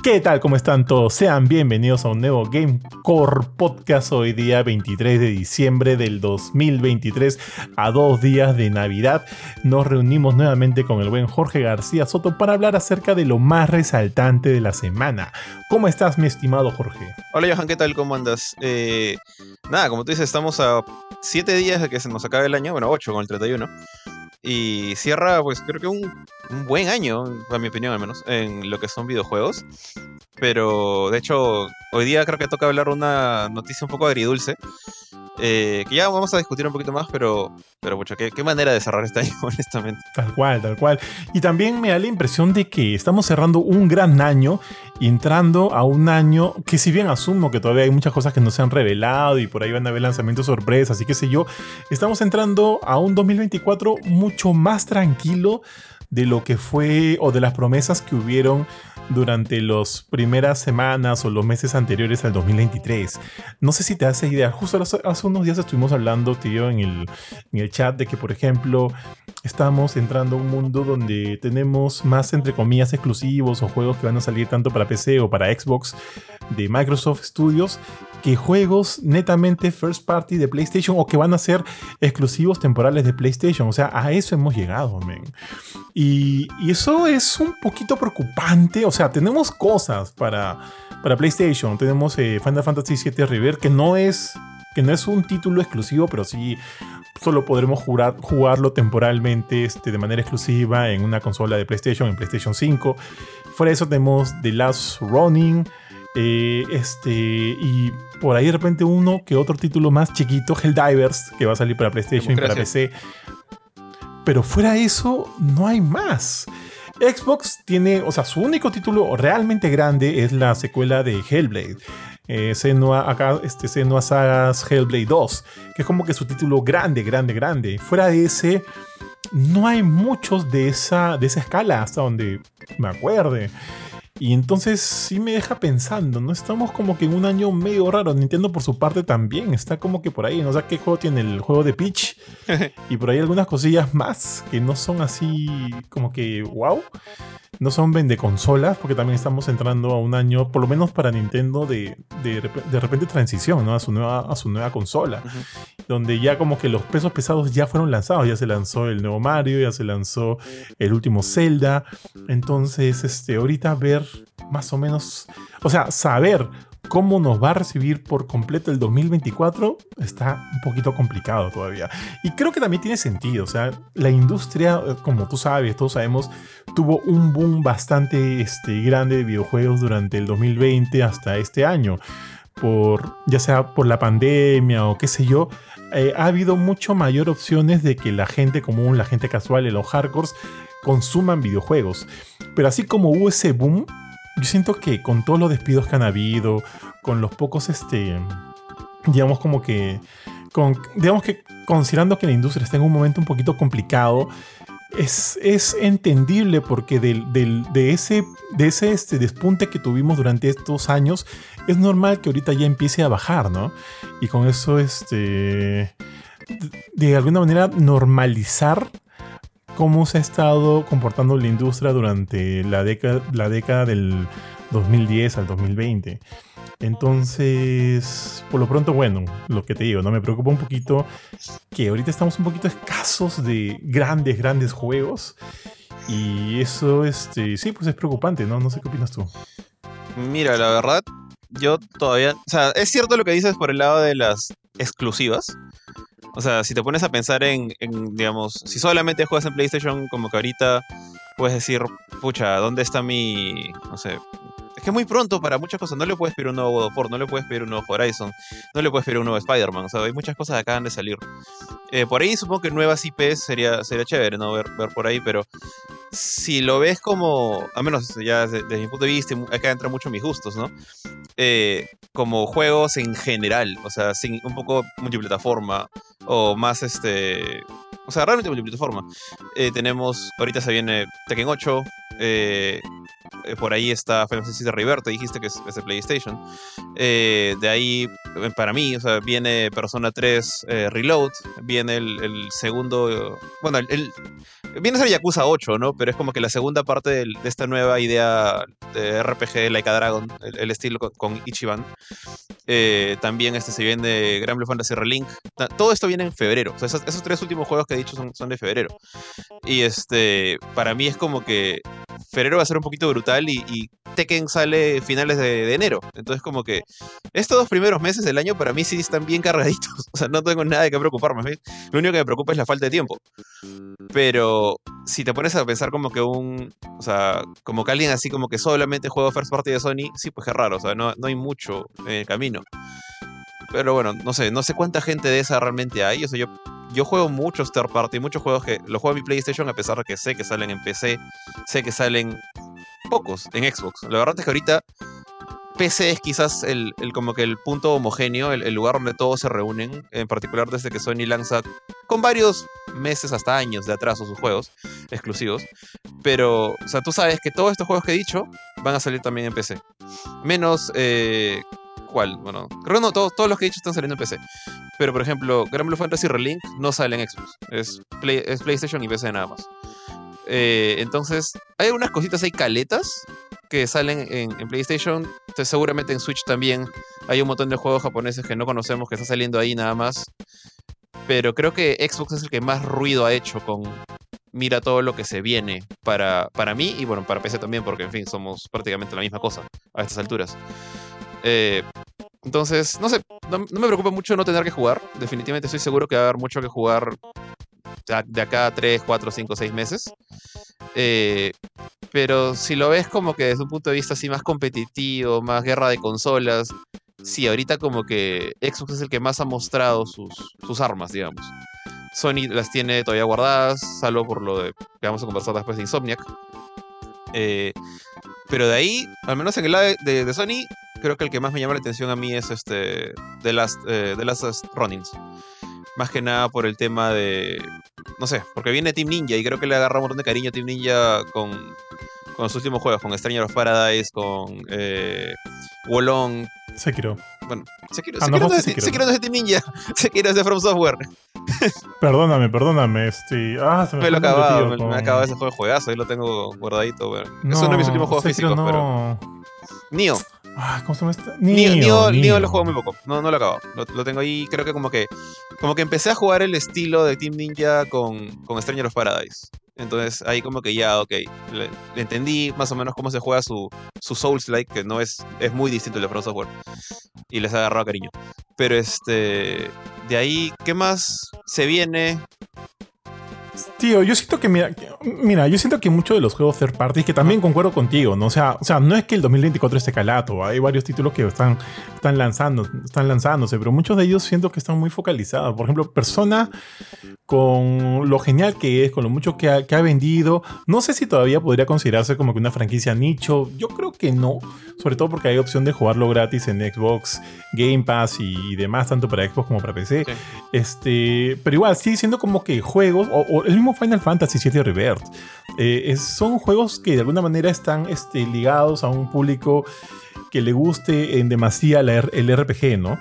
¿Qué tal? ¿Cómo están todos? Sean bienvenidos a un nuevo Gamecore Podcast hoy día 23 de diciembre del 2023 a dos días de Navidad. Nos reunimos nuevamente con el buen Jorge García Soto para hablar acerca de lo más resaltante de la semana. ¿Cómo estás mi estimado Jorge? Hola Johan, ¿qué tal? ¿Cómo andas? Eh, nada, como tú dices, estamos a siete días de que se nos acabe el año, bueno, ocho con el 31. Y cierra, pues creo que un, buen año, a mi opinión al menos, en lo que son videojuegos. Pero de hecho, hoy día creo que toca hablar una noticia un poco agridulce. Eh, que ya vamos a discutir un poquito más, pero, pero mucho, ¿qué, qué manera de cerrar este año, honestamente. Tal cual, tal cual. Y también me da la impresión de que estamos cerrando un gran año entrando a un año que si bien asumo que todavía hay muchas cosas que no se han revelado y por ahí van a haber lanzamientos sorpresas y qué sé yo, estamos entrando a un 2024 mucho más tranquilo de lo que fue o de las promesas que hubieron durante las primeras semanas o los meses anteriores al 2023. No sé si te hace idea, justo hace, unos días estuvimos hablando, tío, en el, en el chat de que, por ejemplo, estamos entrando a un mundo donde tenemos más, entre comillas, exclusivos o juegos que van a salir tanto para PC o para Xbox de Microsoft Studios que juegos netamente first party de PlayStation o que van a ser exclusivos temporales de PlayStation. O sea, a eso hemos llegado, men. Y, eso es un poquito preocupante. O tenemos cosas para, para PlayStation. Tenemos eh, Final Fantasy VII River, que no es que no es un título exclusivo, pero sí solo podremos jugar, jugarlo temporalmente este, de manera exclusiva en una consola de PlayStation, en PlayStation 5. Fuera de eso tenemos The Last Running, eh, este, y por ahí de repente uno que otro título más chiquito, Helldivers, que va a salir para PlayStation y para PC. Pero fuera de eso, no hay más. Xbox tiene, o sea, su único título realmente grande es la secuela de Hellblade. Eh, Senua, acá, este, Senua Sagas Hellblade 2, que es como que su título grande, grande, grande. Fuera de ese, no hay muchos de esa, de esa escala hasta donde me acuerde. Y entonces sí me deja pensando, ¿no? Estamos como que en un año medio raro. Nintendo por su parte también está como que por ahí. No sé qué juego tiene el juego de Peach. y por ahí algunas cosillas más que no son así como que wow. No son vende consolas, porque también estamos entrando a un año, por lo menos para Nintendo, de, de, repente transición, ¿no? A su nueva, a su nueva consola. Donde ya como que los pesos pesados ya fueron lanzados. Ya se lanzó el nuevo Mario, ya se lanzó el último Zelda. Entonces, este, ahorita ver más o menos, o sea, saber cómo nos va a recibir por completo el 2024 está un poquito complicado todavía. Y creo que también tiene sentido, o sea, la industria, como tú sabes, todos sabemos, tuvo un boom bastante este, grande de videojuegos durante el 2020 hasta este año. Por, ya sea por la pandemia o qué sé yo, eh, ha habido mucho mayor opciones de que la gente común, la gente casual los hardcores consuman videojuegos. Pero así como hubo ese boom, yo siento que con todos los despidos que han habido, con los pocos, este, digamos como que, digamos que considerando que la industria está en un momento un poquito complicado, es, es entendible porque del, del, de ese, de ese este, despunte que tuvimos durante estos años, es normal que ahorita ya empiece a bajar, ¿no? Y con eso, este, de alguna manera normalizar cómo se ha estado comportando la industria durante la década, del 2010 al 2020. Entonces, por lo pronto, bueno, lo que te digo, no me preocupa un poquito que ahorita estamos un poquito escasos de grandes, grandes juegos. Y eso, este, sí, pues es preocupante, ¿no? No sé qué opinas tú. Mira, la verdad, yo todavía, o sea, es cierto lo que dices por el lado de las exclusivas, o sea, si te pones a pensar en, digamos, si solamente juegas en PlayStation, como que ahorita puedes decir, pucha, ¿dónde está mi, no sé, es muy pronto para muchas cosas. No le puedes pedir un nuevo God of War, no le puedes pedir un nuevo Horizon, no le puedes pedir un nuevo Spider-Man. O sea, hay muchas cosas que acaban de salir. Eh, por ahí supongo que nuevas IPs sería, sería chévere, ¿no? Ver, ver por ahí, pero si lo ves como, a menos ya desde, mi punto de vista, acá entra mucho mis gustos, ¿no? Eh, como juegos en general, o sea, sin, un poco multiplataforma o más este... O sea, realmente multiplataforma. Eh, tenemos, ahorita se viene Tekken 8, eh, eh, por ahí está Final Fantasy River, te dijiste que es, de PlayStation. Eh, de ahí, para mí, viene Persona 3 Reload, viene el, segundo, bueno, el, viene a ser Yakuza 8, ¿no? Pero es como que la segunda parte de, esta nueva idea de RPG Like a Dragon, el, estilo con, Ichiban. también este se viene Grand Blue Fantasy Relink. Todo esto viene en febrero. Esos, tres últimos juegos que he dicho son, son de febrero. Y este, para mí es como que febrero va a ser un poquito brutal y, Tekken sale finales de, enero. Entonces, como que estos dos primeros meses del año para mí sí están bien cargaditos. O sea, no tengo nada de qué preocuparme. Lo único que me preocupa es la falta de tiempo. Pero si te pones a pensar como que un. O sea, como que alguien así como que solamente juega First Party de Sony, sí, pues es raro. O sea, no, no hay mucho en el camino. Pero bueno, no sé, no sé cuánta gente de esa realmente hay. O sea, yo yo juego muchos third party, muchos juegos que los juego en mi PlayStation a pesar de que sé que salen en PC, sé que salen pocos en Xbox. La verdad es que ahorita PC es quizás el, como que el punto homogéneo, el, lugar donde todos se reúnen, en particular desde que Sony lanza con varios meses hasta años de atraso sus juegos exclusivos. Pero, o sea, tú sabes que todos estos juegos que he dicho van a salir también en PC. Menos eh, ¿Cuál? Bueno, creo que no, todos, todos los que he dicho están saliendo en PC. Pero, por ejemplo, Grand Blue Fantasy Relink no sale en Xbox. Es, es PlayStation y PC nada más. Eh, entonces, hay unas cositas, hay caletas que salen en, PlayStation. seguramente en Switch también hay un montón de juegos japoneses que no conocemos que está saliendo ahí nada más. Pero creo que Xbox es el que más ruido ha hecho con mira todo lo que se viene para, para mí y bueno, para PC también, porque en fin, somos prácticamente la misma cosa a estas alturas. Eh, entonces, no sé, no, me preocupa mucho no tener que jugar. Definitivamente estoy seguro que va a haber mucho que jugar de acá a 3, 4, 5, 6 meses. Eh, pero si lo ves como que desde un punto de vista así más competitivo, más guerra de consolas, sí, ahorita como que Xbox es el que más ha mostrado sus, sus armas, digamos. Sony las tiene todavía guardadas, salvo por lo de, que vamos a conversar después de Insomniac. Eh, pero de ahí, al menos en el lado de, de Sony, creo que el que más me llama la atención a mí es este The Last, eh, The Last Runnings. Más que nada por el tema de. No sé, porque viene Team Ninja y creo que le agarra un montón de cariño a Team Ninja con, con los últimos juegos, con Stranger of Paradise, con eh, Wolong. Sekiro. Bueno, Sekiro, ah, Sekiro, no, es, Sekiro. no es de Team Ninja, Sekiro es de From Software. perdóname, perdóname. Este... Ah, se me, me lo acabado, me, me acabado ese juego de juegazo, ahí lo tengo guardadito. Bueno. es uno de mis últimos juegos físicos, pero. Nio. Ah, ¿cómo se llama este? Nio, lo juego muy poco. No, no lo acabo. Lo, lo, tengo ahí, creo que como que. Como que empecé a jugar el estilo de Team Ninja con, con Stranger of Paradise. Entonces ahí como que ya, ok, le, entendí más o menos cómo se juega su, su Souls-like, que no es, es muy distinto el de Pro Software. Y les ha agarrado cariño. Pero este, de ahí, ¿qué más se viene? Tío, yo siento que, mira, mira, yo siento que muchos de los juegos third party, que también concuerdo contigo, ¿no? O sea, o sea, no es que el 2024 esté calato, hay varios títulos que están, están, lanzando, están lanzándose, pero muchos de ellos siento que están muy focalizados. Por ejemplo, Persona, con lo genial que es, con lo mucho que ha, que ha vendido, no sé si todavía podría considerarse como que una franquicia nicho, yo creo que no, sobre todo porque hay opción de jugarlo gratis en Xbox, Game Pass y, demás, tanto para Xbox como para PC. Este, pero igual, sigue siendo como que juegos, o el mismo Final Fantasy VII Rebirth. Eh, son juegos que de alguna manera están este, ligados a un público que le guste en demasía el RPG, ¿no?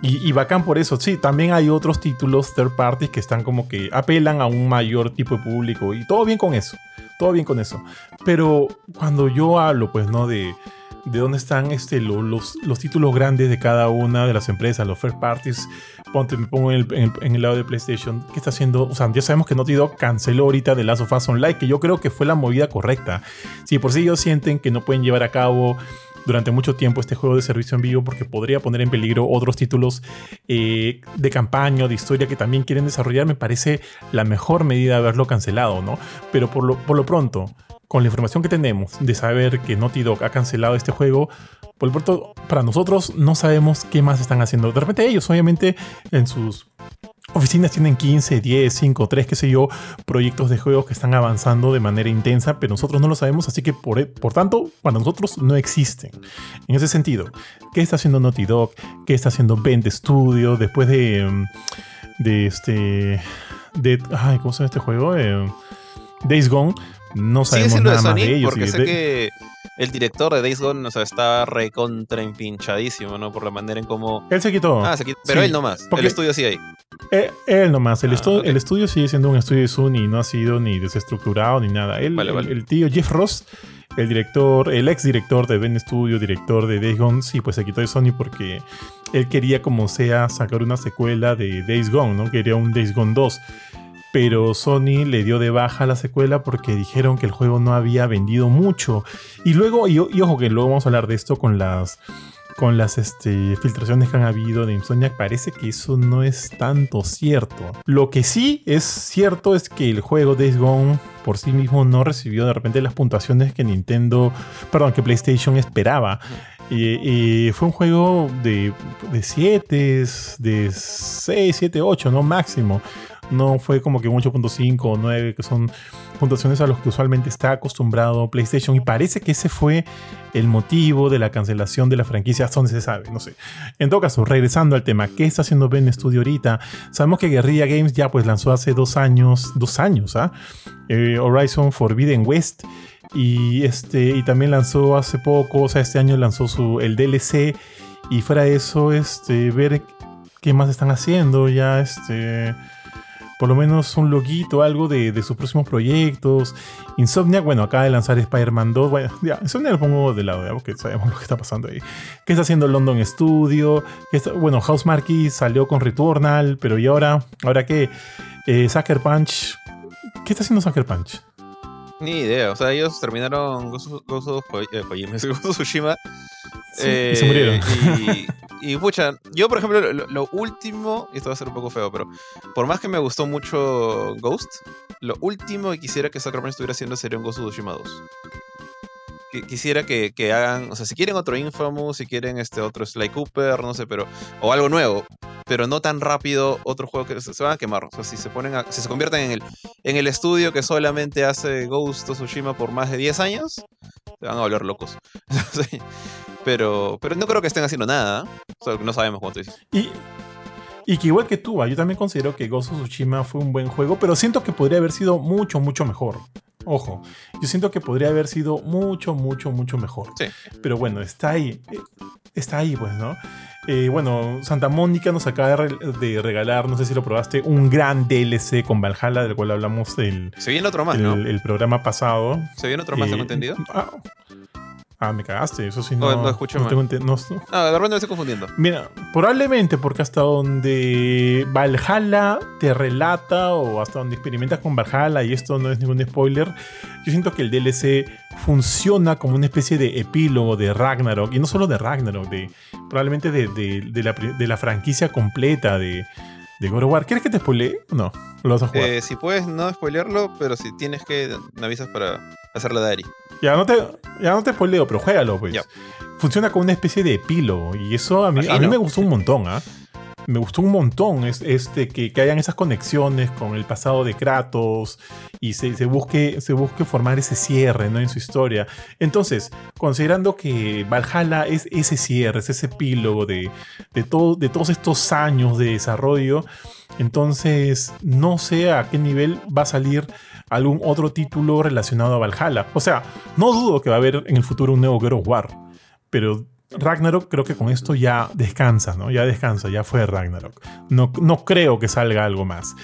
Y, bacán por eso. Sí, también hay otros títulos third parties que están como que apelan a un mayor tipo de público y todo bien con eso. Todo bien con eso. Pero cuando yo hablo, pues, ¿no? De, de dónde están este, los, los, títulos grandes de cada una de las empresas, los first parties. Ponte, me pongo en el, en el, lado de PlayStation. ¿Qué está haciendo? O sea, ya sabemos que Naughty Dog canceló ahorita The Last of Us Online, que yo creo que fue la movida correcta. Si por sí ellos sienten que no pueden llevar a cabo durante mucho tiempo este juego de servicio en vivo porque podría poner en peligro otros títulos eh, de campaña o de historia que también quieren desarrollar, me parece la mejor medida haberlo cancelado, ¿no? Pero por lo, por lo pronto, con la información que tenemos de saber que Naughty Dog ha cancelado este juego, por pronto, para nosotros no sabemos qué más están haciendo. De repente ellos, obviamente, en sus oficinas tienen 15, 10, 5, 3, qué sé yo, proyectos de juegos que están avanzando de manera intensa, pero nosotros no lo sabemos, así que por, por tanto, para nosotros no existen. En ese sentido, ¿qué está haciendo Naughty Dog? ¿Qué está haciendo Bend Studio después de, de este... De, ay, ¿Cómo se llama este juego? Eh, Days Gone no Sigue sabemos de nada más de ellos. porque sé de- que el director de Days Gone o sea, está recontra empinchadísimo, ¿no? Por la manera en cómo... Él se quitó. Ah, se pero Sí, él nomás. porque- El estudio sí hay. Eh, él nomás, el, Ah, estu- el estudio sigue siendo un estudio de Sony y no ha sido ni desestructurado ni nada. Él, Vale, el-. El, tío Jeff Ross, el director, el ex director de Ben Studio, director de Days Gone, sí, pues se quitó de Sony porque él quería como sea sacar una secuela de Days Gone, ¿no? Quería un Days Gone 2. Pero Sony le dio de baja la secuela porque dijeron que el juego no había vendido mucho. Y luego, y, ojo que luego vamos a hablar de esto con las con las este, filtraciones que han habido de Insomniac, parece que eso no es tanto cierto. Lo que sí es cierto es que el juego Days Gone por sí mismo no recibió de repente las puntuaciones que Nintendo, perdón, que PlayStation esperaba. Fue un juego de 7, de 6, 7, 8, ¿no? Máximo. No fue como que un 8.5 o 9, que son puntuaciones a los que usualmente está acostumbrado PlayStation. Y parece que ese fue el motivo de la cancelación de la franquicia. Hasta donde se sabe, no sé. En todo caso, regresando al tema, ¿qué está haciendo Ben Studio ahorita? Sabemos que Guerrilla Games ya pues lanzó hace dos años, dos años, ¿ah? Eh, Horizon Forbidden West. Y, este, y también lanzó hace poco, o sea, este año lanzó su, el DLC. Y fuera de eso, este, ver qué más están haciendo. Ya, este, por lo menos un loguito, algo de, de sus próximos proyectos. Insomniac, bueno, acaba de lanzar Spider-Man 2. Bueno, ya, Insomniac lo pongo de lado, ya, porque sabemos lo que está pasando ahí. ¿Qué está haciendo London Studio? ¿Qué está- bueno, Housemarque salió con Returnal, pero ¿y ahora? ¿Ahora qué? Eh, Sucker Punch. ¿Qué está haciendo Sucker Punch? Ni idea. O sea, ellos terminaron Gozo, Gozo, eh, Gozo Tsushima. Sí, y se murieron. Y, y, pucha, yo por ejemplo, lo, lo último, y esto va a ser un poco feo, pero por más que me gustó mucho Ghost, lo último que quisiera que Sucker Punch estuviera haciendo sería un Gozo Tsushima 2. Qui- Quisiera que, que hagan, o sea, si quieren otro Infamous, si quieren este otro Sly Cooper, no sé, pero, o algo nuevo, pero no tan rápido otro juego que se, van a quemar. O sea, si se ponen a- si se convierten en el, en el estudio que solamente hace Ghost of Tsushima por más de 10 años, se van a volver locos. Pero, pero no creo que estén haciendo nada. ¿eh? O sea, no sabemos cuánto dices. Y, y que igual que tú, ah, yo también considero que Ghost of Tsushima fue un buen juego, pero siento que podría haber sido mucho, mucho mejor. Ojo, yo siento que podría haber sido mucho, mucho, mucho mejor. Sí. Pero bueno, está ahí. Está ahí, pues, ¿no? Eh, bueno, Santa Mónica nos acaba de, re- de regalar, no sé si lo probaste, un gran DLC con Valhalla, del cual hablamos el, Se viene otro más, el, ¿no? el programa pasado. Se viene otro más, Eh, ¿tengo entendido? Ah, ah, me cagaste, eso sí No, no. no escucho mal. tengo ente- no- no- Ah, de repente me estoy confundiendo. Mira, probablemente porque hasta donde Valhalla te relata o hasta donde experimentas con Valhalla, y esto no es ningún spoiler, yo siento que el DLC funciona como una especie de epílogo de Ragnarok, y no solo de Ragnarok, de, probablemente de, de- de la, de la franquicia completa de, de God of War. ¿Quieres que te spoilee? No, lo vas a jugar. Eh, si puedes no spoilearlo, pero si tienes que, me avisas para hacerle a Dari. Ya no te, ya no te spoileo, pero juégalo, pues. Ya. Funciona como una especie de epílogo. Y eso a mí, a mí me gustó un montón, ¿ah? Me gustó un montón es, este, que, que hayan esas conexiones con el pasado de Kratos y se, se busque, se busque formar ese cierre ¿no? en su historia. Entonces, considerando que Valhalla es ese cierre, es ese epílogo de, de, todo, de todos estos años de desarrollo, entonces no sé a qué nivel va a salir algún otro título relacionado a Valhalla. O sea, no dudo que va a haber en el futuro un nuevo God War, pero Ragnarok creo que con esto ya descansa, ¿no? Ya descansa, ya fue Ragnarok. No, no creo que salga algo más.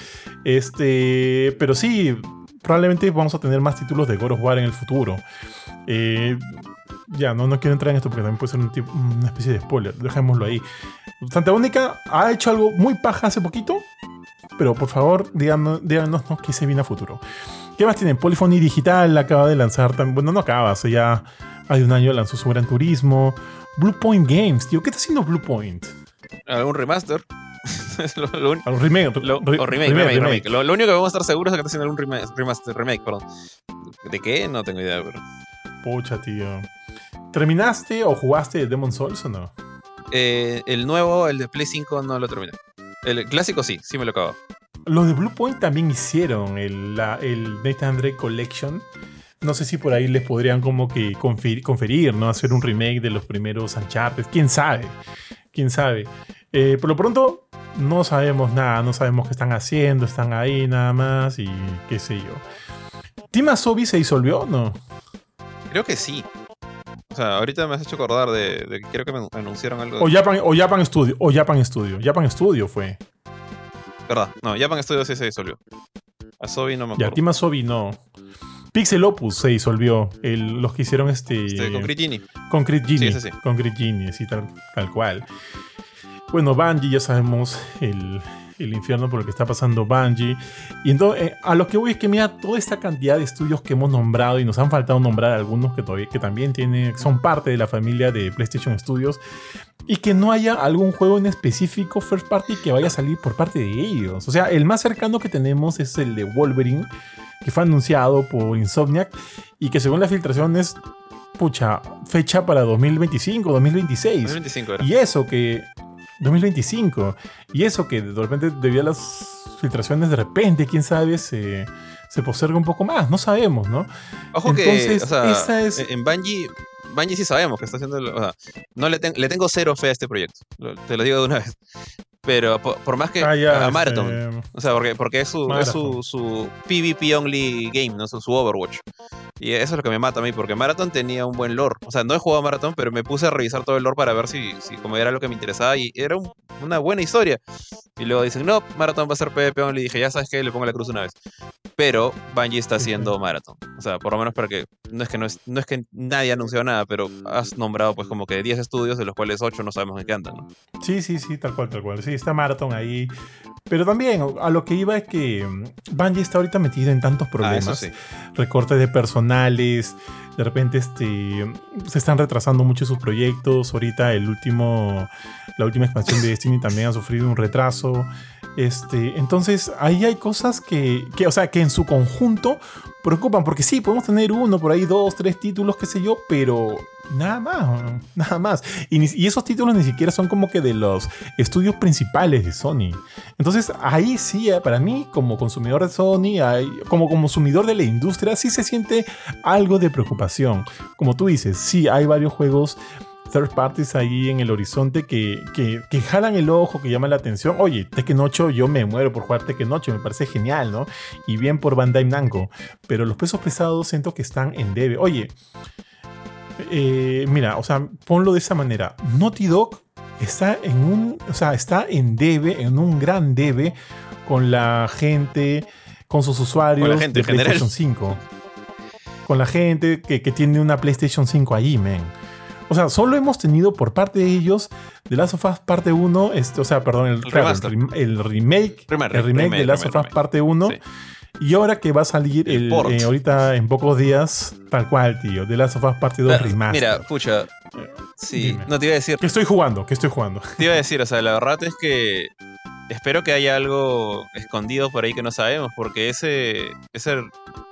Este, pero sí, probablemente vamos a tener más títulos de God War en el futuro. Eh, ya, no, no quiero entrar en esto porque también puede ser un una especie de spoiler. Dejémoslo ahí. Santa Mónica ha hecho algo muy paja hace poquito, pero por favor, díganos, díganos ¿no? qué se viene a futuro. ¿Qué más tienen? Polyphony Digital acaba de lanzar. Bueno, no acaba, hace ya hay un año lanzó su Gran Turismo. Blue Point Games, tío, ¿qué está haciendo Blue Point? ¿Algún remaster? Es lo, lo un- Al remake, lo- re- o remake, remake, remake. Lo, lo único que vamos a estar seguros es que está haciendo algún rema- remaster, remake, perdón. ¿De qué? No tengo idea, pero. Pucha, tío. ¿Terminaste o jugaste Demon Souls o no? Eh, el nuevo, el de Play 5, no lo terminé. El clásico sí, sí me lo acabo. Los de Blue Point también hicieron el, la- el Nathan Drake Collection. No sé si por ahí les podrían como que conferir, conferir, ¿no? Hacer un remake de los primeros Uncharted. ¿Quién sabe? ¿Quién sabe? Eh, por lo pronto, no sabemos nada. No sabemos qué están haciendo. Están ahí nada más y qué sé yo. ¿Team Asobi se disolvió o no? Creo que sí. O sea, ahorita me has hecho acordar de, de que quiero que me anunciaron algo. O Japan, o Japan Studio. O Japan Studio. Japan Studio fue. ¿Verdad? No, Japan Studio sí se disolvió. Asobi no me acuerdo. Ya, Team Asobi no. Pixel Opus se disolvió. El- los que hicieron este. Este, con Crit Genie. Concrete Genie. Sí, sí, sí. Concrete Genie, sí, tal, tal cual. Bueno, Bungie, ya sabemos el, el infierno por el que está pasando Bungie. Y entonces, eh, a lo que voy es que mira toda esta cantidad de estudios que hemos nombrado y nos han faltado nombrar algunos que todavía que también tienen, son parte de la familia de PlayStation Studios y que no haya algún juego en específico first party que vaya a salir por parte de ellos. O sea, el más cercano que tenemos es el de Wolverine, que fue anunciado por Insomniac y que según las filtraciones, pucha, fecha para 2025, 2026. 2025 era. Y eso que. 2025. Y eso que de repente, debido a las filtraciones, de repente, quién sabe, se, se posterga un poco más. No sabemos, ¿no? Ojo que, o sea, esa es- en Bungie, Bungie sí sabemos que está haciendo, o sea, no le, ten- le tengo cero fe a este proyecto, te lo digo de una vez. Pero por, por más que Ah, a este, Marathon, o sea, porque, porque es, su, es su, su PvP only game, ¿no? Su, su Overwatch. Y eso es lo que me mata a mí, porque Marathon tenía un buen lore. O sea, no he jugado a Marathon, pero me puse a revisar todo el lore para ver si, si como era lo que me interesaba y era un- una buena historia. Y luego dicen, no, Marathon va a ser PvP only. Y dije, ya sabes que le pongo la cruz una vez. Pero Bungie está haciendo Marathon. O sea, por lo menos para que. No es que, no es, no es que nadie ha anunciado nada, pero has nombrado pues como que 10 estudios, de los cuales 8 no sabemos en qué andan, ¿no? Sí, sí, sí, tal cual, tal cual. Sí, está Marathon ahí. Pero también, a lo que iba es que mm, Bungie está ahorita metido en tantos Ah, problemas. sí. recortes de personales, de repente este, se están retrasando mucho sus proyectos, ahorita el último, la última expansión de Destiny también ha sufrido un retraso, este, entonces ahí hay cosas que, que, o sea, que en su conjunto preocupan, porque sí, podemos tener uno, por ahí dos, tres títulos, qué sé yo, pero nada más, nada más, y, esos títulos ni siquiera son como que de los estudios principales de Sony. Entonces ahí sí, eh, para mí como consumidor de Sony, como consumidor de la industria, sí se siente algo de preocupación. Como tú dices, sí hay varios juegos third parties ahí en el horizonte que, que, que jalan el ojo, que llaman la atención. Oye, Tekken 8, yo me muero por jugar Tekken 8, me parece genial, ¿no? Y bien por Bandai Namco. Pero los pesos pesados siento que están en debe. Oye, eh, mira, o sea, ponlo de esa manera. Naughty Dog está en un, o sea, está en debe, en un gran debe con la gente, con sus usuarios Con la gente de en general. PlayStation 5. Con la gente que, que tiene una PlayStation 5 ahí, men. O sea, solo hemos tenido por parte de ellos The Last of Us parte 1, este, o sea, perdón, el, El claro, el remake, de Last of Us parte 1. Sí. Y ahora que va a salir El el, eh, ahorita en pocos días, tal cual, tío, The Last of Us parte 2 Pero, remaster. Mira, pucha, sí, Dime. no te iba a decir, que estoy jugando, que estoy jugando. te iba a decir, o sea, la verdad es que espero que haya algo escondido por ahí que no sabemos, porque ese, ese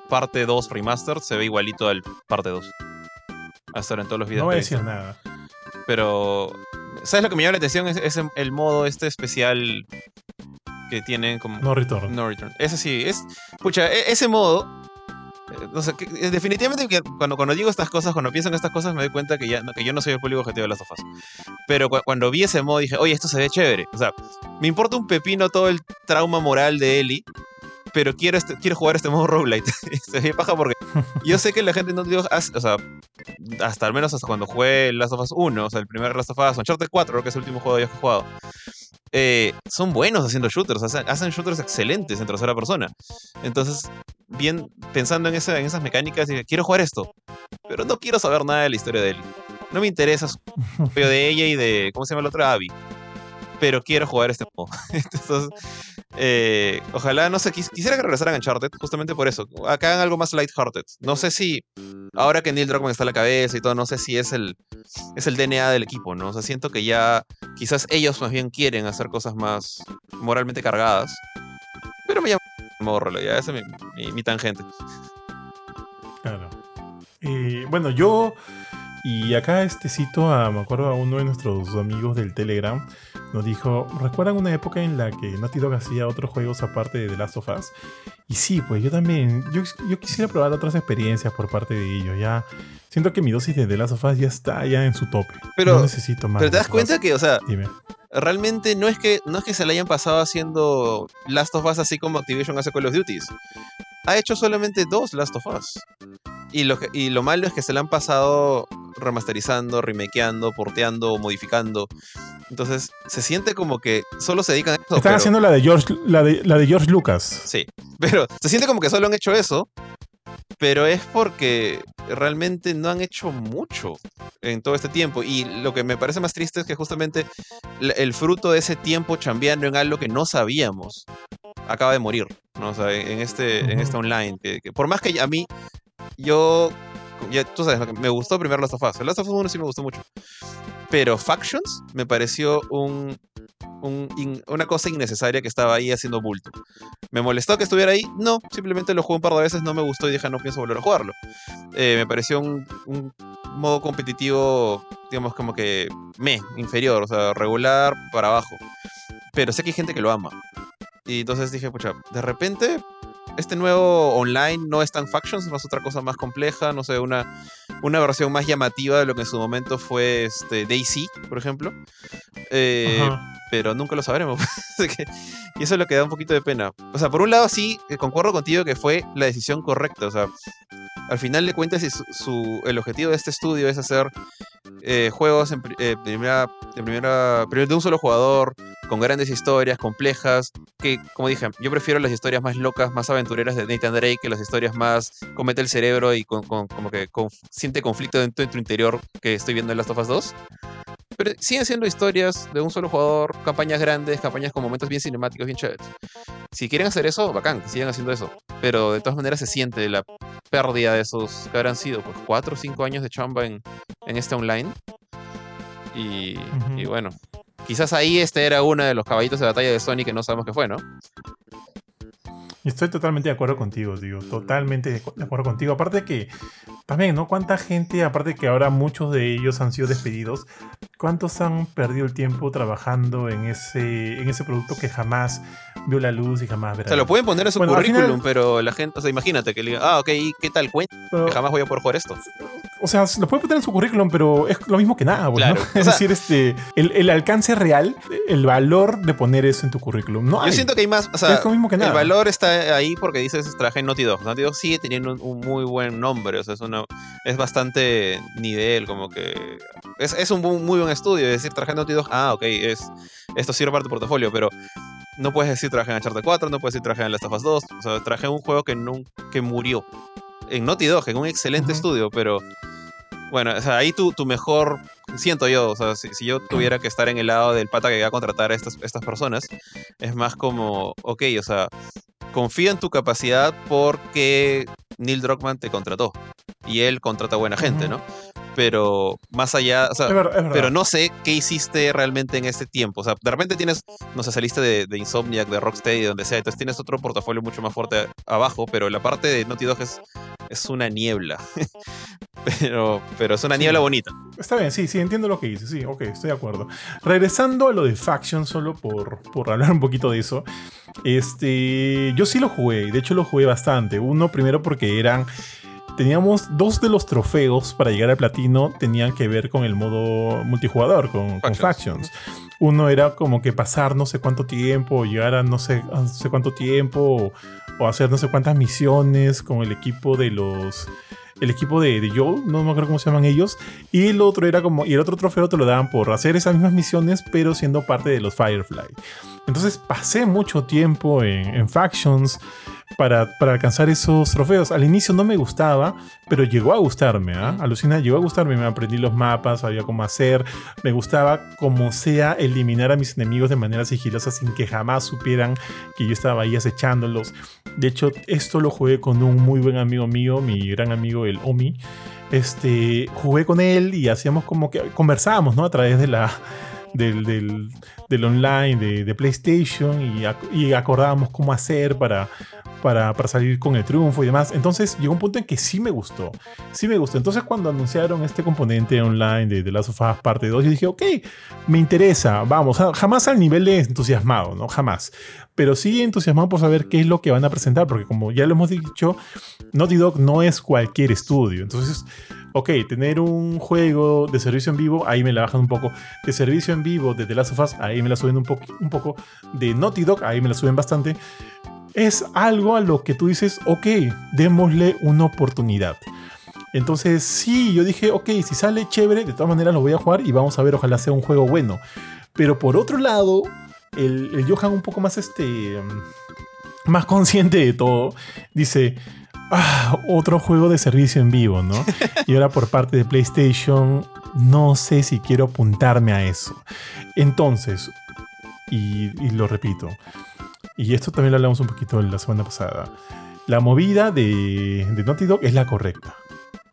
parte 2 remaster se ve igualito al parte 2. Hasta ahora en todos los videos. No voy a decir nada. Pero, ¿sabes lo que me llama la atención? Es, es el modo este especial que tienen como... No retorno. No Return. Ese sí, es. Pucha, e- ese modo. eh, No sé, que- eh, definitivamente que cuando, cuando digo estas cosas, cuando pienso en estas cosas, me doy cuenta que, ya, que yo no soy el público objetivo de las sofás. Pero cu- cuando vi ese modo dije, oye, esto se ve chévere. O sea, me importa un pepino todo el trauma moral de Ellie, pero quiero, este- quiero jugar este modo roguelite. Se ve paja porque yo sé que la gente no digo, o sea, hasta al menos hasta cuando jugué Last of Us 1, o sea, el primer Last of Us, Uncharted 4, creo que es el último juego que he jugado. Eh, son buenos haciendo shooters, hacen, hacen shooters excelentes en tercera persona. Entonces, bien pensando en, esa, en esas mecánicas, dije, quiero jugar esto, pero no quiero saber nada de la historia de él. No me interesa su de ella y de, ¿cómo se llama la otra? Abby. Pero quiero jugar este modo. Entonces, eh, ojalá, no sé, quis- quisiera que regresaran a Uncharted, justamente por eso. Acá hagan algo más lighthearted. No sé si, ahora que Neil Druckmann está a la cabeza y todo, no sé si es el, es el DNA del equipo, ¿no? O sea, siento que ya quizás ellos más bien quieren hacer cosas más moralmente cargadas. Pero me llama morro, ya, esa es mi tangente. Claro. Eh, bueno, yo. Y acá este cito a, me acuerdo a uno de nuestros amigos del Telegram, nos dijo, ¿recuerdan una época en la que Naughty Dog hacía otros juegos aparte de The Last of Us? Y sí, pues yo también, yo, yo quisiera probar otras experiencias por parte de ellos, ya siento que mi dosis de The Last of Us ya está ya en su tope. Pero- no necesito más. Pero te das cuenta que, o sea, Dime. realmente no es que no es que se le hayan pasado haciendo Last of Us así como Activision hace Call of Duties. ha hecho solamente dos Last of Us. Y lo, que- y lo malo es que se la han pasado remasterizando, remakeando, porteando, modificando. Entonces, se siente como que solo se dedican a eso. Están pero- haciendo la de George, la de, la de George Lucas. Sí, pero se siente como que solo han hecho eso, pero es porque realmente no han hecho mucho en todo este tiempo. Y lo que me parece más triste es que justamente el fruto de ese tiempo chambeando en algo que no sabíamos acaba de morir, ¿no? O sea, en este, en este online. Que, que por más que a mí, yo, ya tú sabes, me gustó primero Last of Us. Last of Us 1 sí me gustó mucho. Pero Factions me pareció un, una cosa innecesaria que estaba ahí haciendo bulto. ¿Me molestó que estuviera ahí? No, simplemente lo jugué un par de veces, no me gustó y dije, no pienso volver a jugarlo. Eh, me pareció un, un modo competitivo, digamos, como que me, inferior, o sea, regular para abajo. Pero sé que hay gente que lo ama. Y entonces dije, pucha, de repente este nuevo online no es tan Factions, es otra cosa más compleja, no sé, una, una versión más llamativa de lo que en su momento fue este, Daisy, por ejemplo. Eh, pero nunca lo sabremos. Que- y eso es lo que da un poquito de pena. O sea, por un lado sí, eh, concuerdo contigo que fue la decisión correcta. O sea, al final de cuentas, si su, su- el objetivo de este estudio es hacer eh, juegos en eh, primera, de primera, primero de un solo jugador, con grandes historias, complejas, que, como dije, yo prefiero las historias más locas, más aventureras de Nathan Drake que las historias más comete el cerebro y con, con- como que con- siente conflicto dentro de tu interior que estoy viendo en Last of Us 2. Pero siguen siendo historias de un solo jugador, campañas grandes, campañas con momentos bien cinemáticos, bien chéveres. Si quieren hacer eso, bacán, que sigan haciendo eso. Pero de todas maneras se siente la pérdida de esos que habrán sido, pues, cuatro o cinco años de chamba en, en este online. Y, y bueno, quizás ahí este era uno de los caballitos de batalla de Sony que no sabemos qué fue, ¿no? Estoy totalmente de acuerdo contigo, digo, totalmente de de acuerdo contigo. Aparte que, también, ¿no? ¿Cuánta gente, aparte que ahora muchos de ellos han sido despedidos, cuántos han perdido el tiempo trabajando en ese, en ese producto que jamás vio la luz y jamás verá? O sea, lo pueden poner en su Bueno, currículum, final- pero la gente, o sea, imagínate que le digan, ah, ok, ¿y ¿qué tal cuenta? Pero- Que jamás voy a poder jugar esto. o sea, lo puede poner en su currículum, pero es lo mismo que nada, pues, ¿no? Claro, o Es sea- decir, este, el, el alcance real, el valor de poner eso en tu currículum. No Yo siento que hay más, o sea, es lo mismo que nada. El valor está ahí porque dices traje en Naughty Dog. Naughty Dog sigue teniendo un, un muy buen nombre, o sea, es, una, es bastante nivel, como que... Es, es un muy buen estudio, es decir, traje en Naughty Dog, ah, ok, es, esto sirve para tu portafolio, pero no puedes decir traje en Uncharted 4, no puedes decir traje en Last of Us 2, o sea, traje un juego que, que murió. En Naughty Dog, en un excelente estudio, pero... Bueno, o sea, ahí tu, tu mejor, siento yo, o sea, si, si yo tuviera que estar en el lado del pata que va a contratar a estas, estas personas, es más como, ok, o sea, confía en tu capacidad porque Neil Druckmann te contrató y él contrata buena gente. ¿no? Pero más allá, o sea, Es ver- es verdad. pero no sé qué hiciste realmente en este tiempo. O sea, de repente tienes, no sé, saliste de, de Insomniac, de Rocksteady, de donde sea, entonces tienes otro portafolio mucho más fuerte abajo, pero la parte de Naughty Dog es, es una niebla. pero, pero es una Sí. niebla bonita. Está bien, sí, sí, entiendo lo que dices. Sí, ok, estoy de acuerdo. Regresando a lo de Faction, solo por, por hablar un poquito de eso. Este. Yo sí lo jugué, de hecho lo jugué bastante. Uno, primero porque eran. Teníamos dos de los trofeos para llegar al platino, tenían que ver con el modo multijugador, con, con Factions. Uno era como que pasar no sé cuánto tiempo, llegar a no sé, a no sé cuánto tiempo, o, o hacer no sé cuántas misiones con el equipo de los. El equipo de, de Joel, no me acuerdo cómo se llaman ellos. Y el otro era como. Y el otro trofeo te lo daban por hacer esas mismas misiones, pero siendo parte de los Firefly. Entonces pasé mucho tiempo en, en Factions para, para alcanzar esos trofeos. Al inicio no me gustaba, pero llegó a gustarme. ¿ah? Alucina, llegó a gustarme. Me aprendí los mapas, sabía cómo hacer. Me gustaba, como sea, eliminar a mis enemigos de manera sigilosa sin que jamás supieran que yo estaba ahí acechándolos. De hecho, esto lo jugué con un muy buen amigo mío, mi gran amigo, el Omi. Este, jugué con él y hacíamos como que conversábamos, ¿no? A través de la, del, del, online de, de PlayStation y, y acordábamos cómo hacer para, para, para salir con el triunfo y demás. Entonces llegó un punto en que sí me gustó. Sí me gustó. Entonces cuando anunciaron este componente online de The Last of Us parte 2, yo dije, ok, me interesa, vamos, ja- jamás al nivel de entusiasmado, ¿no? Jamás. Pero sí entusiasmado por saber qué es lo que van a presentar, porque como ya lo hemos dicho, Naughty Dog no es cualquier estudio. Entonces, ok, tener un juego de servicio en vivo, ahí me la bajan un poco. De servicio en vivo de The Last of Us, ahí me la suben un, poco un poco. De Naughty Dog, ahí me la suben bastante. es algo a lo que tú dices, ok, démosle una oportunidad. Entonces, sí, yo dije, ok, si sale chévere, de todas maneras lo voy a jugar y vamos a ver, ojalá sea un juego bueno. Pero por otro lado, el, el Johan un poco más este. más consciente de todo, dice. Ah, otro juego de servicio en vivo, ¿no? Y ahora por parte de PlayStation, no sé si quiero apuntarme a eso. Entonces, y, y lo repito, y esto también lo hablamos un poquito la semana pasada, la movida de, de Naughty Dog es la correcta.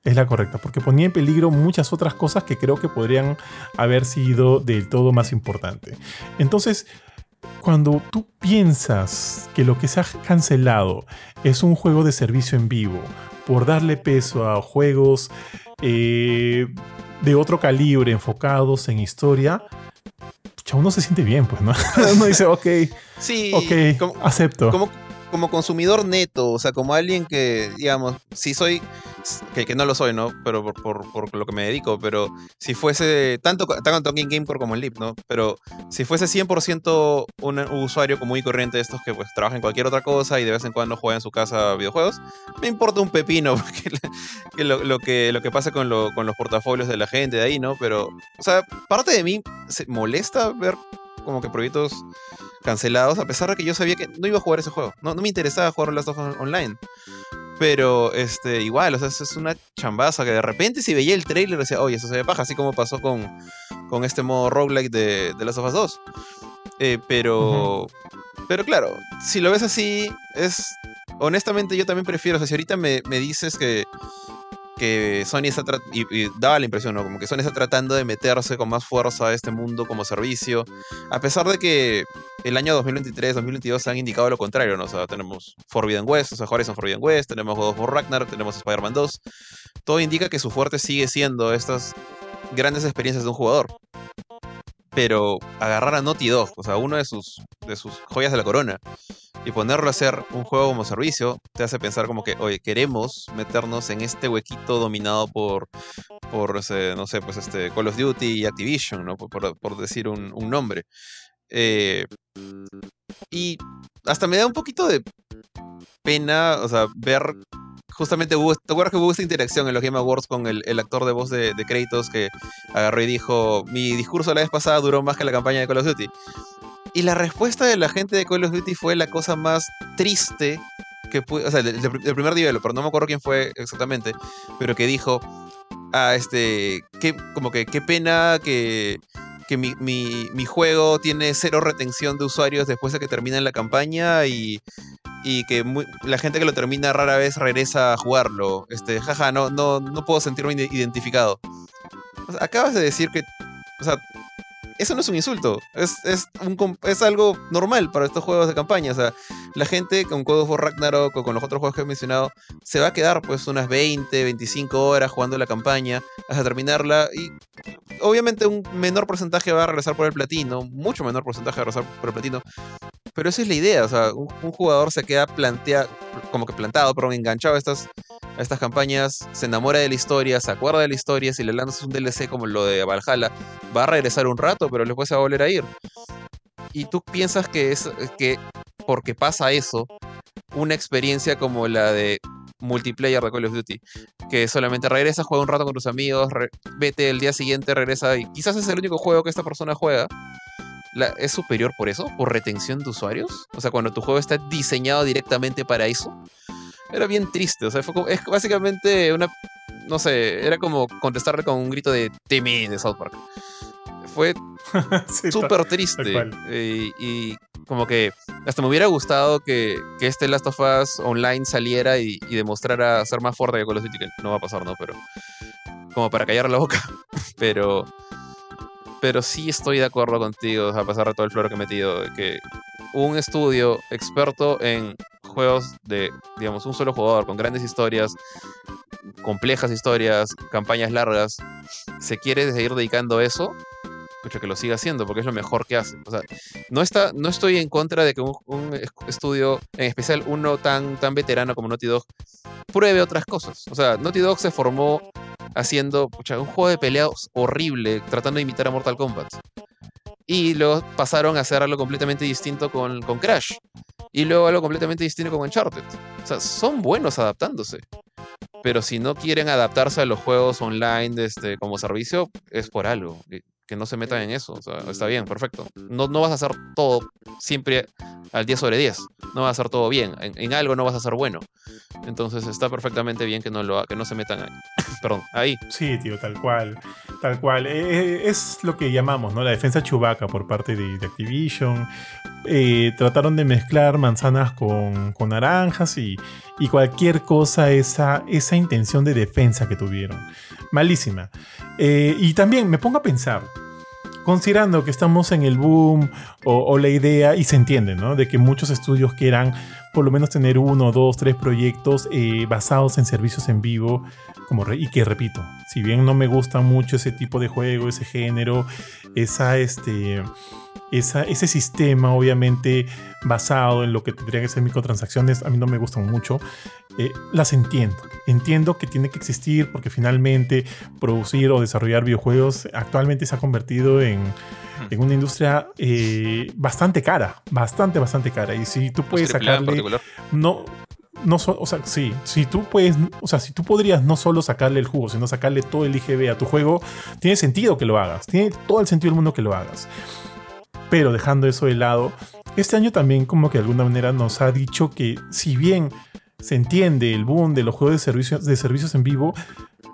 Es la correcta, porque ponía en peligro muchas otras cosas que creo que podrían haber sido del todo más importante. Entonces, cuando tú piensas que lo que se ha cancelado es un juego de servicio en vivo, por darle peso a juegos eh, de otro calibre enfocados en historia, uno se siente bien, pues, ¿no? uno dice, ok, Sí, ok, como, acepto. como, como consumidor neto, o sea, como alguien que, digamos, si soy, que, no lo soy, ¿no? Pero por, por, por lo que me dedico, pero si fuese, tanto, tanto en Gamecore como en Lip, ¿no? Pero si fuese 100% un, usuario común y corriente de estos que pues trabaja en cualquier otra cosa y de vez en cuando juega en su casa videojuegos, me importa un pepino porque lo, lo que lo que pasa con, lo- con los portafolios de la gente de ahí, ¿no? Pero, o sea, parte de mí se molesta ver como que proyectos cancelados, a pesar de que yo sabía que no iba a jugar ese juego. No, no me interesaba jugar Last of Us Online. Pero, este, igual, o sea, es una chambaza que de repente si veía el trailer decía, oye, eso se ve paja, así como pasó con, con este modo roguelike de, de Last of Us 2. Eh, pero, pero claro, si lo ves así, es, honestamente yo también prefiero, o sea, si ahorita me, me dices que, que Sony está y, daba la impresión, ¿no? Como que Sony está tratando de meterse con más fuerza a este mundo como servicio, a pesar de que el año 2023, 2022 han indicado lo contrario, ¿no? O sea, tenemos Forbidden West, o sea, Horizon Forbidden West, tenemos God of War Ragnarok, tenemos Spider-Man 2. Todo indica que su fuerte sigue siendo estas grandes experiencias de un jugador. Pero agarrar a Naughty Dog, o sea, uno de sus, de sus joyas de la corona, y ponerlo a hacer un juego como servicio, te hace pensar como que, oye, queremos meternos en este huequito dominado por, por ese, no sé, pues este Call of Duty y Activision, ¿no? Por, por- decir un, un nombre. Eh, y hasta me da un poquito de pena, o sea, ver. Justamente hubo, ¿te acuerdas que hubo esta interacción en los Game Awards con el, el actor de voz de, de que agarró y dijo: Mi discurso la vez pasada duró más que la campaña de Call of Duty? Y la respuesta de la gente de Call of Duty fue la cosa más triste que pude. O sea, del, del- primer nivel, pero no me acuerdo quién fue exactamente, pero que dijo: Ah, este. Qué, como que qué pena que que mi, mi- mi juego tiene cero retención de usuarios después de que termina la campaña y, y que la gente que lo termina rara vez regresa a jugarlo. Este, jaja, no, no, no puedo sentirme ide- identificado. Acabas de decir que. O sea, eso no es un insulto. Es, es, es algo normal para estos juegos de campaña. O sea, la gente con God of War Ragnarok o con los otros juegos que he mencionado se va a quedar pues unas 20, 25 horas jugando la campaña hasta terminarla y obviamente un menor porcentaje va a regresar por el platino, mucho menor porcentaje va a regresar por el platino, pero esa es la idea, o sea, un, jugador se queda plantea, como que plantado, perdón, enganchado a estas, a estas campañas, se enamora de la historia, se acuerda de la historia, si le lanzas un DLC como lo de Valhalla, va a regresar un rato, pero después se va a volver a ir. Y tú piensas que es que porque pasa eso, una experiencia como la de multiplayer de Call of Duty, que solamente regresa, juega un rato con tus amigos, vete el día siguiente, regresa y quizás es el único juego que esta persona juega. La- ¿Es superior por eso? ¿Por retención de usuarios? O sea, cuando tu juego está diseñado directamente para eso. Era bien triste, o sea, fue como- es básicamente una, no sé, era como contestarle con un grito de Timmy de South Park. Fue Sí, súper triste. cual. eh, y como que hasta me hubiera gustado que, que este Last of Us Online saliera y, y demostrara ser más fuerte que Call of Duty, que no va a pasar, ¿no? Pero como para callar la boca. Pero pero sí estoy de acuerdo contigo, a pesar de todo el flor que he metido, de que un estudio experto en juegos de, digamos, un solo jugador, con grandes historias, complejas historias, campañas largas, se quiere seguir dedicando a eso, escucha que lo siga haciendo, porque es lo mejor que hace. O sea, no, está, no estoy en contra de que un, un es- estudio, en especial uno tan, tan veterano como Naughty Dog, pruebe otras cosas. O sea, Naughty Dog se formó haciendo un juego de peleas horrible, tratando de imitar a Mortal Kombat. Y luego pasaron a hacer algo completamente distinto con, con Crash. y luego algo completamente distinto como Uncharted. O sea, son buenos adaptándose. Pero si no quieren adaptarse a los juegos online este, como servicio, es por algo que no se metan en eso. O sea, está bien, perfecto. No, no vas a hacer todo siempre al 10 sobre 10. No vas a hacer todo bien. En, algo no vas a ser bueno. Entonces está perfectamente bien que no, lo, que no se metan ahí. Perdón, ahí. Sí, tío, tal cual. Tal cual. Eh, eh, es lo que llamamos, ¿no? La defensa chubaca por parte de, Activision. Eh, trataron de mezclar manzanas con, con naranjas y, y, cualquier cosa, esa, esa intención de defensa que tuvieron. Malísima. y también me pongo a pensar, considerando que estamos en el boom o, la idea, y se entiende, ¿no? De que muchos estudios quieran por lo menos tener uno, dos, tres proyectos eh, basados en servicios en vivo, como y que repito, si bien no me gusta mucho ese tipo de juego, ese género, esa, este, ese sistema obviamente basado en lo que tendrían que ser microtransacciones, a mí no me gustan mucho, eh, las entiendo. Entiendo que tiene que existir porque finalmente producir o desarrollar videojuegos actualmente se ha convertido en, en una industria eh, bastante cara, bastante, bastante cara. Y si tú puedes sacarle... No, no o sea, sí, si tú puedes, o sea, si tú podrías no solo sacarle el jugo, sino sacarle todo el IGB a tu juego, tiene sentido que lo hagas, tiene todo el sentido del mundo que lo hagas. Pero dejando eso de lado, este año también como que de alguna manera nos ha dicho que si bien se entiende el boom de los juegos de servicios, de servicios en vivo,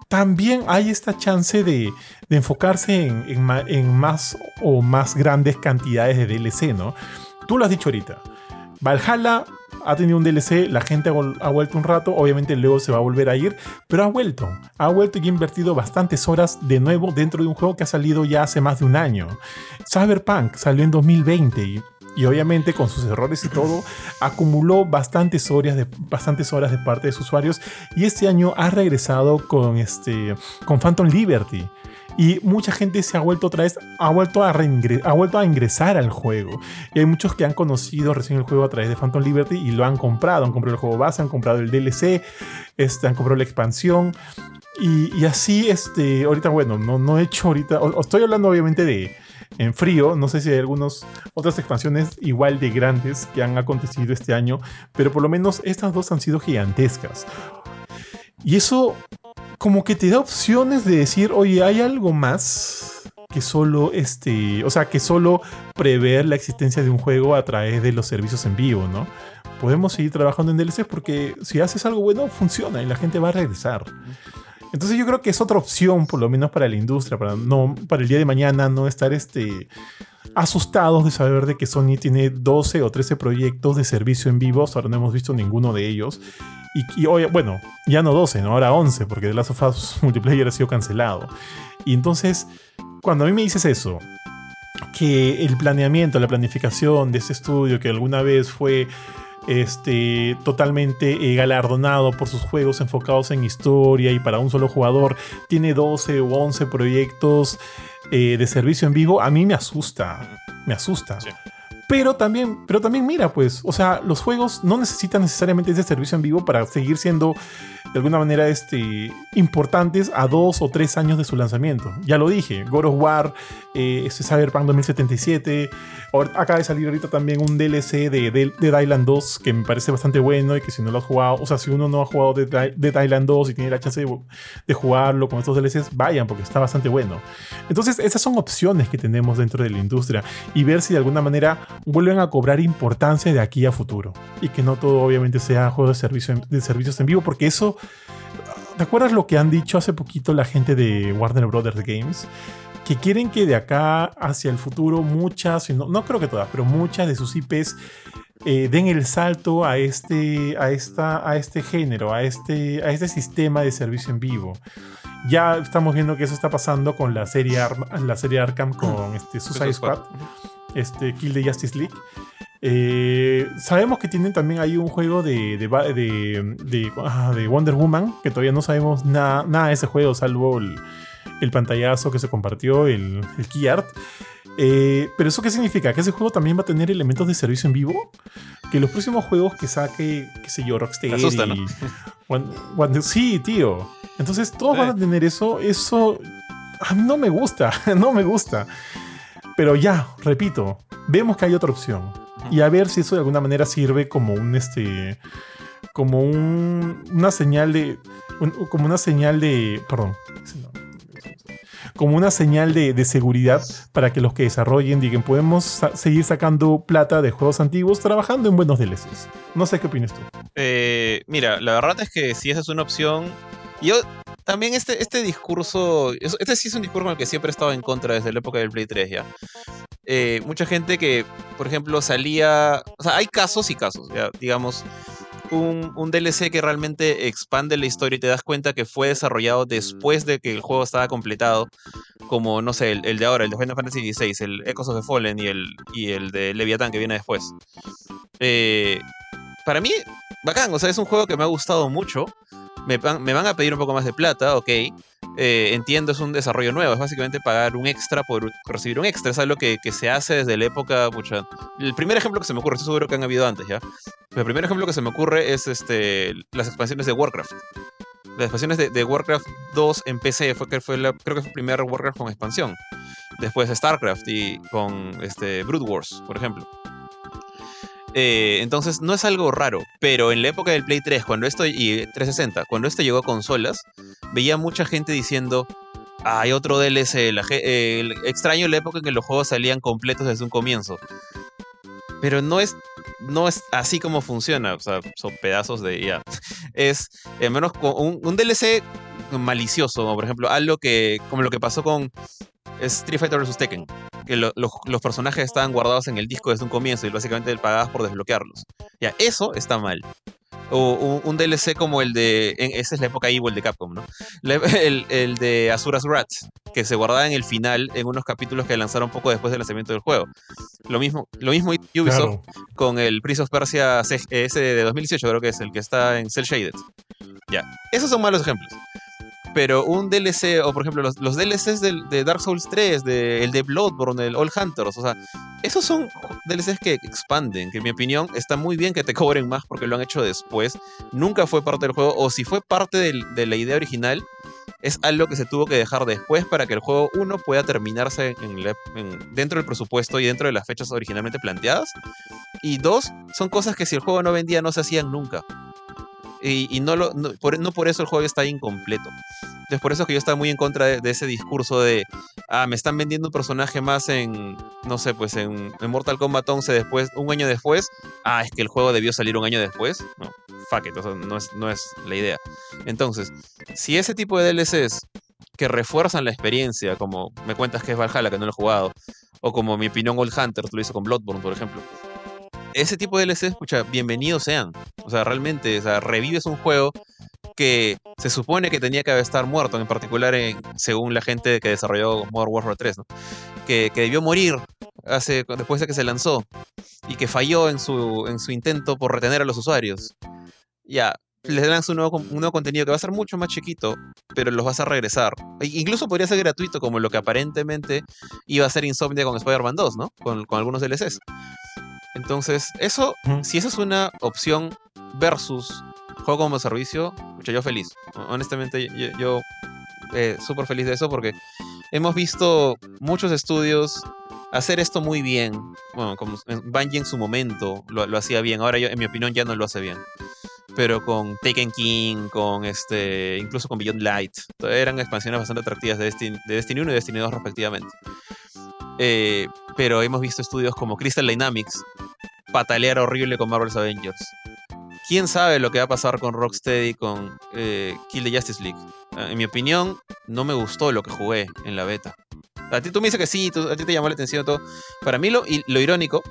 también hay esta chance de, enfocarse en, más o más grandes cantidades de DLC, ¿no? Tú lo has dicho ahorita. Valhalla ha tenido un DLC, la gente ha, vuelto un rato, obviamente luego se va a volver a ir, pero ha vuelto. Ha vuelto y ha invertido bastantes horas de nuevo dentro de un juego que ha salido ya hace más de un año. Cyberpunk salió en 2020 y y obviamente con sus errores y todo, acumuló bastantes horas de, bastantes horas de parte de sus usuarios y este año ha regresado con, este, con Phantom Liberty. Y mucha gente se ha vuelto otra vez, ha vuelto a, ha vuelto a ingresar al juego. Y hay muchos que han conocido recién el juego a través de Phantom Liberty y lo han comprado. Han comprado el juego base, han comprado el DLC, este, han comprado la expansión. Y, así, este, ahorita, bueno, no, no he hecho ahorita, estoy hablando obviamente de, en frío. No sé si hay algunas otras expansiones igual de grandes que han acontecido este año, pero por lo menos estas dos han sido gigantescas. Y eso como que te da opciones de decir, oye, hay algo más que solo este, o sea, que solo prever la existencia de un juego a través de los servicios en vivo, ¿no? Podemos seguir trabajando en DLC porque si haces algo bueno funciona y la gente va a regresar. Entonces yo creo que es otra opción, por lo menos para la industria, para, no, para el día de mañana no estar este, asustados de saber de que Sony tiene 12 o 13 proyectos de servicio en vivo, ahora no hemos visto ninguno de ellos. Y, hoy, bueno, ya no 12, ¿no? ahora 11, porque The Last of Us Multiplayer ha sido cancelado. Y entonces, cuando a mí me dices eso, que el planeamiento, la planificación de ese estudio que alguna vez fue este, totalmente eh, galardonado por sus juegos enfocados en historia y para un solo jugador, tiene 12 o 11 proyectos eh, de servicio en vivo, a mí me asusta, me asusta. Pero también, pero también mira, pues, o sea, los juegos no necesitan necesariamente ese servicio en vivo para seguir siendo de alguna manera este, importantes a dos o tres años de su lanzamiento. Ya lo dije, God of War, eh, este Cyberpunk 2077, acaba de salir ahorita también un DLC de, Dead Island 2 que me parece bastante bueno y que si no lo has jugado, o sea, si uno no ha jugado Dead, Island 2 y tiene la chance de, jugarlo con estos DLCs, vayan porque está bastante bueno. Entonces, esas son opciones que tenemos dentro de la industria y ver si de alguna manera vuelven a cobrar importancia de aquí a futuro y que no todo obviamente sea juego de, servicio, de servicios en vivo porque eso ¿Te acuerdas lo que han dicho hace poquito la gente de Warner Brothers Games? Que quieren que de acá hacia el futuro muchas, no, no creo que todas, pero muchas de sus IPs eh, den el salto a este, a, esta, a este género, a este, a este sistema de servicio en vivo. Ya estamos viendo que eso está pasando con la serie, la serie Arkham con este Suicide Squad, este Kill the Justice League. Eh, sabemos que tienen también ahí un juego de, de, ah, Wonder Woman, que todavía no sabemos nada de ese juego, salvo el, pantallazo que se compartió, el, key art. Eh, pero eso qué significa? Que ese juego también va a tener elementos de servicio en vivo. Que los próximos juegos que saque, qué sé yo, Rockstar sí, tío. Entonces todos van a tener eso. Eso a mí no me gusta, no me gusta. Pero ya, repito, vemos que hay otra opción y a ver si eso de alguna manera sirve como un este como un, una señal de como una señal de perdón como una señal de, seguridad para que los que desarrollen digan podemos seguir sacando plata de juegos antiguos trabajando en buenos DLCs. No sé qué opinas tú. Eh, mira, la verdad es que si esa es una opción, yo también este, este discurso, este sí es un discurso con el que siempre he estado en contra desde la época del Play 3 ya. Eh, mucha gente que, por ejemplo, salía, o sea, hay casos y casos, ya, digamos, un, DLC que realmente expande la historia y te das cuenta que fue desarrollado después de que el juego estaba completado, como, no sé, el, de ahora, el de Final Fantasy XVI, el Echoes of the Fallen y el, y el de Leviathan que viene después. Eh, para mí, bacán, o sea, es un juego que me ha gustado mucho. Me, van a pedir un poco más de plata, ok. Eh, entiendo, es un desarrollo nuevo, es básicamente pagar un extra por recibir un extra, es algo que, se hace desde la época. El primer ejemplo que se me ocurre, estoy seguro que han habido antes ya. El primer ejemplo que se me ocurre es este, las expansiones de Warcraft. Las expansiones de, Warcraft 2 en PC fue, que fue la, creo que fue el primer Warcraft con expansión. Después StarCraft y con este, Brood Wars, por ejemplo. Eh, entonces no es algo raro, pero en la época del Play 3 cuando esto, y 360, cuando esto llegó a consolas, veía mucha gente diciendo, hay otro DLC, extraño la época en que los juegos salían completos desde un comienzo. Pero no es, no es así como funciona, o sea, son pedazos de ya. Es, menos un DLC malicioso, por ejemplo, algo que, como lo que pasó con Street Fighter vs. Tekken, que los personajes estaban guardados en el disco desde un comienzo y básicamente pagabas por desbloquearlos. Ya, eso está mal. O un, DLC como el de. esa es la época Evil de Capcom, ¿no? el, de Azura's Wrath, que se guardaba en el final en unos capítulos que lanzaron poco después del lanzamiento del juego. Lo mismo, lo mismo Ubisoft con el Prince of Persia ese de 2018, creo que es el que está en Cell Shaded. Ya, esos son malos ejemplos pero un DLC, o por ejemplo los, los DLCs de Dark Souls 3, de, el de Bloodborne, el All Hunters, o sea, esos son DLCs que expanden, que en mi opinión está muy bien que te cobren más porque lo han hecho después, nunca fue parte del juego, o si fue parte de la idea original, es algo que se tuvo que dejar después para que el juego, uno, pueda terminarse dentro del presupuesto y dentro de las fechas originalmente planteadas, y dos, son cosas que si el juego no vendía no se hacían nunca. Y, no, lo, por, no por eso el juego está incompleto. Entonces, por eso es que yo estaba muy en contra de, ese discurso de, ah, me están vendiendo un personaje más en, no sé, pues en, Mortal Kombat 11 después, un año después. Ah, es que el juego debió salir un año después. No, fuck it, no, es, no es la idea. Entonces, si ese tipo de DLCs que refuerzan la experiencia, como me cuentas que es Valhalla, que no lo he jugado, o como mi opinión Old Hunter, lo hizo con Bloodborne, por ejemplo, ese tipo de DLC, escucha, bienvenidos sean. O sea, realmente, o sea, revives un juego que se supone que tenía que estar muerto, en particular según la gente que desarrolló Modern Warfare 3, ¿no? que, debió morir hace, después de que se lanzó y que falló en su, en su intento por retener a los usuarios. Ya, les lanzas un nuevo, nuevo contenido que va a ser mucho más chiquito, pero los vas a regresar. E incluso podría ser gratuito, como lo que aparentemente iba a ser Insomnia con Spider-Man 2, ¿no? Con, con algunos DLCs. Entonces, eso, si esa es una opción versus juego como servicio, yo feliz. Honestamente, yo, eh, súper feliz de eso porque hemos visto muchos estudios hacer esto muy bien. Bueno, como Bungie en su momento lo, hacía bien. Ahora, yo, en mi opinión, ya no lo hace bien. Pero con Taken King, con este, incluso con Beyond Light, eran expansiones bastante atractivas de Destiny, de Destiny 1 y Destiny 2 respectivamente. Eh, pero hemos visto estudios como Crystal Dynamics patalear horrible con Marvel's Avengers. ¿Quién sabe lo que va a pasar con Rocksteady con eh, Kill the Justice League? Ah, en mi opinión, no me gustó lo que jugué en la beta. A ti tú me dices que sí, a ti te llamó la atención todo. Para mí lo, lo irónico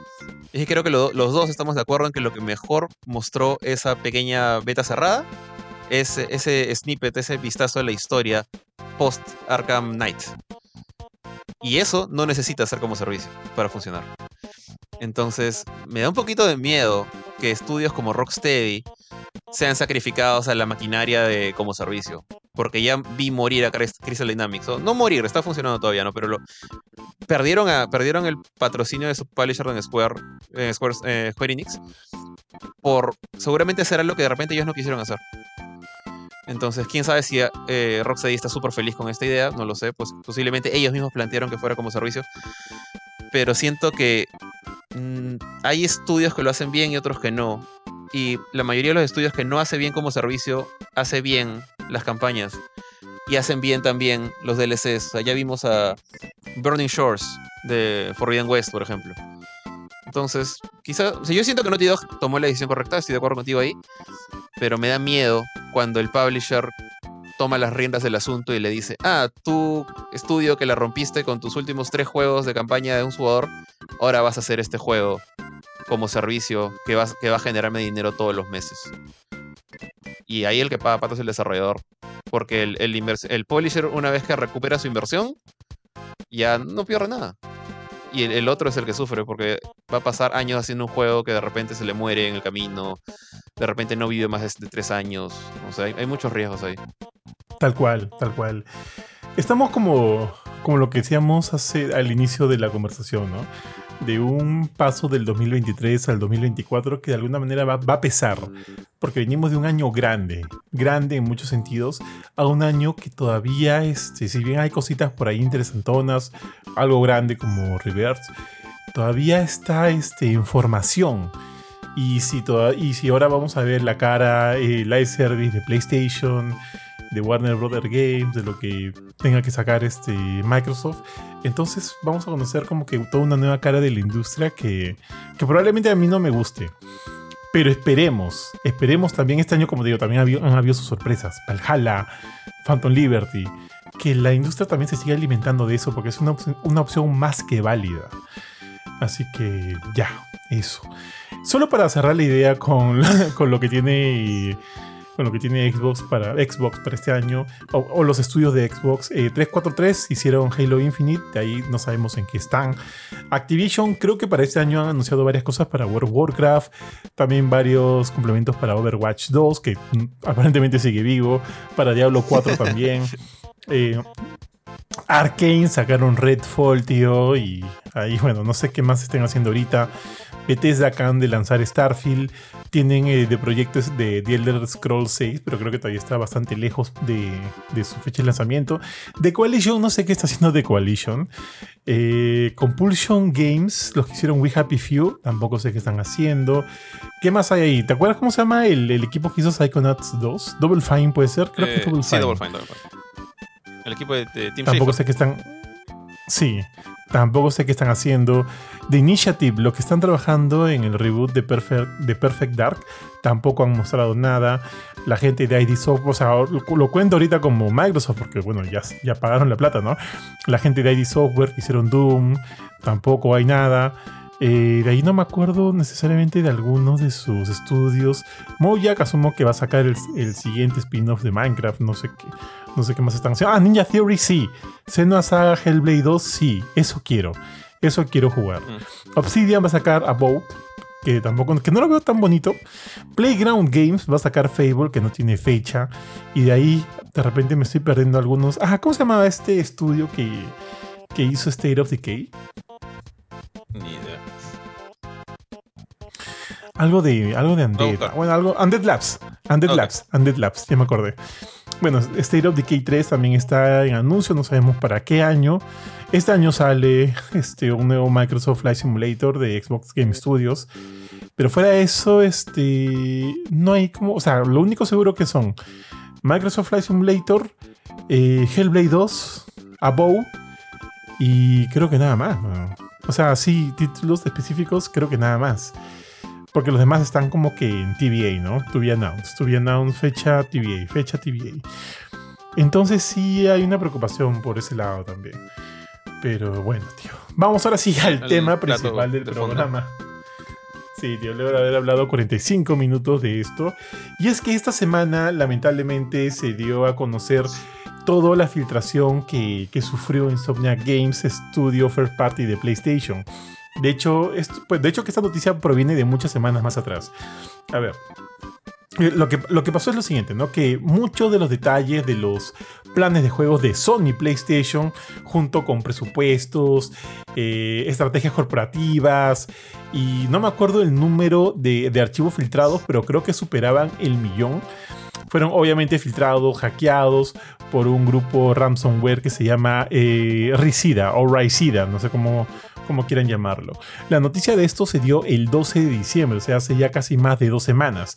es que creo que los dos estamos de acuerdo en que lo que mejor mostró esa pequeña beta cerrada es ese snippet, ese vistazo de la historia post Arkham Knight. Y eso no necesita ser como servicio para funcionar. Entonces, me da un poquito de miedo que estudios como Rocksteady sean sacrificados a la maquinaria de como servicio. Porque ya vi morir a Crystal Dynamics. no morir, está funcionando todavía, ¿no? Pero lo, perdieron, perdieron el patrocinio de su publisher en Square, eh, Square Enix por seguramente hacer algo que de repente ellos no quisieron hacer. Entonces, quién sabe si eh, Rocksteady está súper feliz con esta idea, no lo sé, pues posiblemente ellos mismos plantearon que fuera como servicio. Pero siento que mm, hay estudios que lo hacen bien y otros que no. Y la mayoría de los estudios que no hace bien como servicio, hace bien las campañas. Y hacen bien también los DLCs. O sea, ya vimos a Burning Shores de Forbidden West, por ejemplo. Entonces, quizá, o sea, yo siento que Naughty Dog tomó la decisión correcta, estoy de acuerdo contigo ahí, pero me da miedo cuando el publisher toma las riendas del asunto y le dice, ah, tú estudio que la rompiste con tus últimos tres juegos de campaña de un jugador, ahora vas a hacer este juego como servicio que va, que va a generarme dinero todos los meses. Y ahí el que paga pato es el desarrollador. Porque el, el, el publisher, una vez que recupera su inversión, ya no pierde nada. Y el, otro es el que sufre, porque va a pasar años haciendo un juego que de repente se le muere en el camino, de repente no vive más de, tres años. O sea, hay, muchos riesgos ahí. Tal cual, tal cual. Estamos como, como lo que decíamos hace, al inicio de la conversación, ¿no? De un paso del 2023 al 2024 que de alguna manera va, a pesar, porque venimos de un año grande, grande en muchos sentidos, a un año que todavía, este, si bien hay cositas por ahí interesantonas, algo grande como Reverse, todavía está este, en formación. Y si, toda, y si ahora vamos a ver la cara, el eh, live service de PlayStation, de Warner Brothers Games, de lo que tenga que sacar este Microsoft. Entonces vamos a conocer como que toda una nueva cara de la industria que, que probablemente a mí no me guste. Pero esperemos, esperemos también este año, como digo, también han habido sus sorpresas. Valhalla, Phantom Liberty. Que la industria también se siga alimentando de eso porque es una, una opción más que válida. Así que ya, eso. Solo para cerrar la idea con, con lo que tiene con lo que tiene Xbox para Xbox para este año, o, los estudios de Xbox. 343 eh, hicieron Halo Infinite, de ahí no sabemos en qué están. Activision creo que para este año han anunciado varias cosas para World of Warcraft, también varios complementos para Overwatch 2, que mm, aparentemente sigue vivo, para Diablo 4 también. Eh, Arkane sacaron Redfall, tío, y ahí, bueno, no sé qué más estén haciendo ahorita. Bethesda acaban de lanzar Starfield. Tienen eh, de proyectos de The Elder Scrolls 6, pero creo que todavía está bastante lejos de, su fecha de lanzamiento. The Coalition, no sé qué está haciendo The Coalition. Eh, Compulsion Games, los que hicieron We Happy Few, tampoco sé qué están haciendo. ¿Qué más hay ahí? ¿Te acuerdas cómo se llama el, equipo que hizo Psychonauts 2? Double Fine puede ser, creo que es eh, Double Fine. Sí, Double Fine, Double Fine. El equipo de, Team Tampoco sé qué están. Sí, tampoco sé qué están haciendo. The Initiative, lo que están trabajando en el reboot de Perfect, de Perfect Dark, tampoco han mostrado nada. La gente de ID Software, o sea, lo, cuento ahorita como Microsoft, porque bueno, ya, ya pagaron la plata, ¿no? La gente de ID Software hicieron Doom, tampoco hay nada. Eh, de ahí no me acuerdo necesariamente de algunos de sus estudios. Mojang asumo que va a sacar el, el siguiente spin-off de Minecraft, no sé qué. No sé qué más están haciendo. Ah, Ninja Theory sí. Senua Saga Hellblade 2 sí. Eso quiero. Eso quiero jugar. Mm. Obsidian va a sacar About, que tampoco, que no lo veo tan bonito. Playground Games va a sacar Fable, que no tiene fecha. Y de ahí, de repente me estoy perdiendo algunos. Ah, ¿cómo se llamaba este estudio que, que hizo State of Decay? Ni idea. Algo de, algo de Undead. bueno, algo. Undead Labs. Undead Labs. Undead Labs, ya me acordé. Bueno, State of Decay 3 también está en anuncio, no sabemos para qué año. Este año sale este, un nuevo Microsoft Flight Simulator de Xbox Game Studios. Pero fuera de eso, este, no hay como, o sea, lo único seguro que son Microsoft Flight Simulator, eh, Hellblade 2, Above y creo que nada más. O sea, sí, títulos específicos, creo que nada más. Porque los demás están como que en TVA, ¿no? To be announced. To be announced, fecha TVA, fecha TVA. Entonces sí hay una preocupación por ese lado también. Pero bueno, tío. Vamos ahora sí al tema principal del programa. Sí, tío, luego de haber hablado 45 minutos de esto. Y es que esta semana, lamentablemente, se dio a conocer toda la filtración que, que sufrió Insomnia Games Studio First Party de PlayStation. De hecho, pues, de hecho que esta noticia proviene de muchas semanas más atrás. A ver. Eh, lo que, lo que pasó es lo siguiente, ¿no? Que muchos de los detalles de los planes de juegos de Sony PlayStation, junto con presupuestos, eh, estrategias corporativas, y no me acuerdo el número de, de archivos filtrados, pero creo que superaban el millón fueron obviamente filtrados, hackeados por un grupo ransomware que se llama eh, Ricida o Ricida, no sé cómo, como quieran llamarlo. La noticia de esto se dio el 12 de diciembre, o sea, hace ya casi más de dos semanas.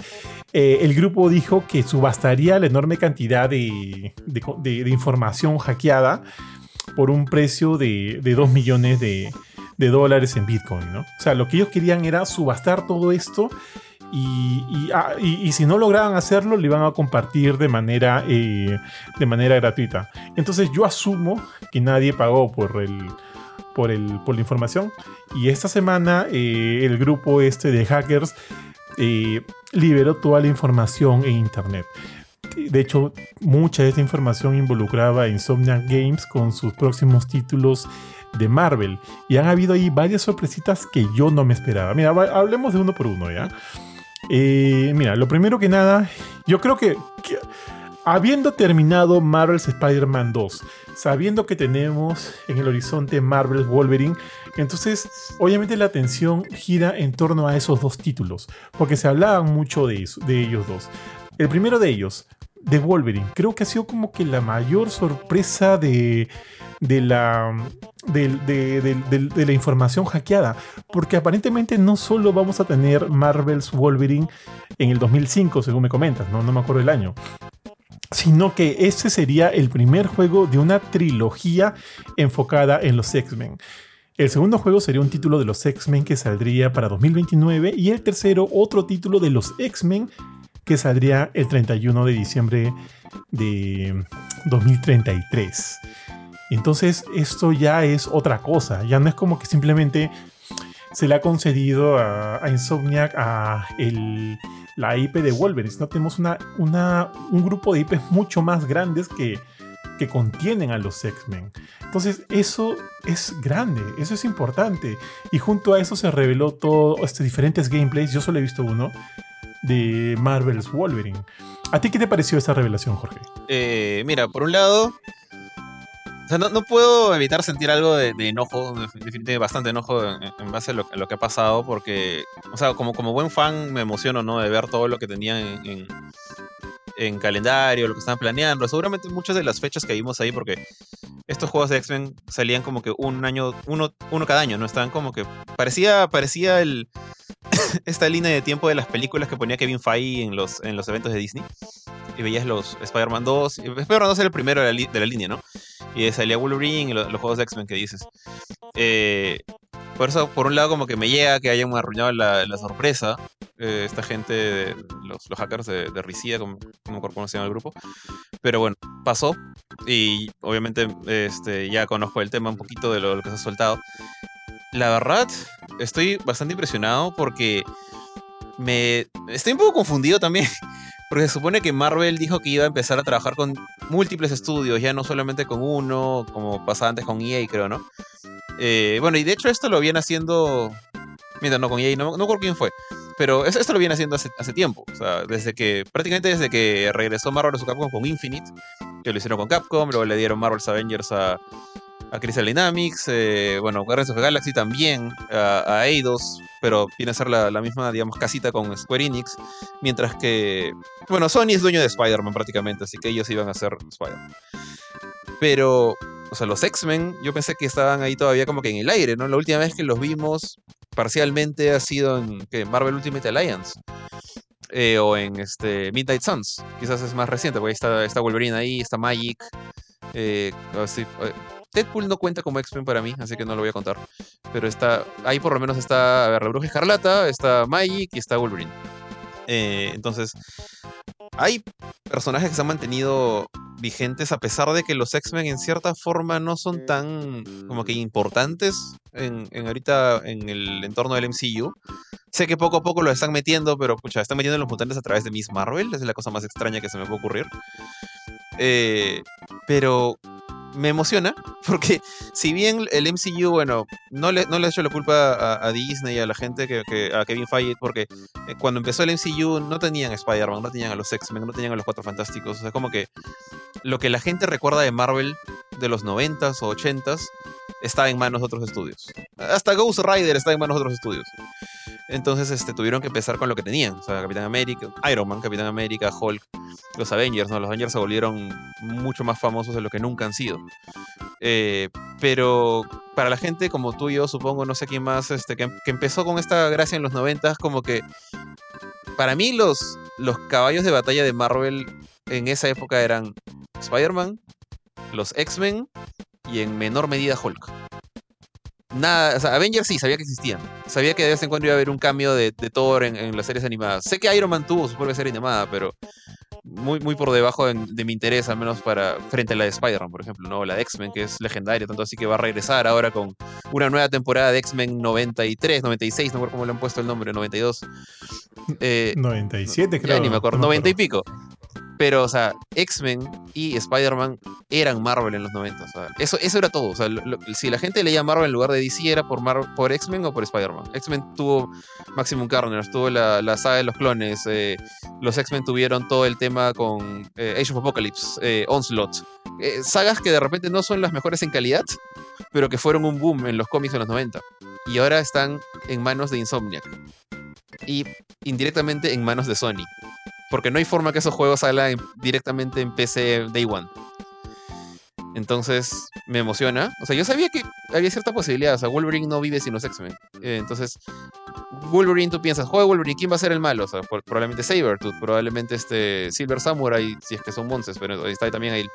Eh, el grupo dijo que subastaría la enorme cantidad de, información hackeada por un precio de, de 2 millones de, dólares en Bitcoin. O sea, lo que ellos querían era subastar todo esto Ah, y, si no lograban hacerlo, lo iban a compartir de manera, eh, de manera gratuita. Entonces yo asumo que nadie pagó por, el, por, el, por la información. Y esta semana eh, el grupo este de hackers eh, liberó toda la información en Internet. De hecho, mucha de esta información involucraba a Insomniac Games con sus próximos títulos de Marvel. Y han habido ahí varias sorpresitas que yo no me esperaba. Mira, hablemos de uno por uno, ¿ya? Eh, mira, lo primero que nada, yo creo que, habiendo terminado Marvel's Spider-Man 2, sabiendo que tenemos en el horizonte Marvel's Wolverine, entonces obviamente la atención gira en torno a esos dos títulos, porque se hablaba mucho de, de ellos dos. El primero de ellos, de Wolverine, creo que ha sido como que la mayor sorpresa de, de la, de, la información hackeada. Porque aparentemente no solo vamos a tener Marvel's Wolverine en el 2005, según me comentas, no, no me acuerdo el año. Sino que este sería el primer juego de una trilogía enfocada en los X-Men. El segundo juego sería un título de los X-Men que saldría para 2029 y el tercero otro título de los X-Men que saldría el 31 de diciembre de 2033. Entonces esto ya es otra cosa, ya no es como que simplemente se le ha concedido a, Insomniac a la IP de Wolverine, sino tenemos una, un grupo de IPs mucho más grandes que, que contienen a los X-Men. Entonces eso es grande, eso es importante. Y junto a eso se reveló todo, este, diferentes gameplays, yo solo he visto uno, de Marvel's Wolverine. ¿A ti qué te pareció esa revelación, Jorge? Eh, mira, por un lado, o sea, no, puedo evitar sentir algo de, enojo, definitivamente bastante enojo en, base a lo, que ha pasado, porque, o sea, como, como buen fan me emociono, ¿no? De ver todo lo que tenían en, en, calendario, lo que estaban planeando. Seguramente muchas de las fechas que vimos ahí, porque estos juegos de X-Men salían como que un año, uno, uno cada año, ¿no? Estaban como que, parecía, parecía el, esta línea de tiempo de las películas que ponía Kevin Feige en los, en los eventos de Disney. Y veías los Spider-Man 2. Spider-Man 2 era el primero de la, línea, ¿no? y salía Wolverine y los, juegos de X-Men que dices. Eh, por eso, por un lado, como que me llega que hayan arruinado la, la sorpresa. Eh, esta gente, los, hackers de, de Ricida, como, como llama el grupo. Pero bueno, pasó. Y obviamente este, ya conozco el tema un poquito de lo, lo que se ha soltado. La verdad, estoy bastante impresionado porque me. Estoy un poco confundido también. Porque se supone que Marvel dijo que iba a empezar a trabajar con múltiples estudios, ya no solamente con uno, como pasaba antes con EA, creo, ¿no? Eh, bueno, y de hecho esto lo viene haciendo. Mira, no con EA, no, no quién fue. Pero esto lo viene haciendo hace, tiempo. O sea, desde que. Prácticamente desde que regresó Marvel a su Capcom con Infinite. Que lo hicieron con Capcom. Luego le dieron Marvel's Avengers a, Crystal Dynamics. Eh, bueno, Guardians of the Galaxy también. A, a Eidos pero viene a ser la, misma, digamos, casita con Square Enix, mientras que, bueno, Sony es dueño de Spider-Man prácticamente, así que ellos iban a ser Spider-Man. Pero, o sea, los X-Men, yo pensé que estaban ahí todavía como que en el aire, ¿no? La última vez que los vimos parcialmente ha sido en Marvel Ultimate Alliance. Eh, o en este Midnight Suns, quizás es más reciente, porque ahí está, está Wolverine ahí, está Magic, eh, así, eh, no cuenta como X-Men para mí, así que no lo voy a contar. Pero está, ahí por lo menos está, a ver, la Bruja Escarlata, está Magic y está Wolverine. Eh, entonces, hay personajes que se han mantenido vigentes a pesar de que los X-Men en cierta forma no son tan como que importantes en, ahorita en el entorno del MCU. Sé que poco a poco lo están metiendo, pero pucha, están metiendo los mutantes a través de Miss Marvel, es la cosa más extraña que se me puede ocurrir. Eh, pero me emociona, porque si bien el MCU, bueno, no le, no le hecho la culpa a, Disney y a la gente, que, a Kevin Feige, porque eh, cuando empezó el MCU no tenían Spider-Man, no tenían a los X-Men, no tenían a los Cuatro Fantásticos, o sea, como que lo que la gente recuerda de Marvel de los 90s o 80s está en manos de otros estudios. Hasta Ghost Rider está en manos de otros estudios. Entonces este, tuvieron que empezar con lo que tenían. O sea, Capitán América, Iron Man, Capitán América, Hulk, los Avengers, ¿no? Los Avengers se volvieron mucho más famosos de lo que nunca han sido. Eh, pero para la gente como tú y yo, supongo, no sé quién más, este, que, que empezó con esta gracia en los 90, como que para mí los, los caballos de batalla de Marvel en esa época eran Spider-Man, los X-Men y en menor medida Hulk. Nada, o sea, Avengers sí, sabía que existían. Sabía que de vez en cuando iba a haber un cambio de, de Thor en, en, las series animadas. Sé que Iron Man tuvo su propia serie animada, pero muy, muy por debajo de, de mi interés, al menos para frente a la de Spider-Man, por ejemplo, ¿no? La de X-Men, que es legendaria, tanto así que va a regresar ahora con una nueva temporada de X-Men 93, 96, no recuerdo cómo le han puesto el nombre, 92. Eh, 97, creo. Ya ni me acuerdo, no 90 y pico. Pero, o sea, X-Men y Spider-Man eran Marvel en los 90. O sea, eso, eso era todo. O sea, si la gente leía Marvel en lugar de DC, era por, Mar por X-Men o por Spider-Man. X-Men tuvo Maximum Carnage, tuvo la, la, saga de los clones. Eh, los X-Men tuvieron todo el tema con eh, Age of Apocalypse, eh, Onslaught. sagas que de repente no son las mejores en calidad, pero que fueron un boom en los cómics en los 90. Y ahora están en manos de Insomniac. Y indirectamente en manos de Sony. Porque no hay forma que esos juegos salgan directamente en PC Day One. Entonces me emociona. O sea, yo sabía que había cierta posibilidad. O sea, Wolverine no vive sin los X-Men. Eh, entonces, Wolverine, tú piensas, juega Wolverine, ¿quién va a ser el malo? O sea, probablemente Sabertooth, probablemente este Silver Samurai, si es que son monces, pero ahí está también ahí.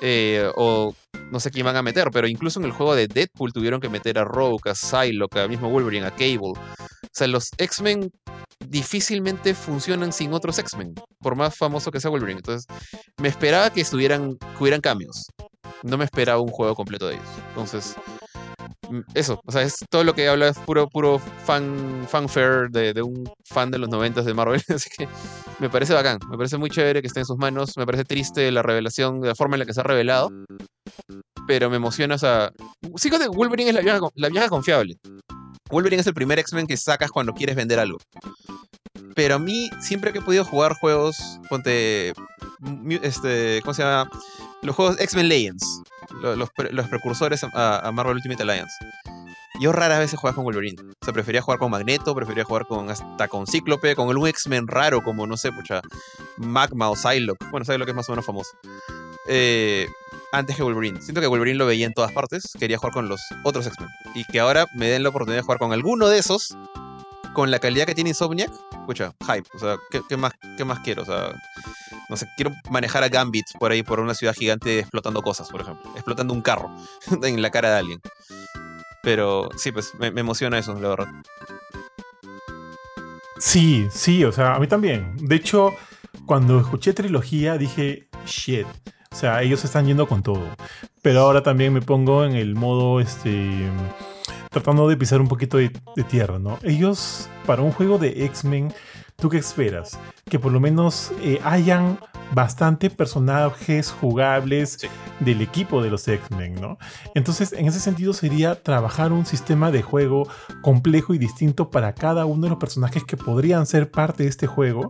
Eh, o no sé quién van a meter, pero incluso en el juego de Deadpool tuvieron que meter a Rogue, a Psylocke, a mismo Wolverine, a Cable. O sea, los X-Men difícilmente funcionan sin otros X-Men, por más famoso que sea Wolverine. Entonces, me esperaba que estuvieran, que hubieran cambios. No me esperaba un juego completo de ellos. Entonces, eso, o sea, es todo lo que habla es puro, puro fan, fanfare de, de un fan de los 90 de Marvel. Así que me parece bacán, me parece muy chévere que esté en sus manos. Me parece triste la revelación, la forma en la que se ha revelado. Pero me emociona, o sea, sí Wolverine es la vieja, la vieja confiable. Wolverine es el primer X-Men que sacas cuando quieres vender algo. Pero a mí, siempre que he podido jugar juegos, ponte. Este, ¿Cómo se llama? Los juegos X-Men Legends. Los, los, precursores a, a, Marvel Ultimate Alliance. Yo raras veces jugaba con Wolverine. O sea, prefería jugar con Magneto, prefería jugar con hasta con Cíclope, con algún X-Men raro, como no sé, pucha, Magma o Psylocke. Bueno, Psylocke es más o menos famoso. Eh, antes que Wolverine. Siento que Wolverine lo veía en todas partes, quería jugar con los otros X-Men. Y que ahora me den la oportunidad de jugar con alguno de esos, con la calidad que tiene Insomniac, escucha, hype. O sea, ¿qué, más, ¿qué más quiero? O sea, no sé, quiero manejar a Gambit por ahí, por una ciudad gigante explotando cosas, por ejemplo. Explotando un carro en la cara de alguien. Pero sí, pues me, me emociona eso, la verdad. Sí, sí, o sea, a mí también. De hecho, cuando escuché trilogía dije, shit. O sea, ellos están yendo con todo. Pero ahora también me pongo en el modo, este, tratando de pisar un poquito de, de tierra, ¿no? Ellos, para un juego de X-Men, ¿tú qué esperas? Que por lo menos eh, hayan bastante personajes jugables sí. del equipo de los X-Men, ¿no? Entonces, en ese sentido sería trabajar un sistema de juego complejo y distinto para cada uno de los personajes que podrían ser parte de este juego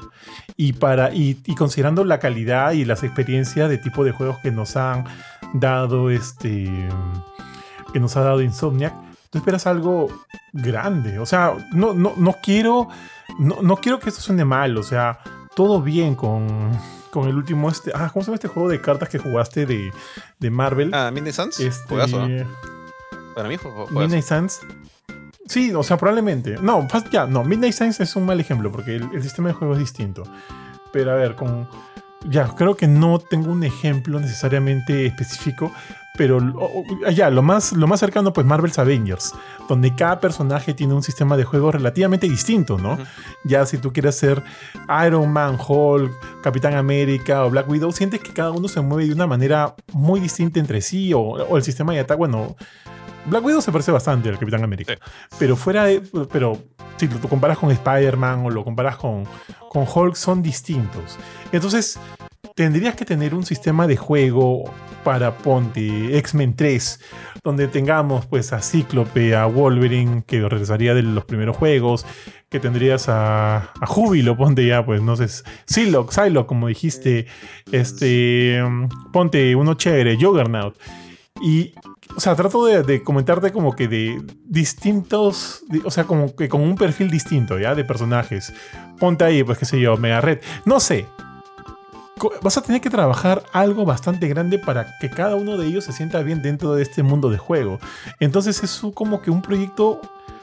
y, para, y, y considerando la calidad y las experiencias de tipo de juegos que nos han dado este que nos ha dado Insomniac, tú esperas algo grande. O sea, no, no, no quiero. No, no quiero que esto suene mal. O sea, todo bien con, con el último este. Ah, ¿cómo se llama este juego de cartas que jugaste de, de Marvel? Ah, Midnight Suns. Este, Juegazo, ¿no? Para mí fue. Midnight Suns. Sí, o sea, probablemente. No, ya, no. Midnight Suns es un mal ejemplo porque el, el sistema de juego es distinto. Pero a ver, con. Ya, creo que no tengo un ejemplo necesariamente específico, pero ya, lo más, lo más cercano, pues Marvel's Avengers, donde cada personaje tiene un sistema de juego relativamente distinto, ¿no? Uh -huh. Ya si tú quieres ser Iron Man, Hulk, Capitán América o Black Widow, sientes que cada uno se mueve de una manera muy distinta entre sí, o, o el sistema de ataque, bueno, Black Widow se parece bastante al Capitán América, sí. pero fuera de, pero si lo comparas con Spider-Man o lo comparas con, con Hulk, son distintos. Entonces, tendrías que tener un sistema de juego para Ponte X-Men 3, donde tengamos pues a Cíclope, a Wolverine, que regresaría de los primeros juegos, que tendrías a, a Júbilo, ponte ya, pues no sé, Psylocke, Psylocke, como dijiste, este, ponte uno chévere, Juggernaut. Y o sea, trato de, comentarte como que de distintos, o sea, como que con un perfil distinto, ¿ya? De personajes. Ponte ahí, pues qué sé yo, Mega Red. No sé. Vas a tener que trabajar algo bastante grande para que cada uno de ellos se sienta bien dentro de este mundo de juego. Entonces es como que un proyecto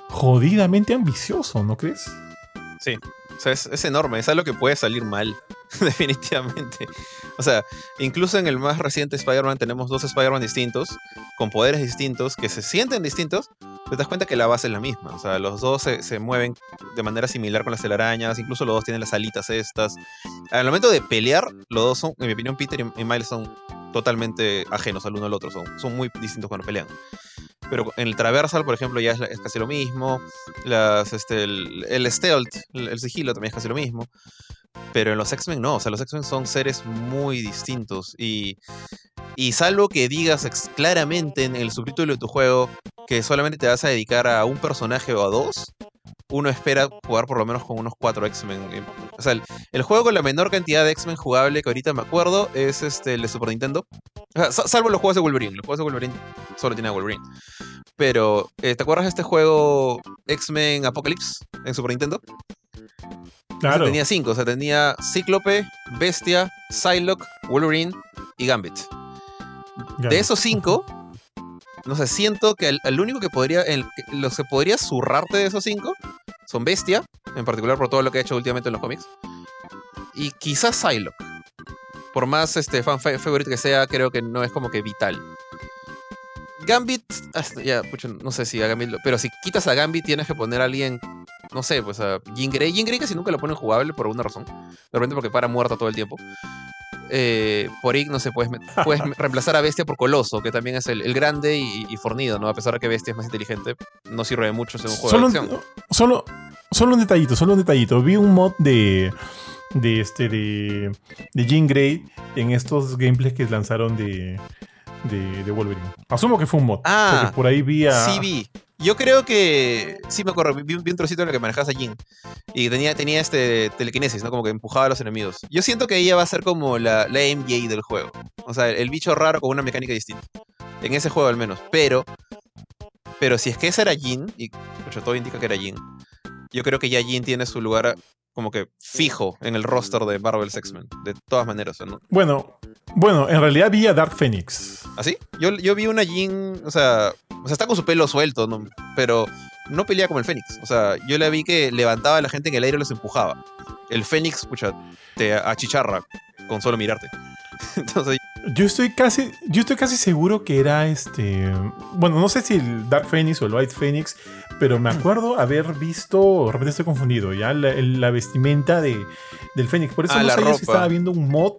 jodidamente ambicioso, ¿no crees? Sí, o sea, es, enorme, es algo que puede salir mal, definitivamente. O sea, incluso en el más reciente Spider-Man tenemos dos Spider-Man distintos, con poderes distintos, que se sienten distintos, te das cuenta que la base es la misma. O sea, los dos se, mueven de manera similar con las telarañas, incluso los dos tienen las alitas estas. Al momento de pelear, los dos son, en mi opinión, Peter y Miles son totalmente ajenos al uno al otro, son, son muy distintos cuando pelean. Pero en el Traversal, por ejemplo, ya es, casi lo mismo. Las, este, el, Stealth, el, sigilo también es casi lo mismo. Pero en los X-Men no, o sea, los X-Men son seres muy distintos. Y, y salvo que digas claramente en el subtítulo de tu juego que solamente te vas a dedicar a un personaje o a dos, uno espera jugar por lo menos con unos cuatro X-Men. O sea, el, juego con la menor cantidad de X-Men jugable que ahorita me acuerdo es este, el de Super Nintendo. salvo los juegos de Wolverine. Los juegos de Wolverine solo tienen a Wolverine. Pero, eh, ¿te acuerdas de este juego X-Men Apocalypse en Super Nintendo? Claro. tenía cinco, o sea, tenía Cíclope, Bestia, Psylocke, Wolverine y Gambit. De esos cinco, no sé, siento que el, único que podría, el, los que podría zurrarte de esos cinco son Bestia, en particular por todo lo que ha hecho últimamente en los cómics, y quizás Psylocke. Por más este, fan favorito que sea, creo que no es como que vital. Gambit, ya, no sé si a Gambit, pero si quitas a Gambit tienes que poner a alguien, no sé, pues a Jean Grey. Casi nunca lo ponen jugable por alguna razón. De repente porque para muerta todo el tiempo. Eh, por Ig, no sé, puedes, puedes reemplazar a Bestia por Coloso, que también es el, grande y, fornido, ¿no? A pesar de que Bestia es más inteligente, no sirve de mucho en un juego solo, de acción. Solo, solo un detallito, solo un detallito. Vi un mod de de este de, de Jean Grey en estos gameplays que lanzaron de, de, Wolverine. Asumo que fue un mod. Ah, porque por ahí vi a... Sí, vi. Yo creo que. Sí, me acuerdo. Vi, un trocito en el que manejabas a Jin. Y tenía, tenía este telequinesis, ¿no? Como que empujaba a los enemigos. Yo siento que ella va a ser como la, la MJ del juego. O sea, el, bicho raro con una mecánica distinta. En ese juego al menos. Pero. Pero si es que esa era Jin, y todo indica que era Jin, yo creo que ya Jin tiene su lugar como que fijo en el roster de Marvel's X-Men. De todas maneras, ¿no? Bueno, bueno, en realidad vi a Dark Phoenix. ¿Ah, sí? Yo, yo vi una Jean, o sea, o sea, está con su pelo suelto, ¿no? pero no pelea como el Fénix. O sea, yo la vi que levantaba a la gente en el aire y los empujaba. El Fénix, escucha, te achicharra con solo mirarte. Entonces, yo estoy casi, yo estoy casi seguro que era este, bueno, no sé si el Dark Phoenix o el White Phoenix, pero me acuerdo haber visto, de repente estoy confundido, ya la, vestimenta de, del Fénix. Por eso ah, no sabía si estaba viendo un mod,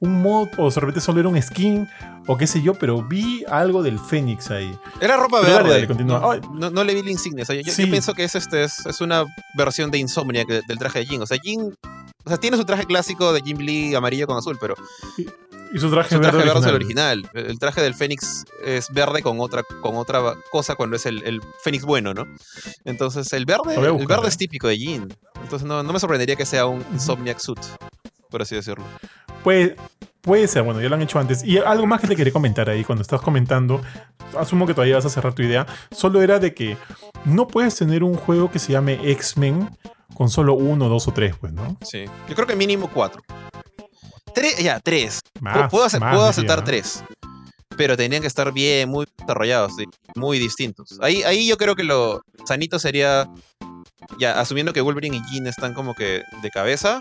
un mod o de repente solo era un skin o qué sé yo, pero vi algo del Fénix ahí. Era ropa verde. no, le vi la insignia. yo, pienso que es, este, es, una versión de Insomnia del traje de Jin. O sea, Jin o sea, tiene su traje clásico de Jim Lee amarillo con azul, pero y su traje, verde, es el original. El traje del Fénix es verde con otra, con otra cosa cuando es el, Fénix bueno, ¿no? Entonces el verde, el verde es típico de Jean. Entonces no, me sorprendería que sea un Insomniac suit, por así decirlo. Puede, puede ser, bueno, ya lo han hecho antes. Y algo más que te quería comentar ahí, cuando estás comentando, asumo que todavía vas a cerrar tu idea, solo era de que no puedes tener un juego que se llame X-Men con solo uno, dos o tres, pues, ¿no? Sí. Yo creo que mínimo cuatro. Tres, ya, tres. puedo, aceptar tres. Pero tenían que estar bien, muy desarrollados, muy distintos. Ahí, ahí yo creo que lo sanito sería. Ya, asumiendo que Wolverine y Jean están como que de cabeza,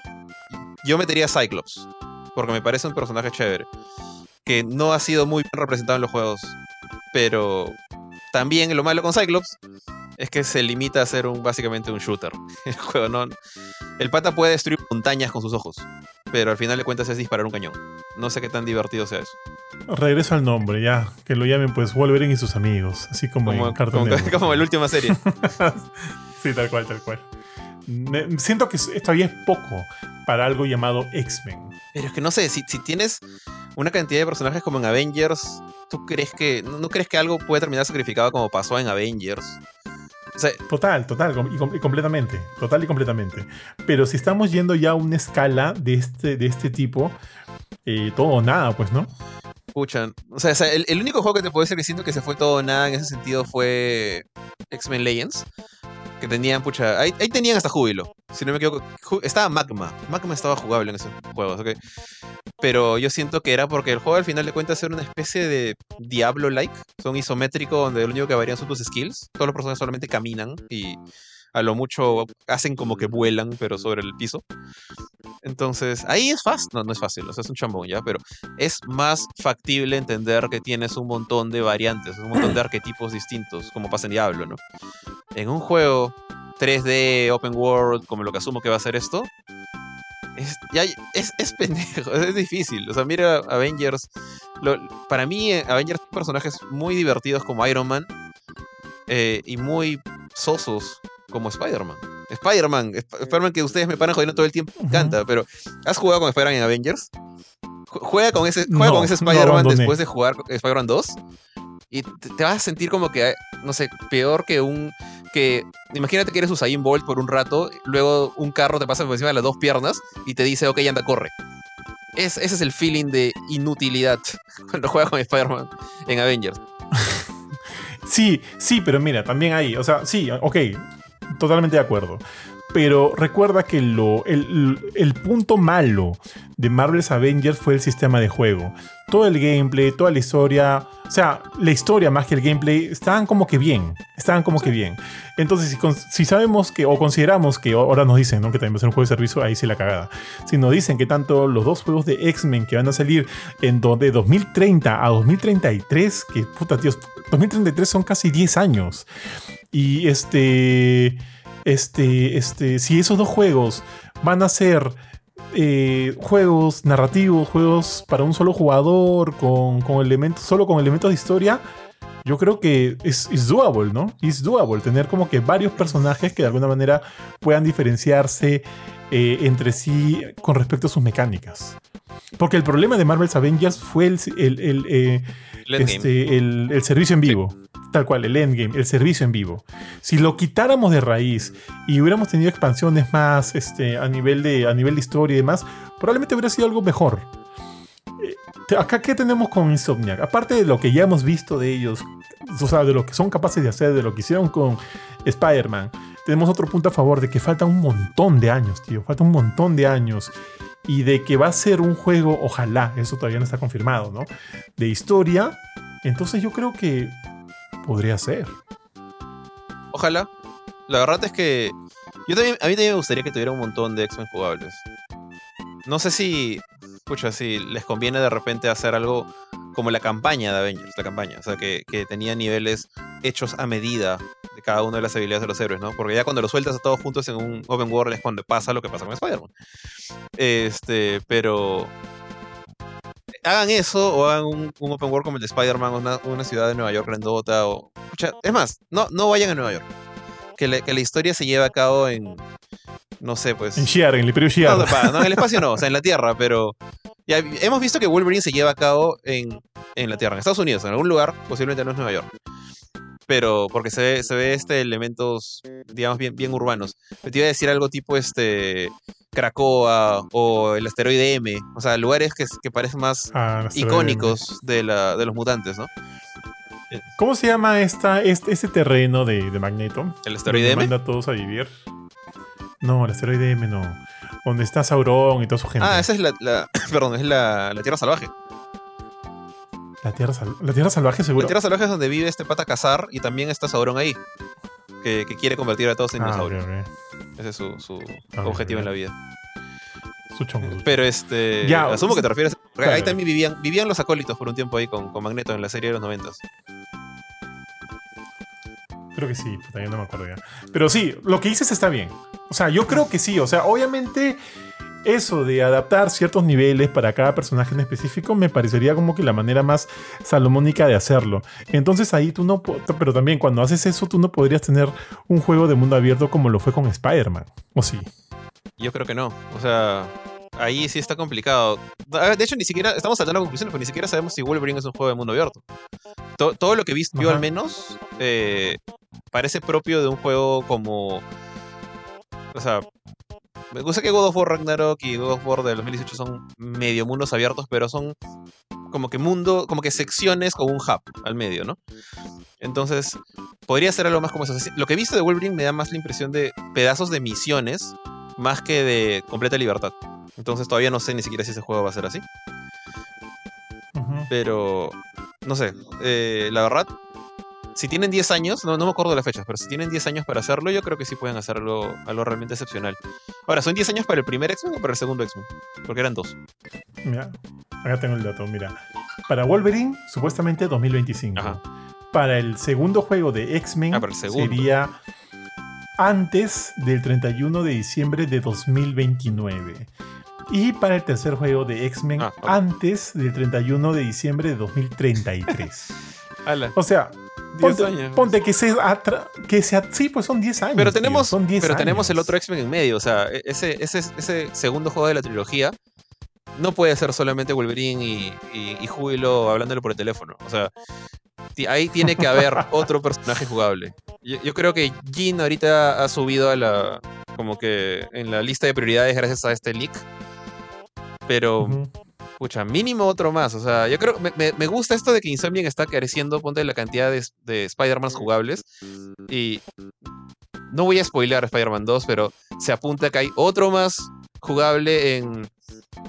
yo metería Cyclops. Porque me parece un personaje chévere. Que no ha sido muy bien representado en los juegos. Pero también lo malo con Cyclops es que se limita a ser un, básicamente un shooter. El juego no. El pata puede destruir montañas con sus ojos, pero al final de cuentas es disparar un cañón. No sé qué tan divertido sea eso. Regreso al nombre, ya. Que lo llamen pues Wolverine y sus amigos, así como, como en Cartoon como, como, la última serie. sí, tal cual, tal cual. siento que esto había es poco para algo llamado X-Men. Pero es que no sé, si, si tienes una cantidad de personajes como en Avengers, ¿tú crees que. ¿No, crees que algo puede terminar sacrificado como pasó en Avengers? Total, total, y, completamente, total y completamente. Pero si estamos yendo ya a una escala de este, de este tipo, eh, todo o nada, pues, ¿no? Pucha, o sea, o sea, el, el único juego que te puedo decir que siento que se fue todo o nada en ese sentido fue X-Men Legends. Que tenían, pucha, ahí, tenían hasta júbilo. Si no me equivoco, estaba Magma. Magma estaba jugable en esos juegos, ¿ok? Pero yo siento que era porque el juego al final de cuentas era una especie de Diablo-like. Son isométrico donde lo único que varían son tus skills. Todos los personajes solamente caminan y a lo mucho hacen como que vuelan, pero sobre el piso. Entonces, ahí es fácil. No, no es fácil, o sea, es un chambón ya, pero es más factible entender que tienes un montón de variantes, un montón de arquetipos distintos, como pasa en Diablo, ¿no? En un juego 3D, open world, como lo que asumo que va a ser esto, es, ya, es, es pendejo, es difícil. O sea, mira Avengers. lo- para mí, eh, Avengers son personajes muy divertidos como Iron Man eh, y muy sosos como Spider-Man. Spider-Man, Sp- Spider-Man que ustedes me paran jodiendo todo el tiempo, me encanta, pero ¿has jugado con Spider-Man en Avengers? Ju- Juega con ese, juega No, con ese Spider-Man después de jugar Spider-Man 2 y te, vas a sentir como que, no sé, peor que un... que Imagínate que eres Usain Bolt por un rato, luego un carro te pasa por encima de las dos piernas y te dice, ok, anda, corre. Es, ese es el feeling de inutilidad cuando juegas con Spider-Man en Avengers. Sí, sí, pero mira, también ahí, o sea, sí, ok, totalmente de acuerdo. Pero recuerda que lo, el, el punto malo de Marvel's Avengers fue el sistema de juego. Todo el gameplay, toda la historia, o sea, la historia más que el gameplay, estaban como que bien, estaban como que bien. Entonces, si, si sabemos que, o consideramos que ahora nos dicen ¿no? que también va a ser un juego de servicio, ahí sí la cagada. Si nos dicen que tanto los dos juegos de X-Men que van a salir en de 2030 a 2033, que puta, tío, 2033 son casi 10 años. Y este, este, este, si esos dos juegos van a ser eh, juegos narrativos, juegos para un solo jugador, con, con elementos, solo con elementos de historia, yo creo que es, es doable, ¿no? Es doable tener como que varios personajes que de alguna manera puedan diferenciarse eh, entre sí con respecto a sus mecánicas. Porque el problema de Marvel's Avengers fue el, el- el, eh, este, el, el servicio en vivo. Tal cual, el endgame, el servicio en vivo. Si lo quitáramos de raíz y hubiéramos tenido expansiones más este, a, nivel de, a nivel de historia y demás, probablemente hubiera sido algo mejor. Eh, Acá, ¿qué tenemos con Insomniac? Aparte de lo que ya hemos visto de ellos, o sea, de lo que son capaces de hacer, de lo que hicieron con Spider-Man, tenemos otro punto a favor de que falta un montón de años, tío. Falta un montón de años. Y de que va a ser un juego, ojalá, eso todavía no está confirmado, ¿no? De historia. Entonces yo creo que podría ser. Ojalá. La verdad es que yo también, a mí también me gustaría que tuviera un montón de X-Men jugables. No sé si, escucha, si les conviene de repente hacer algo como la campaña de Avengers, la campaña, o sea, que, que tenía niveles hechos a medida de cada una de las habilidades de los héroes, ¿no? Porque ya cuando los sueltas a todos juntos en un open world es cuando pasa lo que pasa con Spider-Man. Este, pero hagan eso o hagan un, un open world como el de Spider-Man, una, una ciudad de Nueva York grandota o... Es más, no, no vayan a Nueva York. Que, la- que la historia se lleve a cabo en... No sé, pues... En Shiar, en el Imperio Shiar. No, en el espacio no, o sea, en la Tierra, pero... Ya hemos visto que Wolverine se lleva a cabo en, en la Tierra, en Estados Unidos, en algún lugar, posiblemente no es Nueva York. Pero porque se ve, se ve este elementos, digamos, bien, bien urbanos. Pero te iba a decir algo tipo este Cracoa o el asteroide M, o sea, lugares que, que parecen más Ah, icónicos de, la, de los mutantes, ¿no? ¿Cómo se llama esta, este, este terreno de, de Magneto? El asteroide Donde M. manda a todos a vivir. No, el asteroide M no. Donde está Sauron y toda su gente. Ah, esa es la, la- perdón, es la, la Tierra Salvaje. la, tierra sal- la Tierra Salvaje, seguro. La Tierra Salvaje es donde vive este pata Cazar y también está Sauron ahí. Que, que quiere convertir a todos en Ah, dinosaurios. ok. Ese es su, su Ah, objetivo en la vida. Su chongo, su Pero este. Ya, asumo que te refieres. porque Ahí claro. también vivían, vivían los acólitos por un tiempo ahí con, con Magneto en la serie de los noventas. Creo que sí, ya no me acuerdo ya. Pero sí, lo que dices está bien. O sea, yo creo que sí. O sea, obviamente eso de adaptar ciertos niveles para cada personaje en específico me parecería como que la manera más salomónica de hacerlo. Entonces ahí tú no... Pero también cuando haces eso tú no podrías tener un juego de mundo abierto como lo fue con Spider-Man. ¿O sí? Yo creo que no. O sea, ahí sí está complicado. Ah, De hecho, ni siquiera. Estamos saltando a conclusiones, pero ni siquiera sabemos si Wolverine es un juego de mundo abierto. To- todo lo que he visto yo al menos eh, parece propio de un juego como. O sea. Me gusta que God of War Ragnarok y God of War del 2018 son medio mundos abiertos, pero son como que mundo, como que secciones con un hub al medio, ¿no? Entonces, podría ser algo más como eso. Lo que he visto de Wolverine me da más la impresión de pedazos de misiones más que de completa libertad. Entonces todavía no sé ni siquiera si ese juego va a ser así. Pero, no sé, eh, la verdad, si tienen 10 años, no, no me acuerdo de las fechas, pero si tienen 10 años para hacerlo, yo creo que sí pueden hacerlo algo realmente excepcional. Ahora, ¿son 10 años para el primer X-Men o para el segundo X-Men? Porque eran dos. Mira, acá tengo el dato, mira. Para Wolverine, supuestamente 2025. Para el segundo juego de X-Men ah, sería antes del 31 de diciembre de 2029. Y para el tercer juego de X-Men, ah, antes del 31 de diciembre de 2033. o sea, ponte, que se que sí, pues son 10 años. Pero tenemos, son pero tenemos el otro X-Men en medio. O sea, e-, ese, ese, ese segundo juego de la trilogía no puede ser solamente Wolverine y, y, Júbilo hablándole por el teléfono. O sea, ahí tiene que haber otro personaje jugable. Yo, creo que Jean ahorita ha subido a la. como que en la lista de prioridades gracias a este leak. Pero. Escucha, mínimo otro más. O sea, yo creo. Me, me, gusta esto de que Insomniac está careciendo, ponte la cantidad de, de Spider-Man jugables. Y. No voy a spoilear Spider-Man 2, pero se apunta que hay otro más jugable en,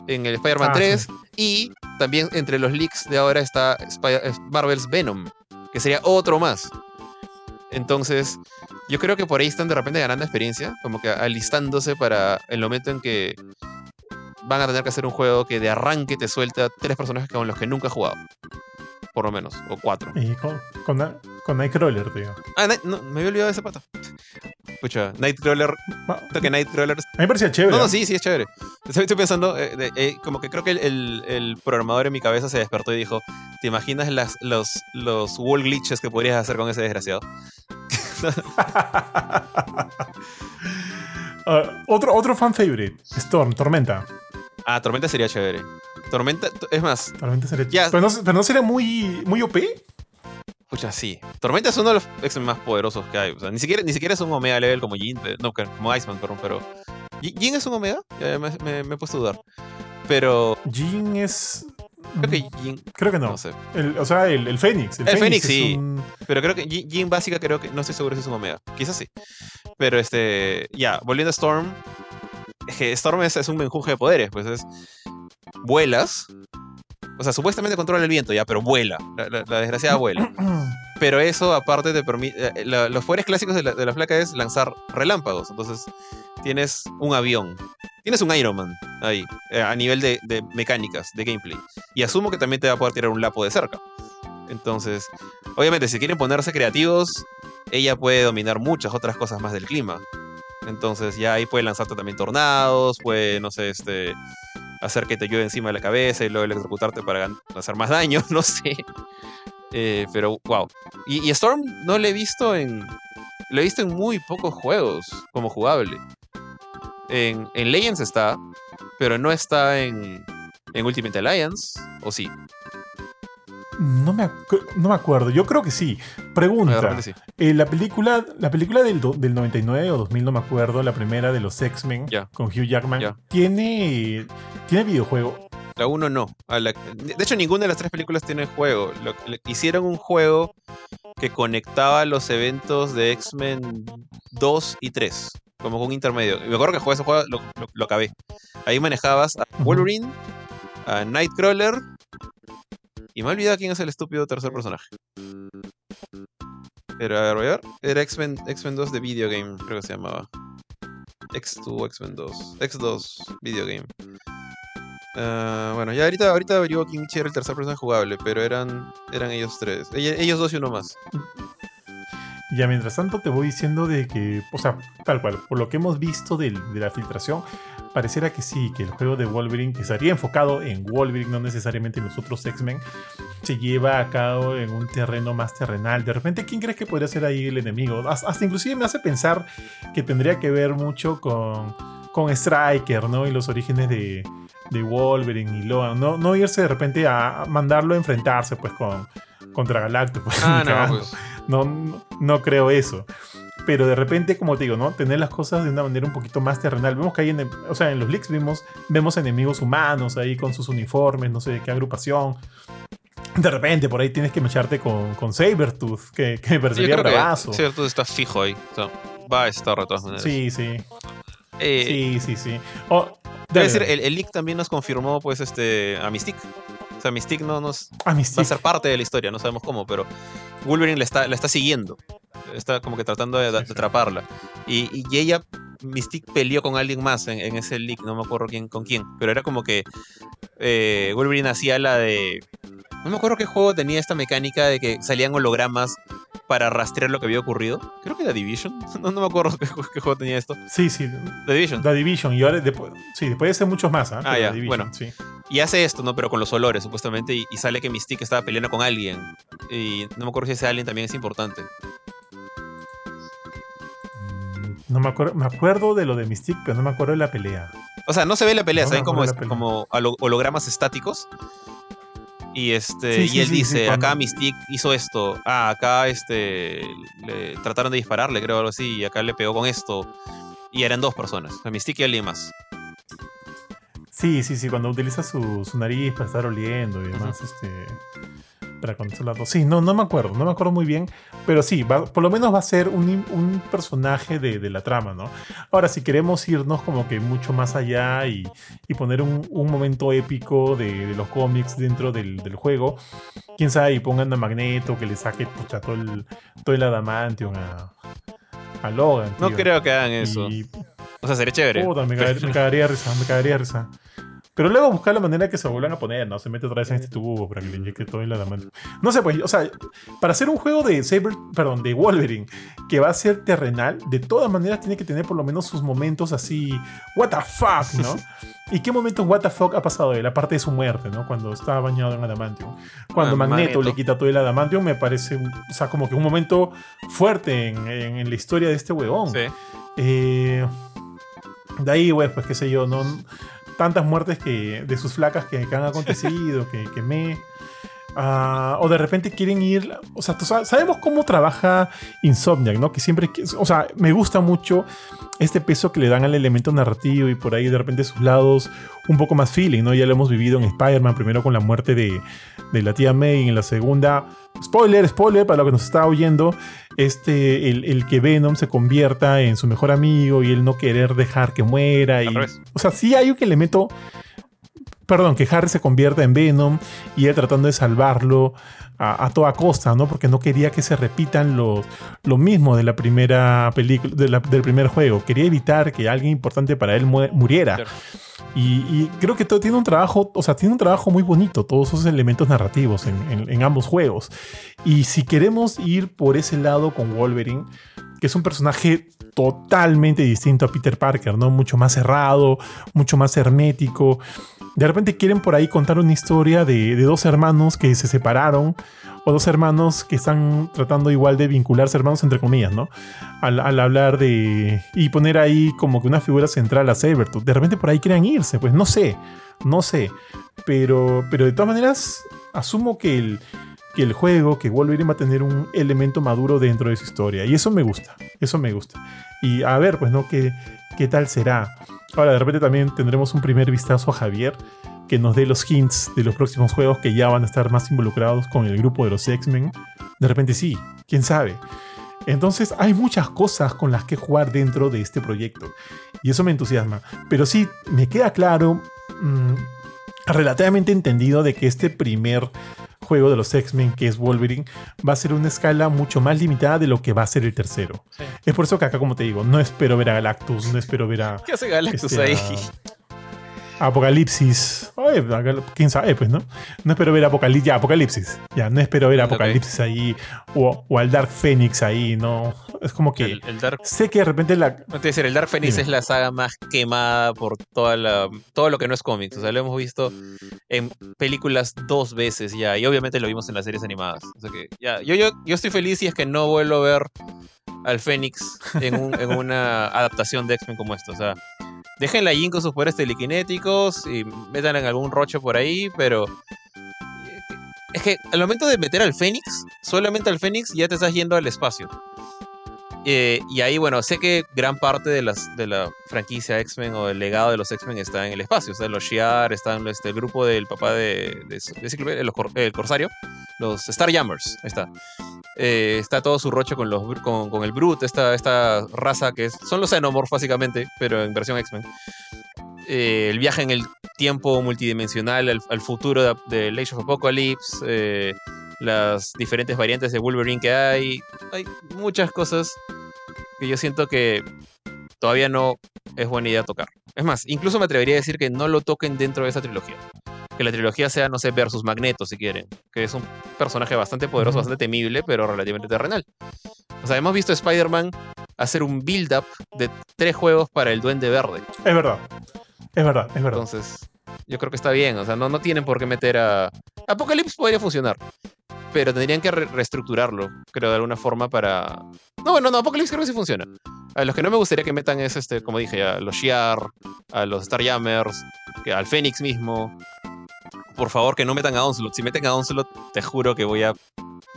en el Spider-Man 3. Ah, y también entre los leaks de ahora está Marvel's Venom, que sería otro más. Entonces, yo creo que por ahí están de repente ganando experiencia, como que alistándose para el momento en que van a tener que hacer un juego que de arranque te suelta tres personajes con los que nunca he jugado. Por lo menos, o cuatro. Y con, con, Nightcrawler, tío. Ah, no, me había olvidado de ese pato. Escucha, Nightcrawler. que Nightcrawler. A mí me parecía chévere. No, no, sí, sí, es chévere. Estoy, pensando, eh, eh, como que creo que el, el, programador en mi cabeza se despertó y dijo: ¿Te imaginas las, los, los wall glitches que podrías hacer con ese desgraciado? Ah, otro, otro fan favorite: Storm, Tormenta. Ah, Tormenta sería chévere. Tormenta, es más. Tormenta sería chévere. Pero, no, pero no sería muy, muy OP. Escucha, sí. Tormenta es uno de los x más poderosos que hay. O sea, ni siquiera, ni siquiera es un Omega level como Jin. No, como Iceman, perdón, pero. ¿Jin es un Omega? me, he puesto a dudar. Pero. Jin es. Creo que Jin. Creo que no. no sé. o sea, el, el Fénix. El, Fénix, sí. Pero creo que Jin básica, creo que. No estoy seguro si es un Omega. Quizás sí. Pero este. Ya, volviendo a Storm. Storm es, es un menjunje de poderes. Pues es. Vuelas o sea, supuestamente controla el viento ya, pero vuela. La, desgraciada vuela. Pero eso, aparte, te permite. Eh, los poderes clásicos de la, de placa es lanzar relámpagos. Entonces, tienes un avión. Tienes un Iron Man ahí, eh, a nivel de, mecánicas, de gameplay. Y asumo que también te va a poder tirar un lapo de cerca. Entonces, obviamente, si quieren ponerse creativos, ella puede dominar muchas otras cosas más del clima. Entonces, ya ahí puede lanzarte también tornados, puede, no sé, este hacer que te llueve encima de la cabeza y luego electrocutarte para hacer más daño, no sé. Eh, pero, wow. Y, Storm no lo he visto en. Lo he visto en muy pocos juegos como jugable. En, en Legends está, pero no está en, en Ultimate Alliance, ¿o sí? No me, no me acuerdo, yo creo que sí. Pregunta. Eh, la película, la película del, del 99 o 2000, no me acuerdo, la primera de los X-Men con Hugh Jackman, ¿tiene, ¿tiene videojuego? La 1 no. de hecho, ninguna de las tres películas tiene juego. hicieron un juego que conectaba los eventos de X-Men 2 y 3, como con un intermedio. me acuerdo que jugué ese juego, lo, lo acabé. Ahí manejabas a Wolverine, a Nightcrawler y me he olvidado quién es el estúpido tercer personaje. Era, a ver, Era X-Men, X-Men 2 de Video Game, creo que se llamaba. X2, X-Men 2. X2 Video Game. Ah, bueno, ya ahorita, ahorita averiguo quién era el tercer personaje jugable, pero eran, eran ellos tres. Ellos dos y uno más. Ya mientras tanto te voy diciendo de que, o sea, tal cual, por lo que hemos visto de la filtración, pareciera que sí, que el juego de Wolverine, que estaría enfocado en Wolverine, no necesariamente en los otros X-Men, se lleva a cabo en un terreno más terrenal. De repente, ¿quién crees que podría ser ahí el enemigo? Hasta, inclusive me hace pensar que tendría que ver mucho con, con Striker, ¿no? Y los orígenes de, de Wolverine y Logan. No, no irse de repente a mandarlo a enfrentarse, pues, con, contra Galactus. Pues, ah, no, pues. no, no creo eso. Pero de repente, como te digo, ¿no? Tener las cosas de una manera un poquito más terrenal. Vemos que hay, en, o sea, en los leaks vimos, vemos enemigos humanos ahí con sus uniformes, no sé de qué agrupación. De repente, por ahí tienes que mecharte con, con Sabertooth, que, que me parecería bravazo. Sabertooth está fijo ahí. O sea, va a estar de todas maneras. Sí, sí. Eh, sí, sí, sí. Oh, debe decir, el, el leak también nos confirmó, pues, este, a Mystique. O sea, Mystique no nos va a ser parte de la historia, no sabemos cómo, pero Wolverine la está, la está siguiendo. Está como que tratando de, atraparla. Y, y ella, Mystique peleó con alguien más en, en ese leak, no me acuerdo quién, con quién, pero era como que eh, Wolverine hacía la de... No me acuerdo qué juego tenía esta mecánica de que salían hologramas para rastrear lo que había ocurrido. Creo que era Division. No, no me acuerdo qué, ju- qué juego tenía esto. Sí, sí. The Division. The Division. Y ahora, después, sí, después de ser muchos más, ¿ah? Pero ya, The Division, bueno. sí. Y hace esto, ¿no? Pero con los olores, supuestamente. Y, y sale que Mystique estaba peleando con alguien. Y no me acuerdo si ese alguien también es importante. No me acuerdo, me acuerdo de lo de Mystique, pero no me acuerdo de la pelea. O sea, no se ve la pelea, No se ven como, pelea. como holo- hologramas estáticos. Y este. Sí, y sí, él sí, dice, acá Mystique hizo esto. Ah, acá este. Le trataron de dispararle, creo, algo así. Y acá le pegó con esto. Y eran dos personas. O sea, Mystique y alguien más. Sí, sí, sí, cuando utiliza su, su nariz para estar oliendo y demás, este. Para controlarlo. Sí, no, no me acuerdo, no me acuerdo muy bien. Pero sí, va- por lo menos va a ser un, un personaje de, de la trama, ¿no? Ahora, si queremos irnos como que mucho más allá y, y poner un, un momento épico de, de los cómics dentro del, del juego, quién sabe, y pongan a Magneto que le saque pucha, todo, el, todo el adamantium a, a Logan. No creo que hagan eso. Y, O sea, sería chévere. Puta, me, cagar- me cagaría risa, me cagaría risa. Pero luego buscar la manera que se vuelvan a poner, ¿no? Se mete otra vez en este tubo para que le inyecte todo en la mano. No sé, pues, o sea, para hacer un juego de Saber, perdón, de Wolverine, que va a ser terrenal, de todas maneras tiene que tener por lo menos sus momentos así, what the fuck, ¿no? ¿Y qué momentos what the fuck ha pasado de la parte de su muerte, ¿no? Cuando estaba bañado en adamantium. Cuando Ah, Magneto, Magneto. le quita todo el adamantium, me parece, o sea, como que un momento fuerte en, en- en la historia de este huevón. Sí. Eh, de ahí, güey, pues qué sé yo, no tantas muertes que de sus flacas que, que han acontecido, que, que me... ah, o de repente quieren ir, o sea, sabemos cómo trabaja Insomniac, ¿no? Que siempre, o sea, me gusta mucho este peso que le dan al elemento narrativo y por ahí de repente sus lados un poco más feeling, ¿no? Ya lo hemos vivido en Spider-Man, primero con la muerte de, de la tía May, y en la segunda, spoiler, spoiler, para lo que nos está oyendo, este, el, el que Venom se convierta en su mejor amigo y el no querer dejar que muera. Y, o sea, sí hay un elemento, perdón, que Harry se convierta en Venom y él tratando de salvarlo a, a toda costa, ¿no? Porque no quería que se repitan los, lo mismo de la primera película, de del primer juego. Quería evitar que alguien importante para él mu- muriera. Claro. Y, y creo que todo tiene un trabajo, o sea, tiene un trabajo muy bonito, todos esos elementos narrativos en, en- en ambos juegos. Y si queremos ir por ese lado con Wolverine, que es un personaje totalmente distinto a Peter Parker, ¿no? Mucho más cerrado, mucho más hermético. De repente quieren por ahí contar una historia de, dos hermanos que se separaron, o dos hermanos que están tratando igual de vincularse, hermanos entre comillas, ¿no? Al, al hablar de... y poner ahí como que una figura central a Sabertooth. De repente por ahí quieran irse, pues no sé, no sé. Pero, pero de todas maneras, asumo que el, que el juego, que Wolverine va a tener un elemento maduro dentro de su historia. Y eso me gusta, eso me gusta. Y a ver, pues, ¿no? ¿Qué, qué tal será? Ahora, de repente también tendremos un primer vistazo a Javier que nos dé los hints de los próximos juegos que ya van a estar más involucrados con el grupo de los X-Men. De repente sí, quién sabe. Entonces hay muchas cosas con las que jugar dentro de este proyecto. Y eso me entusiasma. Pero sí, me queda claro, mm, relativamente entendido de que este primer juego de los X-Men, que es Wolverine, va a ser una escala mucho más limitada de lo que va a ser el tercero. Sí. Es por eso que acá, como te digo, no espero ver a Galactus, no espero ver a... ¿Qué hace Galactus este, ahí? a Apocalipsis. Quién sabe, pues, ¿no? No espero ver Apocalipsis. Ya, Apocalipsis. Ya, no espero ver. Apocalipsis ahí. O, o al Dark Phoenix ahí, ¿no? Es como que. El, el Dark. Sé que de repente la. No te decir, el Dark Phoenix Dime. es la saga más quemada por toda la, todo lo que no es cómics. O sea, lo hemos visto en películas dos veces ya. Y obviamente lo vimos en las series animadas. O sea que ya. Yo, yo, yo estoy feliz si es que no vuelvo a ver al Fénix en, un- en una adaptación de X-Men como esta. O sea, déjenla allí con sus poderes telequinéticos y metan en algún roche por ahí, pero. Es que al momento de meter al Fénix, solamente al Fénix ya te estás yendo al espacio. Eh, y ahí, bueno, sé que gran parte de, las, de la franquicia X-Men o el legado de los X-Men está en el espacio. O sea, los Shi'ar, están este, el grupo del papá de, de, de el Corsario, los Starjammers, ahí está. Eh, está todo su rocho con, los, con, el Brute, esta, esta raza que es, son los Xenomorphs básicamente, pero en versión X-Men. Eh, el viaje en el tiempo multidimensional al, al futuro de, de Age of Apocalypse, las diferentes variantes de Wolverine que hay. Hay muchas cosas que yo siento que todavía no es buena idea tocar. Es más, incluso me atrevería a decir que no lo toquen dentro de esa trilogía. Que la trilogía sea, no sé, versus Magneto, si quieren. Que es un personaje bastante poderoso, bastante temible, pero relativamente terrenal. O sea, hemos visto a Spider-Man hacer un build-up de tres juegos para el Duende Verde. Es verdad. Es verdad, es verdad. Entonces, yo creo que está bien. O sea, no, no tienen por qué meter a. Apocalypse podría funcionar. Pero tendrían que re- reestructurarlo, creo, de alguna forma para. No, bueno, no, Apocalypse creo que sí funciona. A los que no me gustaría que metan es, este, como dije, a los Shi'ar, a los Starjammers, que- al Fénix mismo. Por favor, que no metan a Onslaught. Si meten a Onslaught, te juro que voy a,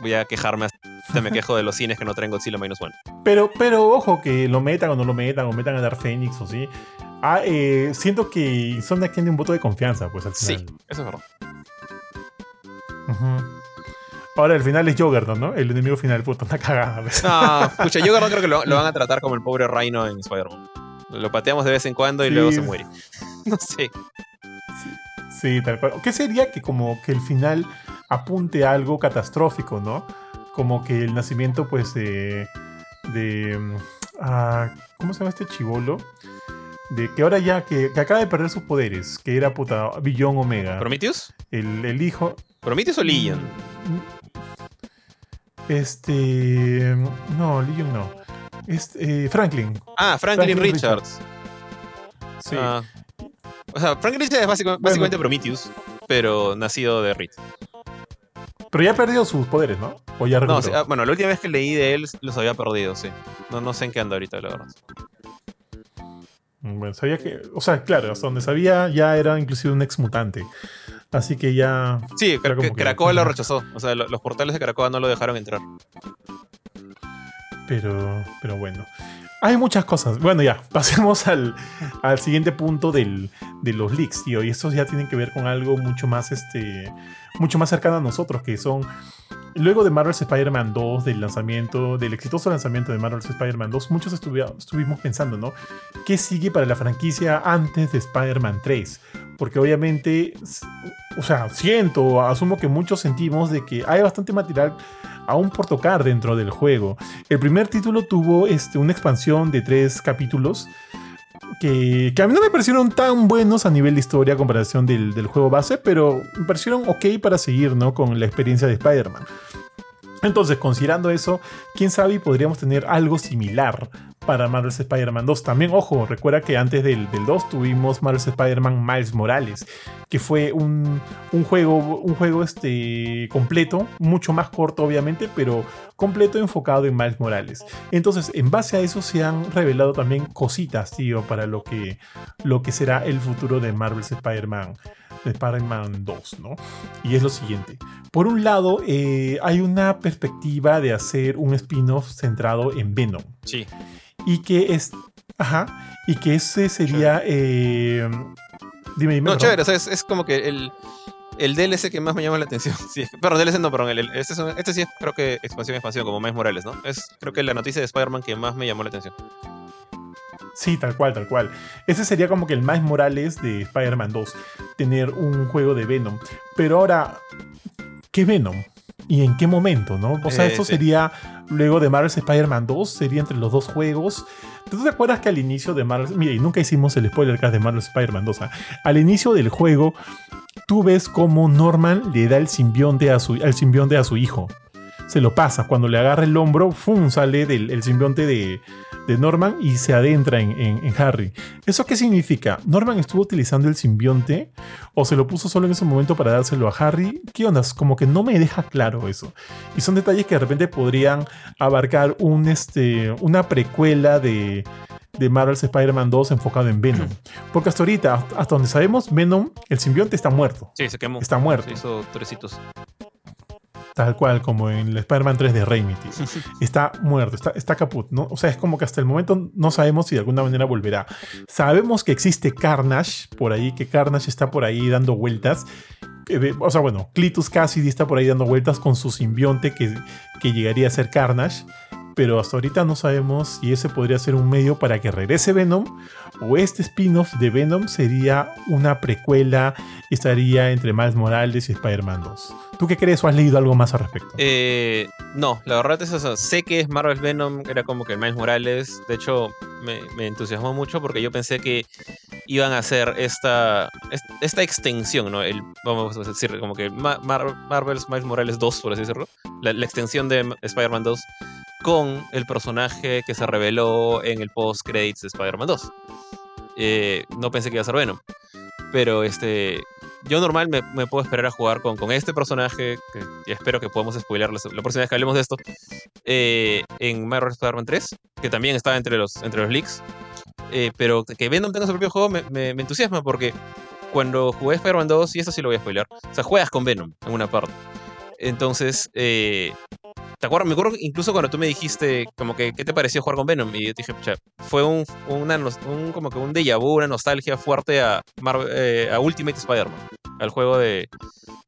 voy a quejarme. Hasta me quejo de los cines que no traen Godzilla Minus One. Pero, pero ojo, que lo metan o no lo metan, o metan a Dark Phoenix o sí. Ah, eh, siento que Insomniac tiene un voto de confianza, pues al Sí, final. eso es verdad. Ahora el final es Juggernaut, ¿no? El enemigo final, puta, una cagada. pues. No, escucha, no creo que lo, lo van a tratar como el pobre Rhino en Spider-Man. Lo pateamos de vez en cuando y Sí. luego se muere. No sé. Sí, tal cual. ¿Qué sería que como que el final apunte a algo catastrófico, ¿no? Como que el nacimiento, pues, de... de mm, ah, ¿Cómo se llama este chivolo? De que ahora ya, que, que acaba de perder sus poderes, que era puta Billón Omega. ¿Prometheus? El, el hijo... ¿Prometheus o Legion? Este... No, Legion no. Este, eh, Franklin. Ah, Franklin, Franklin Richards. Sí. Ah. O sea, Franklin Richards es básicamente Prometheus, pero nacido de Reed. Pero ya ha perdido sus poderes, ¿no? O ya No, sí, ah, bueno, la última vez que leí de él los había perdido, sí. No, no sé en qué anda ahorita, la verdad. Bueno, sabía que. O sea, claro, hasta donde sabía ya era inclusive un ex mutante. Así que ya. Sí, Cra- que- lo rechazó. O sea, lo- los portales de Krakoa no lo dejaron entrar. Pero. Pero bueno. Hay muchas cosas. Bueno, ya, pasemos al, al siguiente punto del, de los leaks, tío. Y estos ya tienen que ver con algo mucho más, este, mucho más cercano a nosotros, que son. Luego de Marvel's Spider-Man 2, del lanzamiento, del exitoso lanzamiento de Marvel's Spider-Man 2, muchos estuvi- estuvimos pensando, ¿no? ¿Qué sigue para la franquicia antes de Spider-Man 3? Porque obviamente, o sea, siento, asumo que muchos sentimos de que hay bastante material aún por tocar dentro del juego. El primer título tuvo este, una expansión de tres capítulos que, a mí no me parecieron tan buenos a nivel de historia a comparación del, del juego base, pero me parecieron ok para seguir ¿no? con la experiencia de Spider-Man. Entonces, considerando eso, quién sabe podríamos tener algo similar para Marvel's Spider-Man 2. También, ojo, recuerda que antes del, del 2 tuvimos Marvel's Spider-Man Miles Morales, que fue un, un juego, un juego este, completo, mucho más corto obviamente, pero completo enfocado en Miles Morales. Entonces, en base a eso se han revelado también cositas, tío, para lo que, lo que será el futuro de Marvel's Spider-Man. De Spider-Man 2, ¿no? Y es lo siguiente. Por un lado, eh, hay una perspectiva de hacer un spin-off centrado en Venom. Sí. Y que es. Ajá. Y que ese sería. eh, dime, dime. No, perdón. chévere, o sea, es, es como que el, el DLC que más me llama la atención. Sí, perdón, DLC no, perdón. el- el- este, es un- este sí es, creo que expansión, expansión, como Miles Morales, ¿no? Es, creo que la noticia de Spider-Man que más me llamó la atención. Sí, tal cual, tal cual. Ese sería como que el más Morales de Spider-Man 2. Tener un juego de Venom. Pero ahora, ¿qué Venom? ¿Y en qué momento, no? O sea, Eh, esto sí. sería luego de Marvel's Spider-Man 2, sería entre los dos juegos. ¿Tú te acuerdas que al inicio de Marvel... Mira, y nunca hicimos el spoiler cast de Marvel's Spider-Man 2. ¿ah? Al inicio del juego, tú ves cómo Norman le da el simbionte a su, al simbionte a su hijo. Se lo pasa. Cuando le agarra el hombro, ¡fum! sale del el simbionte de, de Norman y se adentra en, en- en Harry. ¿Eso qué significa? ¿Norman estuvo utilizando el simbionte o se lo puso solo en ese momento para dárselo a Harry? ¿Qué onda? Como que no me deja claro eso. Y son detalles que de repente podrían abarcar un, este, una precuela de, de Marvel's Spider-Man 2 enfocado en Venom. Porque hasta ahorita, hasta donde sabemos, Venom, el simbionte está muerto. Sí, se quemó. Está muerto. Se hizo trecitos. Tal cual, como en el Spider-Man 3 de Raimi. tío. Está muerto, está, está caput, ¿no? O sea, es como que hasta el momento no sabemos si de alguna manera volverá. Sabemos que existe Carnage por ahí, que Carnage está por ahí dando vueltas. Eh, O sea, bueno, Clitus Cassidy está por ahí dando vueltas con su simbionte que, que llegaría a ser Carnage. Pero hasta ahorita no sabemos si ese podría ser un medio para que regrese Venom o este spin-off de Venom sería una precuela y estaría entre Miles Morales y Spider-Man 2. ¿Tú qué crees o has leído algo más al respecto? Eh, no, la verdad es eso. Sé que es Marvel Venom, era como que Miles Morales. De hecho, me, entusiasmó mucho porque yo pensé que iban a hacer esta, es- esta extensión, ¿no? Vamos a decir, como que Ma- Mar- Marvel's Miles Morales 2, por así decirlo. La extensión de Spider-Man 2 con el personaje que se reveló en el post-credits de Spider-Man 2. Eh, no pensé que iba a ser Venom. Pero este. Yo normal me, puedo esperar a jugar con, con este personaje, que espero que podamos spoiler la, próxima vez que hablemos de esto, eh, en Marvel Spider-Man 3, que también estaba entre los, entre los leaks. Eh, pero que Venom tenga su propio juego me, entusiasma porque cuando jugué Spider-Man 2, y esto sí lo voy a spoiler, o sea, juegas con Venom en una parte. Entonces, ¿te acuerdas? Me acuerdo incluso cuando tú me dijiste, como que, ¿qué te pareció jugar con Venom? Y yo te dije, fue un, una, como que un déjà vu, una nostalgia fuerte a, eh, Ultimate Spider-Man, al juego de,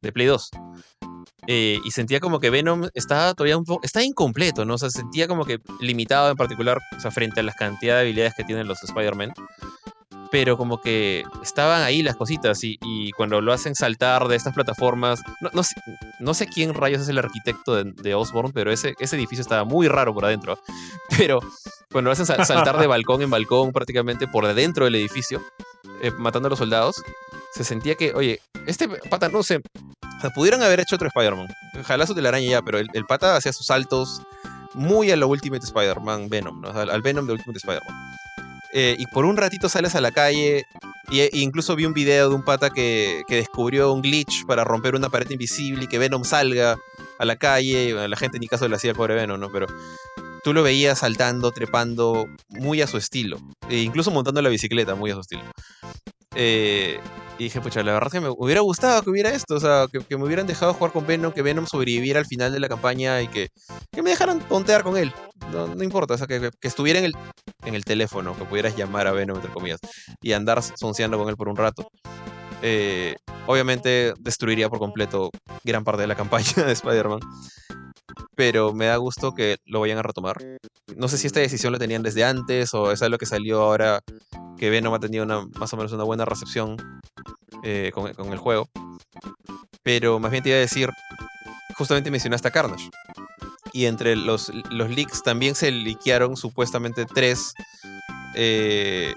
de Play 2. Eh, y sentía como que Venom estaba todavía un poco, está incompleto, ¿no? O sentía como que limitado en particular, o frente a las cantidad de habilidades que tienen los Spider-Man. Pero como que estaban ahí las cositas y, cuando lo hacen saltar de estas plataformas, no, no sé, no sé quién rayos es el arquitecto de, de Osborn, pero ese, ese edificio estaba muy raro por adentro. Pero cuando lo hacen sal- saltar de balcón en balcón prácticamente por dentro del edificio, eh, matando a los soldados, se sentía que, oye, este pata, no sé, pudieron haber hecho otro Spider-Man. Ojalá su telaraña ya, pero el, pata hacía sus saltos muy a lo Ultimate Spider-Man Venom, ¿no? Al, al Venom de Ultimate Spider-Man. Eh, y por un ratito sales a la calle. Y, e incluso vi un video de un pata que, que descubrió un glitch para romper una pared invisible y que Venom salga a la calle. la gente ni caso le hacía pobre Venom, ¿no? Pero tú lo veías saltando, trepando, muy a su estilo. E incluso montando la bicicleta, muy a su estilo. Eh, y dije, pucha, la verdad es que me hubiera gustado que hubiera esto, o sea, que, me hubieran dejado jugar con Venom, que Venom sobreviviera al final de la campaña y que, que me dejaran tontear con él. No, no importa, o sea, que, que- que estuviera en el, en el teléfono, que pudieras llamar a Venom, entre comillas, y andar sonceando con él por un rato. Eh, obviamente destruiría por completo gran parte de la campaña de Spider-Man. Pero me da gusto que lo vayan a retomar. No sé si esta decisión la tenían desde antes o es algo que salió ahora que Venom ha tenido una, más o menos una buena recepción eh, con, con el juego. Pero más bien te iba a decir, justamente mencionaste a Carnage. Y entre los, los leaks también se liquearon supuestamente tres, eh,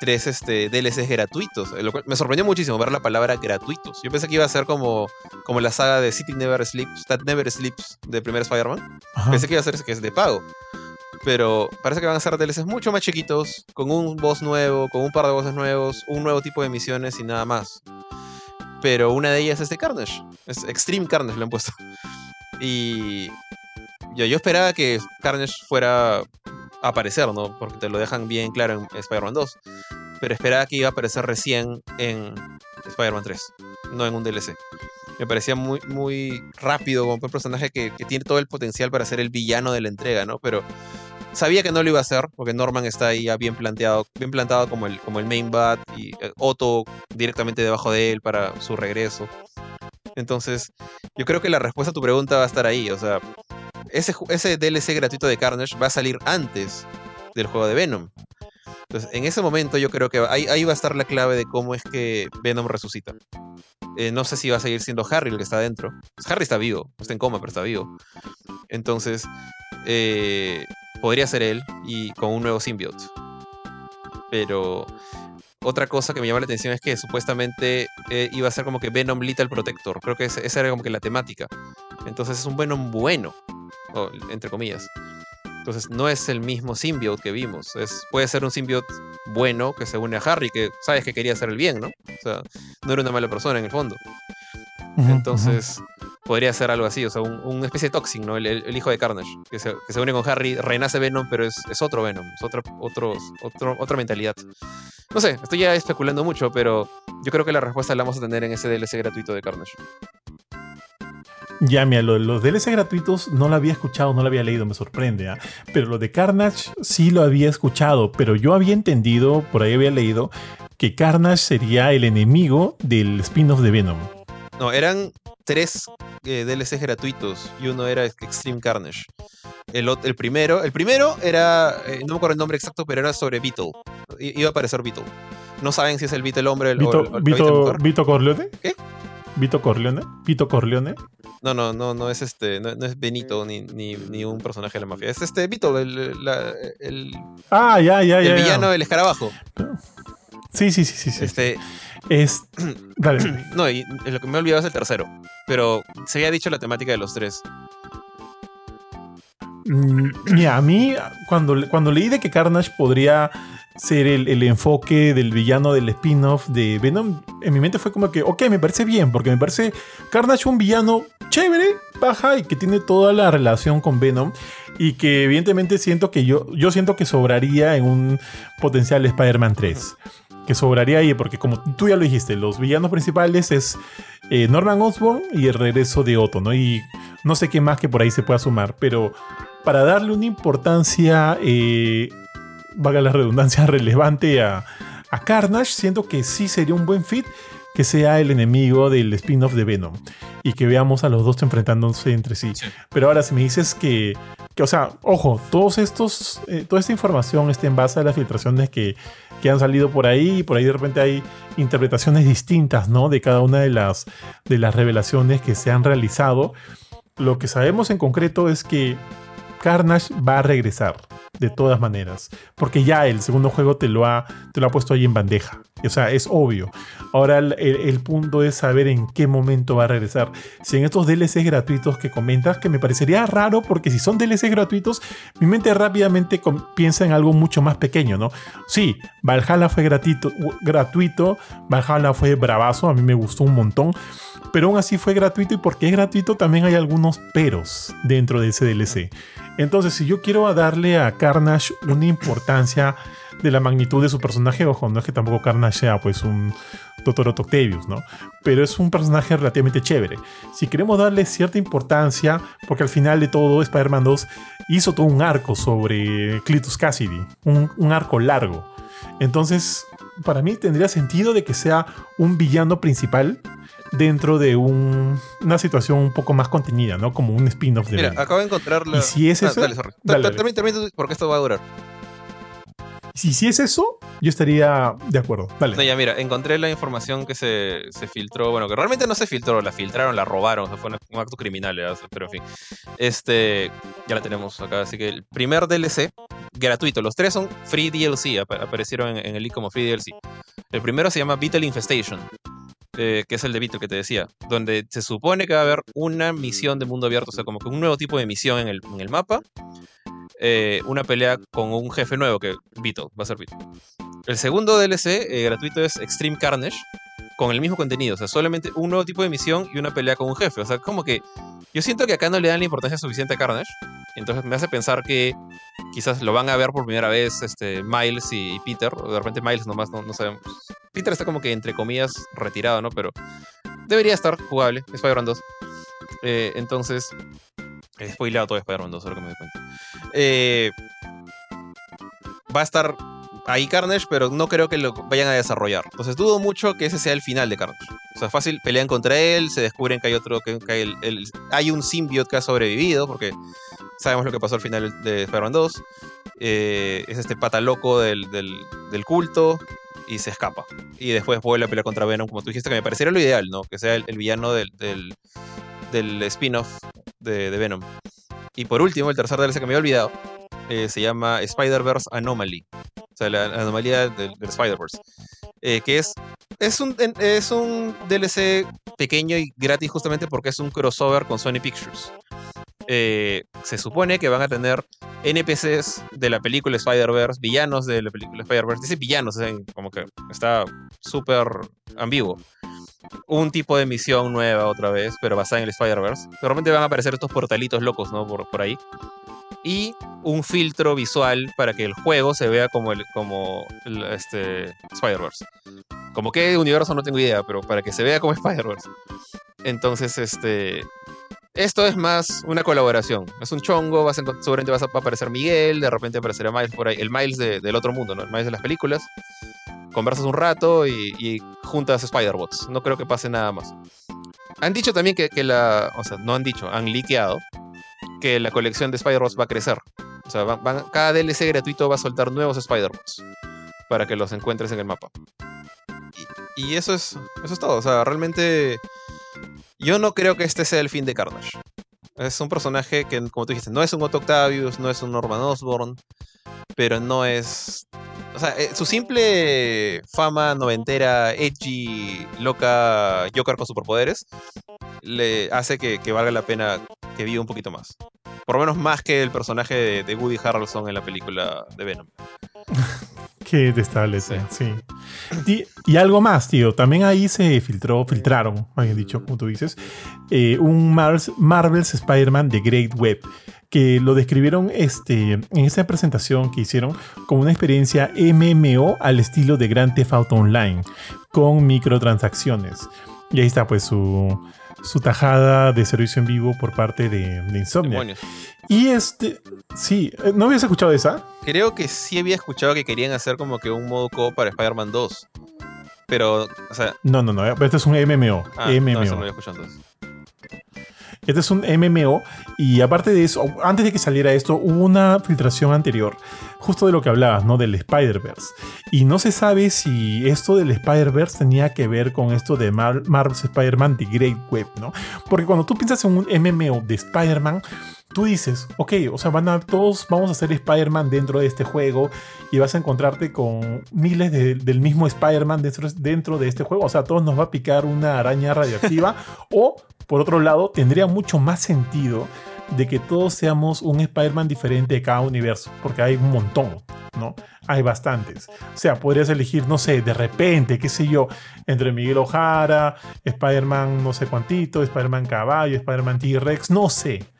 tres este, DLCs gratuitos. eh, Lo cual me sorprendió muchísimo ver la palabra gratuitos. Yo pensé que iba a ser como, como la saga de City Never Sleeps, That Never Sleeps de primer Spider-Man. Pensé que iba a ser que es de pago. Pero parece que van a ser DLCs mucho más chiquitos, con un boss nuevo, con un par de bosses nuevos, un nuevo tipo de misiones y nada más. Pero una de ellas es de Carnage. Es Extreme Carnage, le han puesto. Y yo, yo esperaba que Carnage fuera a aparecer, ¿no? Porque te lo dejan bien claro en Spider-Man 2. Pero esperaba que iba a aparecer recién en Spider-Man 3, no en un DLC. Me parecía muy, muy rápido como un personaje que, que tiene todo el potencial para ser el villano de la entrega, ¿no? Pero sabía que no lo iba a hacer, porque Norman está ahí ya bien planteado, bien plantado como el, como el main bat y eh, Otto directamente debajo de él para su regreso. Entonces, yo creo que la respuesta a tu pregunta va a estar ahí. O sea, ese, ese DLC gratuito de Carnage va a salir antes del juego de Venom. Entonces, en ese momento yo creo que ahí, ahí va a estar la clave de cómo es que Venom resucita. Eh, no sé si va a seguir siendo Harry el que está adentro. Pues Harry está vivo, está en coma, pero está vivo. Entonces, eh, podría ser él y con un nuevo symbiote. Pero otra cosa que me llama la atención es que supuestamente eh, iba a ser como que Venom Little Protector. Creo que esa era como que la temática. Entonces es un Venom bueno, o, entre comillas. Entonces no es el mismo symbiote que vimos. Es, puede ser un symbiote bueno que se une a Harry, que sabes que quería hacer el bien, ¿no? O sea, no era una mala persona en el fondo. Entonces, podría ser algo así, o sea, un- una especie de Toxin, ¿no? El, hijo de Carnage, que se, que se une con Harry, renace Venom, pero es, es otro Venom, es otra, otros, otro, otra mentalidad. No sé, estoy ya especulando mucho, pero yo creo que la respuesta la vamos a tener en ese DLC gratuito de Carnage. Ya, mira, los DLC gratuitos no lo había escuchado, no lo había leído, me sorprende. ¿ah? Pero lo de Carnage sí lo había escuchado, pero yo había entendido, por ahí había leído, que Carnage sería el enemigo del spin-off de Venom. No, eran tres eh, DLCs gratuitos y uno era Extreme Carnage. El, el primero, el primero era, eh, no me acuerdo el nombre exacto, pero era sobre Beetle. I- iba a aparecer Beetle. No saben si es el Beetle hombre el- o Vito, el, o el Vito. Vito Corleone. ¿Qué? Vito Corleone. Vito Corleone. No, no, no, no es este, no, no es Benito ni, ni, ni un personaje de la mafia. Es este Beetle, el, la- el, Ah, ya, ya, el ya. villano, el escarabajo. Sí, sí, sí, sí. sí. Este, Es. Dale. no, y lo que me he olvidado es el tercero. Pero se había dicho la temática de los tres. Mm, Mira, a mí, cuando, cuando leí de que Carnage podría ser el, el enfoque del villano del spin-off de Venom, en mi mente fue como que, ok, me parece bien, porque me parece Carnage un villano chévere, baja y que tiene toda la relación con Venom. Y que evidentemente siento que yo, yo siento que sobraría en un potencial Spider-Man 3. Que sobraría ahí, porque como tú ya lo dijiste, los villanos principales es eh, Norman Osborn y el regreso de Otto, ¿no? Y no sé qué más que por ahí se pueda sumar, pero para darle una importancia, eh, valga la redundancia, relevante a, a Carnage, siento que sí sería un buen fit que sea el enemigo del spin-off de Venom y que veamos a los dos enfrentándose entre sí. Sí. Pero ahora si me dices que, o sea, ojo, todos estos, eh, toda esta información está en base a las filtraciones que, que han salido por ahí y por ahí de repente hay interpretaciones distintas, ¿no? De cada una de las, de las revelaciones que se han realizado. Lo que sabemos en concreto es que Carnage va a regresar de todas maneras, porque ya el segundo juego te lo ha, te lo ha puesto ahí en bandeja. O sea, es obvio. Ahora el, el- punto es saber en qué momento va a regresar. Si en estos DLCs gratuitos que comentas, que me parecería raro, porque si son DLCs gratuitos, mi mente rápidamente piensa en algo mucho más pequeño, ¿no? Sí, Valhalla fue gratuito, gratuito, Valhalla fue bravazo, a mí me gustó un montón, pero aún así fue gratuito y porque es gratuito también hay algunos peros dentro de ese DLC. Entonces, si yo quiero darle a Carnage una importancia de la magnitud de su personaje, ojo, no es que tampoco Carnage sea pues un. Otto Octavius, ¿no? Pero es un personaje relativamente chévere. Si queremos darle cierta importancia, porque al final de todo Spider-Man 2 hizo todo un arco sobre Cletus Cassidy, un, un arco largo. Entonces, para mí tendría sentido de que sea un villano principal dentro de un- una situación un poco más contenida, ¿no? Como un spin-off de Mira, acabo de encontrar la. ¿Y si es Ah, eso? Dale, sorry. Dale, dale. Tú, porque esto va a durar. Si, si es eso, yo estaría de acuerdo. Dale. No, ya mira, encontré la información que se, se filtró. Bueno, que realmente no se filtró, la filtraron, la robaron. o sea, fue un, un acto criminal, pero en fin. Este, ya la tenemos acá. Así que el primer DLC, gratuito. Los tres son free DLC, apa- aparecieron en, en el link como free DLC. El primero se llama Beetle Infestation. Eh, que es el de Beetle que te decía, donde se supone que va a haber una misión de mundo abierto, o sea, como que un nuevo tipo de misión en el, en el mapa, eh, una pelea con un jefe nuevo, que Beetle, va a ser Beetle. El segundo DLC eh, gratuito es Extreme Carnage, con el mismo contenido, o sea, solamente un nuevo tipo de misión y una pelea con un jefe. O sea, como que yo siento que acá no le dan la importancia suficiente a Carnage, entonces me hace pensar que quizás lo van a ver por primera vez este, Miles y, Peter, de repente Miles nomás, no, no sabemos. Peter está como que entre comillas retirado, ¿no? Pero debería estar jugable, Spider-Man 2. Eh, entonces, he spoileado todo Spider-Man 2, ahora que me doy cuenta. Eh, va a estar ahí Carnage, pero no creo que lo vayan a desarrollar. Entonces dudo mucho que ese sea el final de Carnage. O sea, fácil, pelean contra él, se descubren que hay otro, que, que hay, un symbiote que ha sobrevivido, porque sabemos lo que pasó al final de Spider-Man 2. Eh, es este pata loco del, culto y se escapa. Y después vuelve a pelear contra Venom, como tú dijiste, que me parecería lo ideal, ¿no? Que sea el, el villano del, del, del spin-off de, de Venom. Y por último, el tercer DLC que me había olvidado, eh, se llama Spider-Verse Anomaly. O sea, la, anomalía del, Spider-Verse. Eh, que es, es, un, es un DLC pequeño y gratis justamente porque es un crossover con Sony Pictures. Eh, se supone que van a tener NPCs de la película Spider-Verse, villanos de la película Spider-Verse. Dice villanos, como que está súper ambiguo. Un tipo de misión nueva otra vez, pero basada en el Spider-Verse. Normalmente van a aparecer estos portalitos locos, ¿no? Por, por ahí. Y un filtro visual para que el juego se vea como el, como este, Spider-Verse. Como qué universo no tengo idea, pero para que se vea como Spider-Verse. Entonces, este. Esto es más una colaboración. Es un chongo, vas a, seguramente vas a, aparecer Miguel, de repente aparecerá Miles por ahí, el Miles de- del otro mundo, ¿no? El Miles de las películas. Conversas un rato y, y juntas Spider-Bots. No creo que pase nada más. Han dicho también que, que la. O sea, no han dicho, han liqueado que la colección de Spider-Bots va a crecer. O sea, cada DLC gratuito va a soltar nuevos Spider-Bots para que los encuentres en el mapa. Y, y eso es eso es todo. O sea, realmente yo no creo que este sea el fin de Carnage. Es un personaje que, como tú dijiste, no es un Otto Octavius, no es un Norman Osborn, pero no es... O sea, eh, su simple fama noventera, edgy, loca, Joker con superpoderes, le hace que, que valga la pena que viva un poquito más. Por lo menos más que el personaje de, de Woody Harrelson en la película de Venom. Qué detestable, sí. sí. Y, y algo más, tío. También ahí se filtró, filtraron, habían dicho, como tú dices, eh, un Marvel's, Marvel's Spider-Man de Great Web. Que lo describieron este, en esa presentación que hicieron como una experiencia MMO al estilo de Grand Theft Auto Online, con microtransacciones. Y ahí está, pues, su, su tajada de servicio en vivo por parte de, de. Demonios. Y este, sí, eh, ¿no habías escuchado esa? Creo que sí había escuchado que querían hacer como que un modo co para Spider-Man 2. Pero, o sea, No, no, no, pero este es un MMO. ah, MMO. no, eso no lo había escuchado entonces. Este es un MMO y aparte de eso, antes de que saliera esto, hubo una filtración anterior, justo de lo que hablabas, ¿no? Del Spider-Verse. Y no se sabe si esto del Spider-Verse tenía que ver con esto de Mar Marvel's Spider-Man de Great Web, ¿no? Porque cuando tú piensas en un MMO de Spider-Man, tú dices, ok, o sea, van a, todos vamos a ser Spider-Man dentro de este juego y vas a encontrarte con miles de- del mismo Spider-Man dentro, dentro de este juego. O sea, a todos nos va a picar una araña radioactiva. o, por otro lado, tendría mucho más sentido de que todos seamos un Spider-Man diferente de cada universo, porque hay un montón, ¿no? Hay bastantes. O sea, podrías elegir, no sé, de repente, qué sé yo, entre Miguel Ojara, Spider-Man no sé cuantito, Spider-Man Caballo, Spider-Man T-Rex, no sé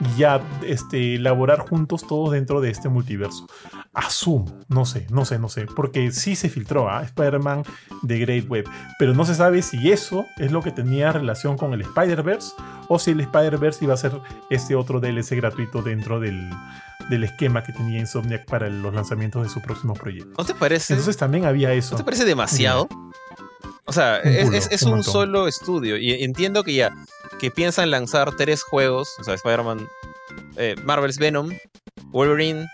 y ya este, elaborar juntos todos dentro de este multiverso. Asumo, no sé, no sé, no sé, porque sí se filtró a Spider-Man de Great Web, pero no se sabe si eso es lo que tenía relación con el Spider-Verse o si el Spider-Verse iba a ser este otro DLC gratuito dentro del, del esquema que tenía Insomniac para los lanzamientos de su próximo proyecto. ¿No te parece? Entonces también había eso. ¿No te parece demasiado? O sea, Un es, culo, es- es un solo estudio. Y entiendo que ya, que piensan lanzar tres juegos, o sea, Spider-Man, eh, Marvel's Venom, Wolverine,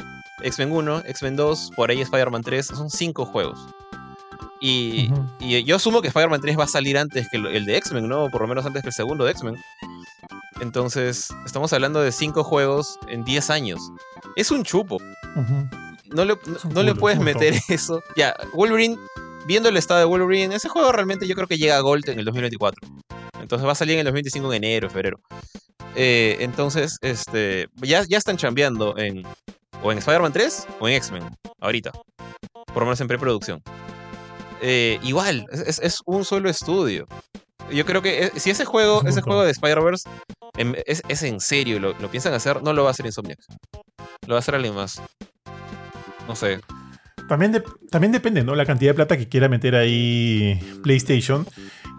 X-Men 1, X-Men 2, por ahí Spider-Man 3, son cinco juegos. Y, y yo asumo que Spider-Man 3 va a salir antes que el, el de X-Men, ¿no? Por lo menos antes que el segundo de X-Men. Entonces, estamos hablando de cinco juegos en 10 años. Es un chupo. No le, no, le puedes meter eso. Ya, Wolverine, viendo el estado de Wolverine, ese juego realmente yo creo que llega a Gold en el 2024. Entonces va a salir en el 2025 en enero, febrero. Eh, entonces, este, ya, ya están chambeando en o en Spider-Man 3 o en X-Men, ahorita. Por lo menos en preproducción. Eh, igual, es, es- un solo estudio. Yo creo que eh, si ese juego, ese juego de Spider-Verse em, es, es en serio, lo, lo piensan hacer, no lo va a hacer Insomniac. Lo va a hacer alguien más. No sé. También, de- también depende, ¿no? La cantidad de plata que quiera meter ahí PlayStation.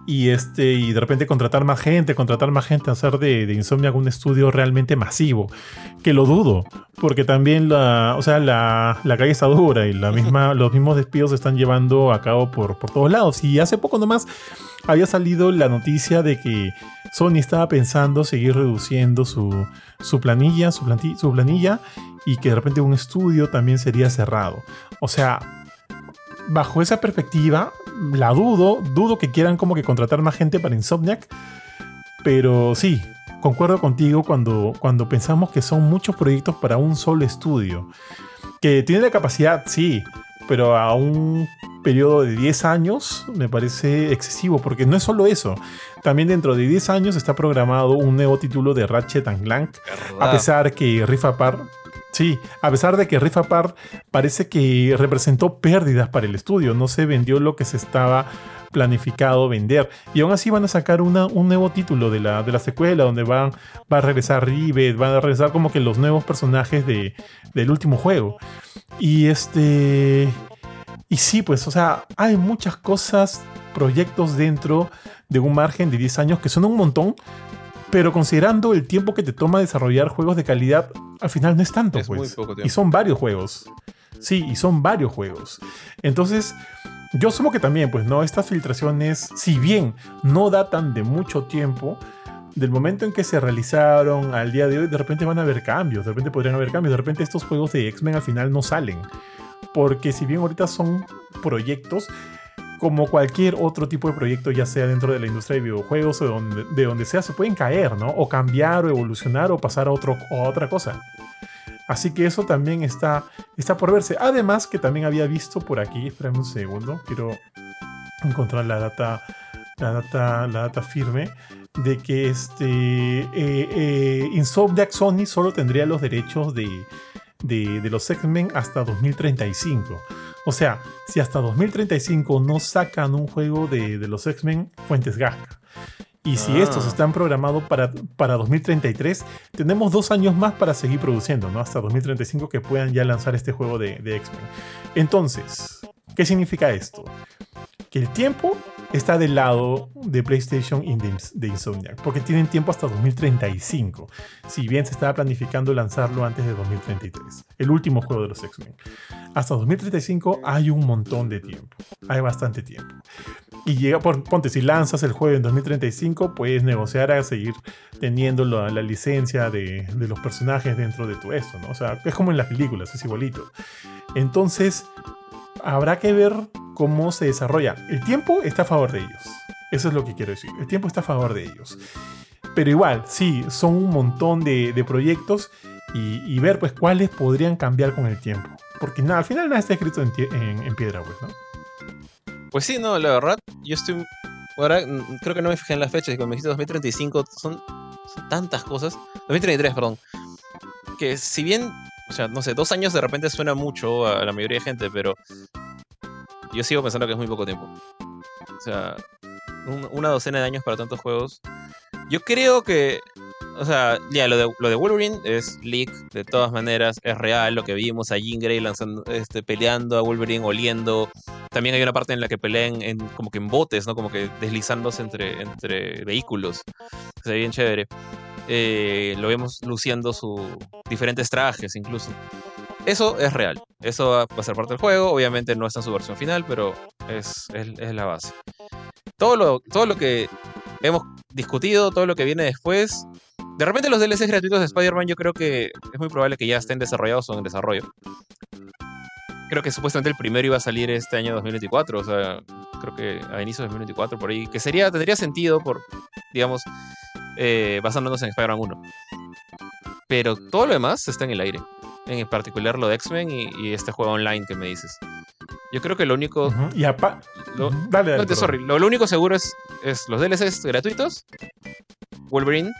Y este, y de repente contratar más gente, contratar más gente, hacer de, de Insomniac un estudio realmente masivo. Que lo dudo. Porque también la. O sea, la, la calle está dura y la misma, los mismos despidos se están llevando a cabo por, por todos lados. Y hace poco nomás había salido la noticia de que Sony estaba pensando seguir reduciendo su, su planilla, su, planti- su planilla, y que de repente un estudio también sería cerrado. O sea, bajo esa perspectiva, la dudo, dudo que quieran como que contratar más gente para Insomniac, pero sí, concuerdo contigo cuando, cuando pensamos que son muchos proyectos para un solo estudio, que tiene la capacidad, sí, pero a un periodo de 10 años me parece excesivo, porque no es solo eso, también dentro de 10 años está programado un nuevo título de Ratchet and Clank, a pesar que Rift Apart, sí, a pesar de que Rift Apart parece que representó pérdidas para el estudio, no se vendió lo que se estaba planificado vender. Y aún así van a sacar una, un nuevo título de la, de la secuela, donde van, va a regresar Rivet, van a regresar como que los nuevos personajes de, del último juego. Y este... Y sí, pues, o sea, hay muchas cosas, proyectos dentro de un margen de 10 años que son un montón, Pero considerando el tiempo que te toma desarrollar juegos de calidad, al final no es tanto, Es muy pues. poco tiempo. Y son varios juegos. Sí, y son varios juegos. Entonces, yo asumo que también, pues, ¿no? Estas filtraciones, si bien no datan de mucho tiempo, del momento en que se realizaron al día de hoy, de repente van a haber cambios, de repente podrían haber cambios, de repente estos juegos de X-Men al final no salen. Porque si bien ahorita son proyectos, como cualquier otro tipo de proyecto, ya sea dentro de la industria de videojuegos o de donde, de donde sea, se pueden caer, ¿no? O cambiar o evolucionar o pasar a, otro, a otra cosa. Así que eso también está, está por verse. Además que también había visto por aquí, espérame un segundo, quiero encontrar la data, la data, la data firme de que este eh, eh, Insomniac Sony solo tendría los derechos de, de, de los X-Men hasta 2035. O sea, si hasta 2035 no sacan un juego de, de los X-Men, fuentes Gasca. Y si Ah. estos están programados para, para 2033, tenemos dos años más para seguir produciendo, ¿no? Hasta 2035 que puedan ya lanzar este juego de, de X-Men. Entonces, ¿qué significa esto? Que el tiempo está del lado de PlayStation y de, de Insomniac, porque tienen tiempo hasta 2035, si bien se estaba planificando lanzarlo antes de 2033, el último juego de los X-Men. Hasta 2035 hay un montón de tiempo, hay bastante tiempo. Y llega, por, ponte, si lanzas el juego en 2035, puedes negociar a seguir teniendo la, la licencia de, los personajes dentro de tu esto, ¿no? O sea, es como en las películas, es igualito. Entonces, habrá que ver cómo se desarrolla. El tiempo está a favor de ellos. Eso es lo que quiero decir. El tiempo está a favor de ellos. Pero igual, sí, son un montón de, de proyectos y, y ver pues cuáles podrían cambiar con el tiempo. Porque nada, al final nada está escrito en, en- en piedra, pues, ¿no? Pues sí, no, la verdad, yo estoy. Ahora creo que no me fijé en las fechas, cuando me dijiste 2035, son, son tantas cosas. 2033, perdón. Que si bien, o sea, no sé, dos años de repente suena mucho a la mayoría de gente, pero yo sigo pensando que es muy poco tiempo. O sea, un- una docena de años para tantos juegos. Yo creo que. O sea, ya, lo de, lo de Wolverine es leak, de todas maneras, es real. Lo que vimos a Jean Grey lanzando, este, peleando a Wolverine, oliendo. También hay una parte en la que pelean como que en botes, ¿no? Como que deslizándose entre, entre vehículos. Se ve bien chévere. Eh, lo vemos luciendo sus diferentes trajes incluso. Eso es real. Eso va a ser parte del juego. Obviamente no está en su versión final, pero es, es, es la base. Todo lo, todo lo que hemos discutido, todo lo que viene después. De repente los DLCs gratuitos de Spider-Man yo creo que es muy probable que ya estén desarrollados o en desarrollo. Creo que supuestamente el primero iba a salir este año 2024, o sea, creo que a inicios de 2024 por ahí, que sería tendría sentido por, digamos, eh, basándonos en Spider-Man 1. Pero todo lo demás está en el aire. En particular lo de X-Men y, y este juego online que me dices. Yo creo que lo único. Y apa- lo-. Dale, dale. no, sorry, lo, lo único seguro es, es los DLCs gratuitos, Wolverine.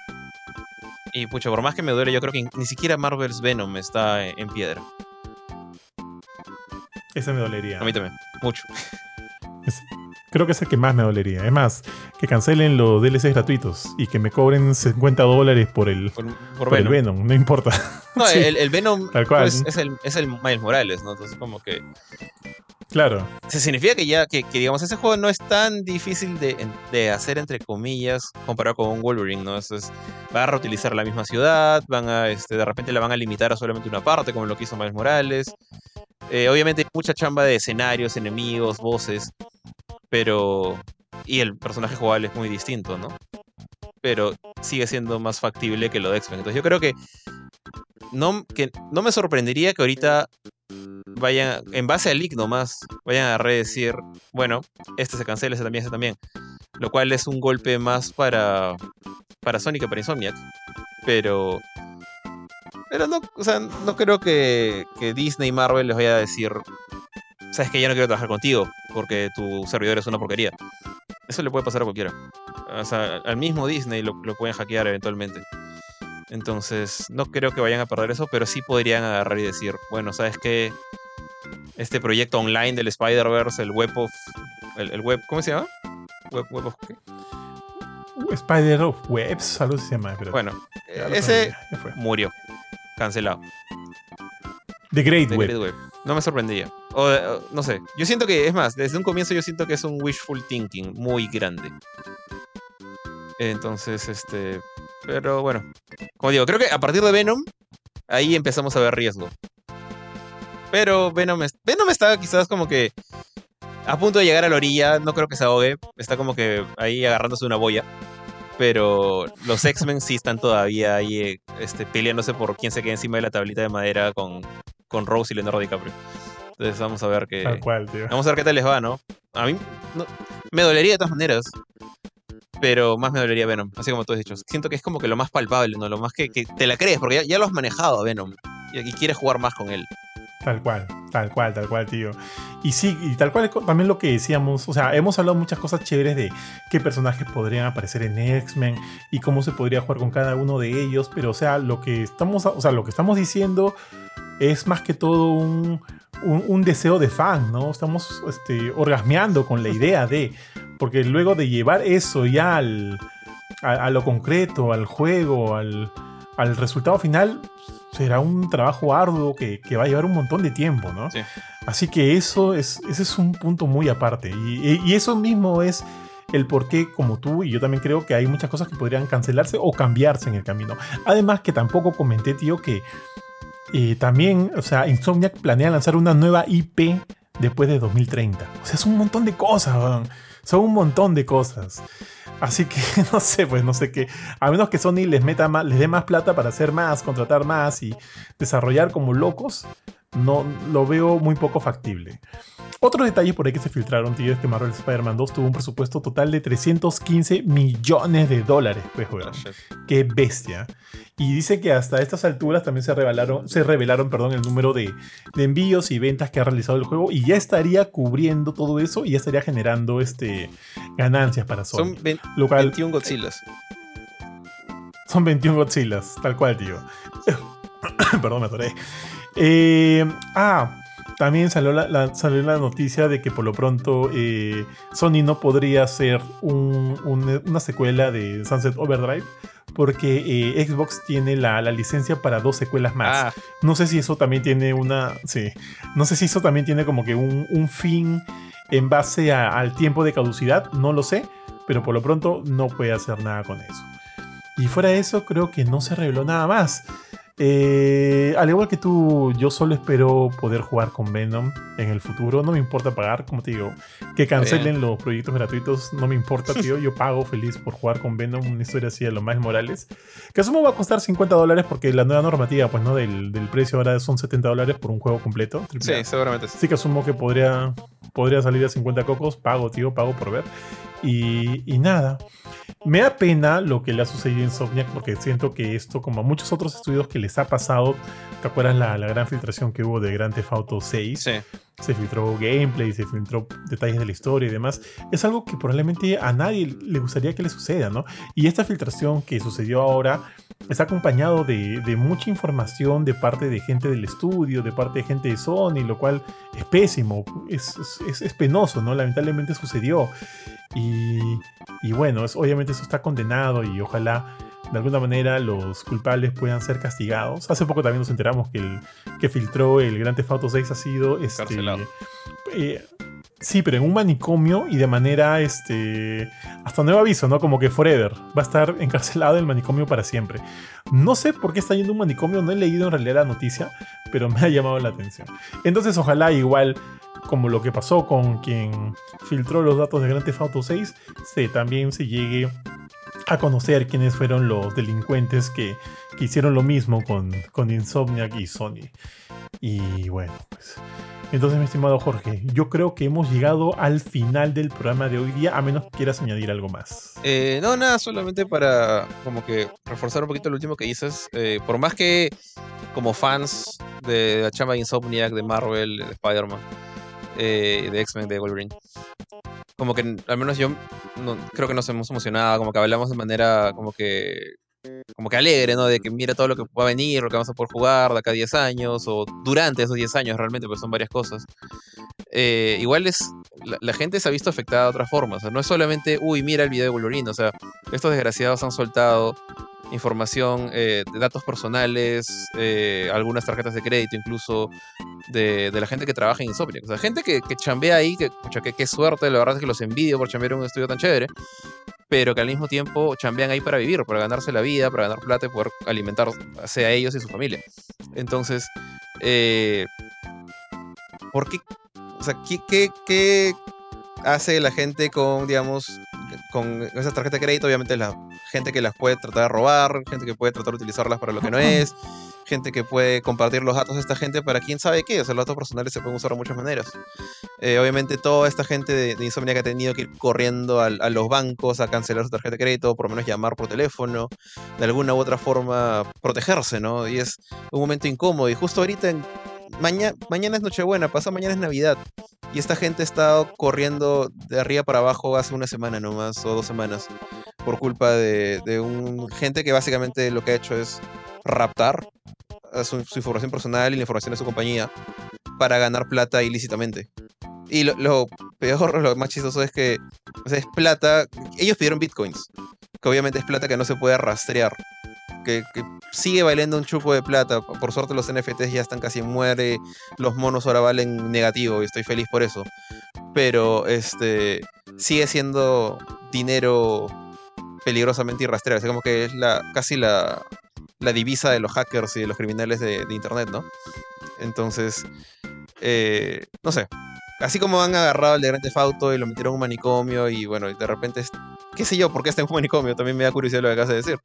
Y pucha, por más que me duele, yo creo que ni siquiera Marvel's Venom está en, en piedra. Ese me dolería. A mí también, mucho. Creo que es el que más me dolería. Es más, que cancelen los DLCs gratuitos y que me cobren 50 dólares por el, Por, por por el Venom. Venom, no importa. No, Sí, el, el Venom tal cual. pues, es, el, es el Miles Morales, ¿no? Entonces, como que. claro. Se significa que ya, que, que, digamos, ese juego no es tan difícil de, de hacer, entre comillas, comparado con un Wolverine, ¿no? Eso es, va a reutilizar la misma ciudad, van a, este, de repente la van a limitar a solamente una parte, como lo que hizo Miles Morales. Eh, obviamente hay mucha chamba de escenarios, enemigos, voces, pero... Y el personaje jugable es muy distinto, ¿no? Pero sigue siendo más factible que lo de X-Men. Entonces yo creo que no, que no me sorprendería que ahorita vayan, en base al leak nomás, vayan a redecir, bueno, este se cancela, este también, este también. Lo cual es un golpe más para, para Sonic que para Insomniac. Pero. Pero no, o sea, no creo que, que Disney y Marvel les vaya a decir. Sabes que ya no quiero trabajar contigo porque tu servidor es una porquería. Eso le puede pasar a cualquiera. O sea, al mismo Disney lo, lo pueden hackear eventualmente. Entonces, no creo que vayan a perder eso, pero sí podrían agarrar y decir, bueno, ¿sabes qué? Este proyecto online del Spider-Verse, el Web of... El, el web, ¿Cómo se llama? Web, web of qué? Spider of Webs, algo se llama. espérate. Bueno, ese murió. Cancelado. The Great The Web. Great Web. No me sorprendería. O, no sé. Yo siento que, es más, desde un comienzo yo siento que es un wishful thinking muy grande. Entonces, este. Pero bueno, como digo, creo que a partir de Venom, ahí empezamos a ver riesgo. Pero Venom, Venom está quizás como que a punto de llegar a la orilla, no creo que se ahogue, está como que ahí agarrándose una boya. Pero los X-Men sí están todavía ahí eh, este, peleándose por quién se queda encima de la tablita de madera con, con Rose y Leonardo DiCaprio. Entonces vamos a ver qué. Vamos a ver qué tal les va, ¿no? A mí me dolería de todas maneras. Pero más me dolería Venom, así como tú has dicho. Siento que es como que lo más palpable, ¿no? Lo más que, te la crees, porque ya, lo has manejado a Venom. Y, quieres jugar más con él. Tal cual, tal cual, tal cual, tío. Y sí, y tal cual también lo que decíamos, o sea, hemos hablado muchas cosas chéveres de qué personajes podrían aparecer en X-Men y cómo se podría jugar con cada uno de ellos, pero o sea, lo que estamos, o sea, lo que estamos diciendo es más que todo un, un, deseo de fan, ¿no? Estamos este, orgasmeando con la idea de, porque luego de llevar eso ya al, a, lo concreto, al juego, al, al, resultado final, será un trabajo arduo que, que, va a llevar un montón de tiempo, ¿no? Sí. Así que eso es, ese es un punto muy aparte. Y, y, eso mismo es el por qué, como tú y yo también creo que hay muchas cosas que podrían cancelarse o cambiarse en el camino. Además que tampoco comenté, tío, que y también, o sea, Insomniac planea lanzar una nueva IP después de 2030. O sea, es un montón de cosas, son un montón de cosas. Así que no sé, pues no sé qué. A menos que Sony les meta les dé más plata para hacer más, contratar más y desarrollar como locos, no lo veo muy poco factible. Otro detalle por ahí que se filtraron, tío, es que Marvel Spider-Man 2 tuvo un presupuesto total de 315 millones de dólares, pues, weón. Qué bestia. Y dice que hasta estas alturas también se revelaron, se revelaron perdón, el número de, envíos y ventas que ha realizado el juego y ya estaría cubriendo todo eso y ya estaría generando este, ganancias para Sony. Son 21 Godzillas. Son 21 Godzillas, tal cual, tío. perdón, me atoré. Eh, ah, también salió la, salió la noticia de que por lo pronto eh, Sony no podría hacer una secuela de Sunset Overdrive porque eh, Xbox tiene la, licencia para dos secuelas más. Ah. No sé si eso también tiene una. Sí. No sé si eso también tiene como que un, fin en base al tiempo de caducidad. No lo sé. Pero por lo pronto no puede hacer nada con eso. Y fuera de eso, creo que no se reveló nada más. Eh, al igual que tú, yo solo espero poder jugar con Venom en el futuro. No me importa pagar, como te digo, que cancelen los proyectos gratuitos. No me importa, tío. Yo pago feliz por jugar con Venom, una historia así de lo más Morales. Que asumo va a costar 50 dólares porque la nueva normativa, pues, ¿no? Del, precio ahora son 70 dólares por un juego completo. Sí, seguramente. Sí. que asumo que podría, podría salir a 50 cocos. Pago, tío, pago por ver. Y, y nada. Me da pena lo que le ha sucedido a Insomniac porque siento que esto, como a muchos otros estudios que les ha pasado, ¿te acuerdas la, la gran filtración que hubo de Grand Theft Auto 6? Sí. Se filtró gameplay, se filtró detalles de la historia y demás. Es algo que probablemente a nadie le gustaría que le suceda, ¿no? Y esta filtración que sucedió ahora está acompañado de, de mucha información de parte de gente del estudio, de parte de gente de Sony, lo cual es pésimo, es, es, es penoso, ¿no? Lamentablemente sucedió. Y, bueno, obviamente eso está condenado y ojalá de alguna manera los culpables puedan ser castigados. Hace poco también nos enteramos que el que filtró el Grand Theft Auto 6 ha sido este, eh, sí, pero en un manicomio y de manera este hasta nuevo aviso, ¿no? Como que forever. Va a estar encarcelado en el manicomio para siempre. No sé por qué está yendo un manicomio, no he leído en realidad la noticia, pero me ha llamado la atención. Entonces, ojalá igual como lo que pasó con quien filtró los datos de Grand Theft Auto 6, se, también se llegue a conocer quiénes fueron los delincuentes que, hicieron lo mismo con, con Insomniac y Sony. Y bueno, pues. Entonces, mi estimado Jorge, yo creo que hemos llegado al final del programa de hoy día, a menos que quieras añadir algo más. Eh, no, nada, solamente para como que reforzar un poquito lo último que dices. Eh, por más que como fans de la chamba Insomniac, de Marvel, de Spider-Man, eh, de X-Men de Wolverine. Como que al menos yo creo que nos hemos emocionado, como que hablamos de manera como que como que alegre, ¿no? De que mira todo lo que va a venir, lo que vamos a poder jugar de acá a 10 años, o durante esos 10 años realmente, pues son varias cosas. Eh, igual es, la, gente se ha visto afectada de otras formas, o sea, no es solamente, uy, mira el video de Wolverine, o sea, estos desgraciados han soltado información, eh, datos personales, eh, algunas tarjetas de crédito incluso, de, la gente que trabaja en Insomniac. O sea, gente que, que chambea ahí, que, que qué suerte, la verdad es que los envidio por chambear en un estudio tan chévere. pero que al mismo tiempo chambean ahí para vivir, para ganarse la vida, para ganar plata y poder alimentarse a ellos y su familia. Entonces, eh, ¿por qué? O sea, ¿qué, qué, hace la gente con, digamos, con esas tarjetas de crédito? Obviamente la gente que las puede tratar de robar, gente que puede tratar de utilizarlas para lo que no es, gente que puede compartir los datos de esta gente para quién sabe qué. O sea, los datos personales se pueden usar de muchas maneras. Eh, obviamente, toda esta gente de, Insomnia que ha tenido que ir corriendo a, los bancos a cancelar su tarjeta de crédito, por lo menos llamar por teléfono, de alguna u otra forma protegerse, ¿no? Y es un momento incómodo. Y justo ahorita, en, mañana es Nochebuena, pasa mañana es Navidad. Y esta gente ha estado corriendo de arriba para abajo hace una semana nomás, o dos semanas, por culpa de, de un gente que básicamente lo que ha hecho es raptar su, información personal y la información de su compañía para ganar plata ilícitamente. Y lo, peor, lo más chistoso es que es plata. Ellos pidieron bitcoins, que obviamente es plata que no se puede rastrear. Que, sigue valiendo un chupo de plata. Por suerte, los NFTs ya están casi muere. Los monos ahora valen negativo y estoy feliz por eso. Pero este sigue siendo dinero peligrosamente irrastreable. Es como que es la, casi la, la divisa de los hackers y de los criminales de, Internet, ¿no? Entonces, eh, no sé. Así como han agarrado el de Grand Theft Auto y lo metieron en un manicomio y bueno, de repente, qué sé yo, por qué está en un manicomio, también me da curiosidad lo que acabas de decir.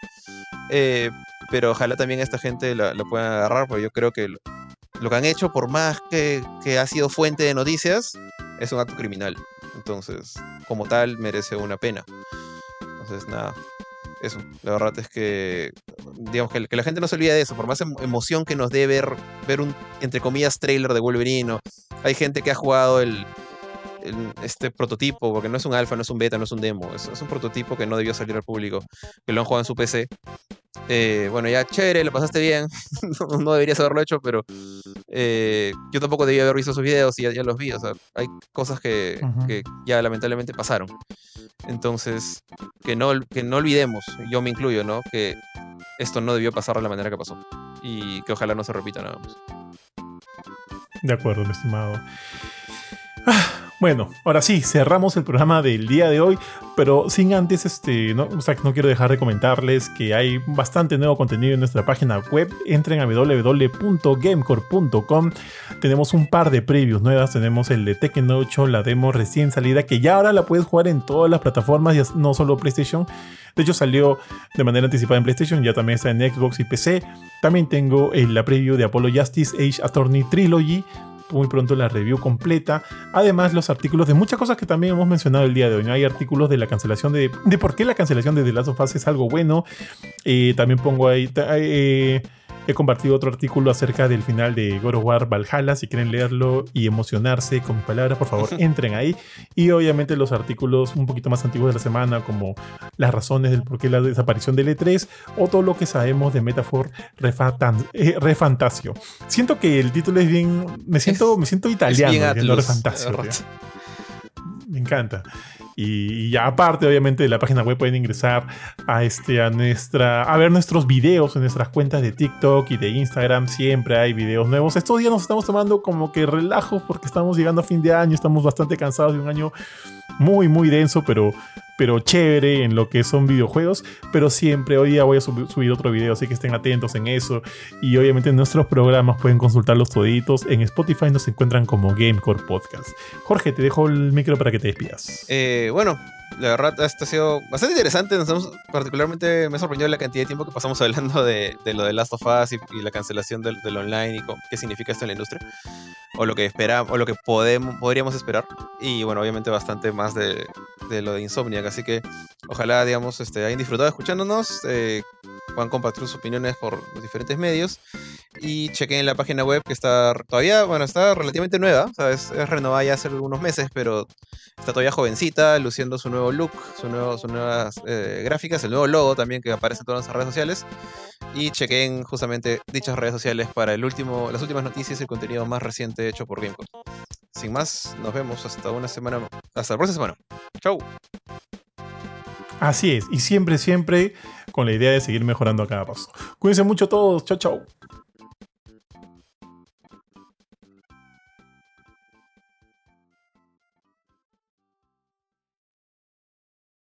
Eh, pero ojalá también esta gente lo, puedan agarrar, porque yo creo que lo, que han hecho, por más que, ha sido fuente de noticias, es un acto criminal. Entonces, como tal, merece una pena. Entonces, nada, eso, la verdad es que, digamos, que, la gente no se olvide de eso, por más em, emoción que nos dé ver, ver un, entre comillas, trailer de Wolverine, hay gente que ha jugado el, este prototipo, porque no es un alfa, no es un beta, no es un demo, es, un prototipo que no debió salir al público, que lo han jugado en su PC. Eh, bueno, ya chévere, lo pasaste bien, no, deberías haberlo hecho, pero eh, yo tampoco debía haber visto sus videos y ya, los vi, o sea, hay cosas que, que ya lamentablemente pasaron. Entonces, que no, que no olvidemos, yo me incluyo, ¿no? Que esto no debió pasar de la manera que pasó. Y que ojalá no se repita nada más. De acuerdo, mi estimado. Ah, bueno, ahora sí, cerramos el programa del día de hoy, pero sin antes, este, no, o sea, no quiero dejar de comentarles que hay bastante nuevo contenido en nuestra página web. Entren a www.gamecore.com. Tenemos un par de previews nuevas. Tenemos el de Tekken 8, la demo recién salida, que ya ahora la puedes jugar en todas las plataformas, ya no solo PlayStation. De hecho, salió de manera anticipada en PlayStation, ya también está en Xbox y PC. También tengo la preview de Apollo Justice Age Attorney Trilogy muy pronto la review completa. Además, los artículos de muchas cosas que también hemos mencionado el día de hoy. Hay artículos de la cancelación de, de por qué la cancelación de The Last of Us es algo bueno. Eh, también pongo ahí. Eh, He compartido otro artículo acerca del final de God of War Valhalla. Si quieren leerlo y emocionarse con mis palabras, por favor, entren ahí. Y obviamente los artículos un poquito más antiguos de la semana, como las razones del por qué la desaparición del E3 o todo lo que sabemos de Metafor eh, Refantasio. Siento que el título es bien. Me siento, me siento italiano Refantasio. Me encanta. Y, ya aparte, obviamente, de la página web pueden ingresar a, este, a, nuestra, a ver nuestros videos en nuestras cuentas de TikTok y de Instagram. Siempre hay videos nuevos. Estos días nos estamos tomando como que relajo porque estamos llegando a fin de año. Estamos bastante cansados de un año muy, muy denso, pero pero chévere en lo que son videojuegos. Pero siempre, hoy día voy a subir otro video, así que estén atentos en eso. Y obviamente en nuestros programas pueden consultarlos toditos. En Spotify nos encuentran como Gamecore Podcast. Jorge, te dejo el micro para que te despidas. Eh, bueno, la verdad, esto ha sido bastante interesante. Nos particularmente me ha sorprendido la cantidad de tiempo que pasamos hablando de, lo de Last of Us y, la cancelación del, online y qué significa esto en la industria. O lo que esperamos, o lo que podemos, podríamos esperar. Y bueno, obviamente bastante más de, lo de Insomniac. Así que ojalá, digamos, este, hayan disfrutado escuchándonos. Eh, puedan compartir sus opiniones por los diferentes medios. Y chequen la página web que está todavía, bueno, está relativamente nueva. es, renovada ya hace algunos meses, pero está todavía jovencita, luciendo su nuevo look, sus nuevas eh, gráficas, el nuevo logo también que aparece en todas las redes sociales. Y chequen justamente dichas redes sociales para el último, las últimas noticias y el contenido más reciente hecho por GameCube. Sin más, nos vemos hasta una semana, hasta la próxima semana. Chau. Así es, y siempre, siempre con la idea de seguir mejorando a cada paso. Cuídense mucho todos, chao, chao.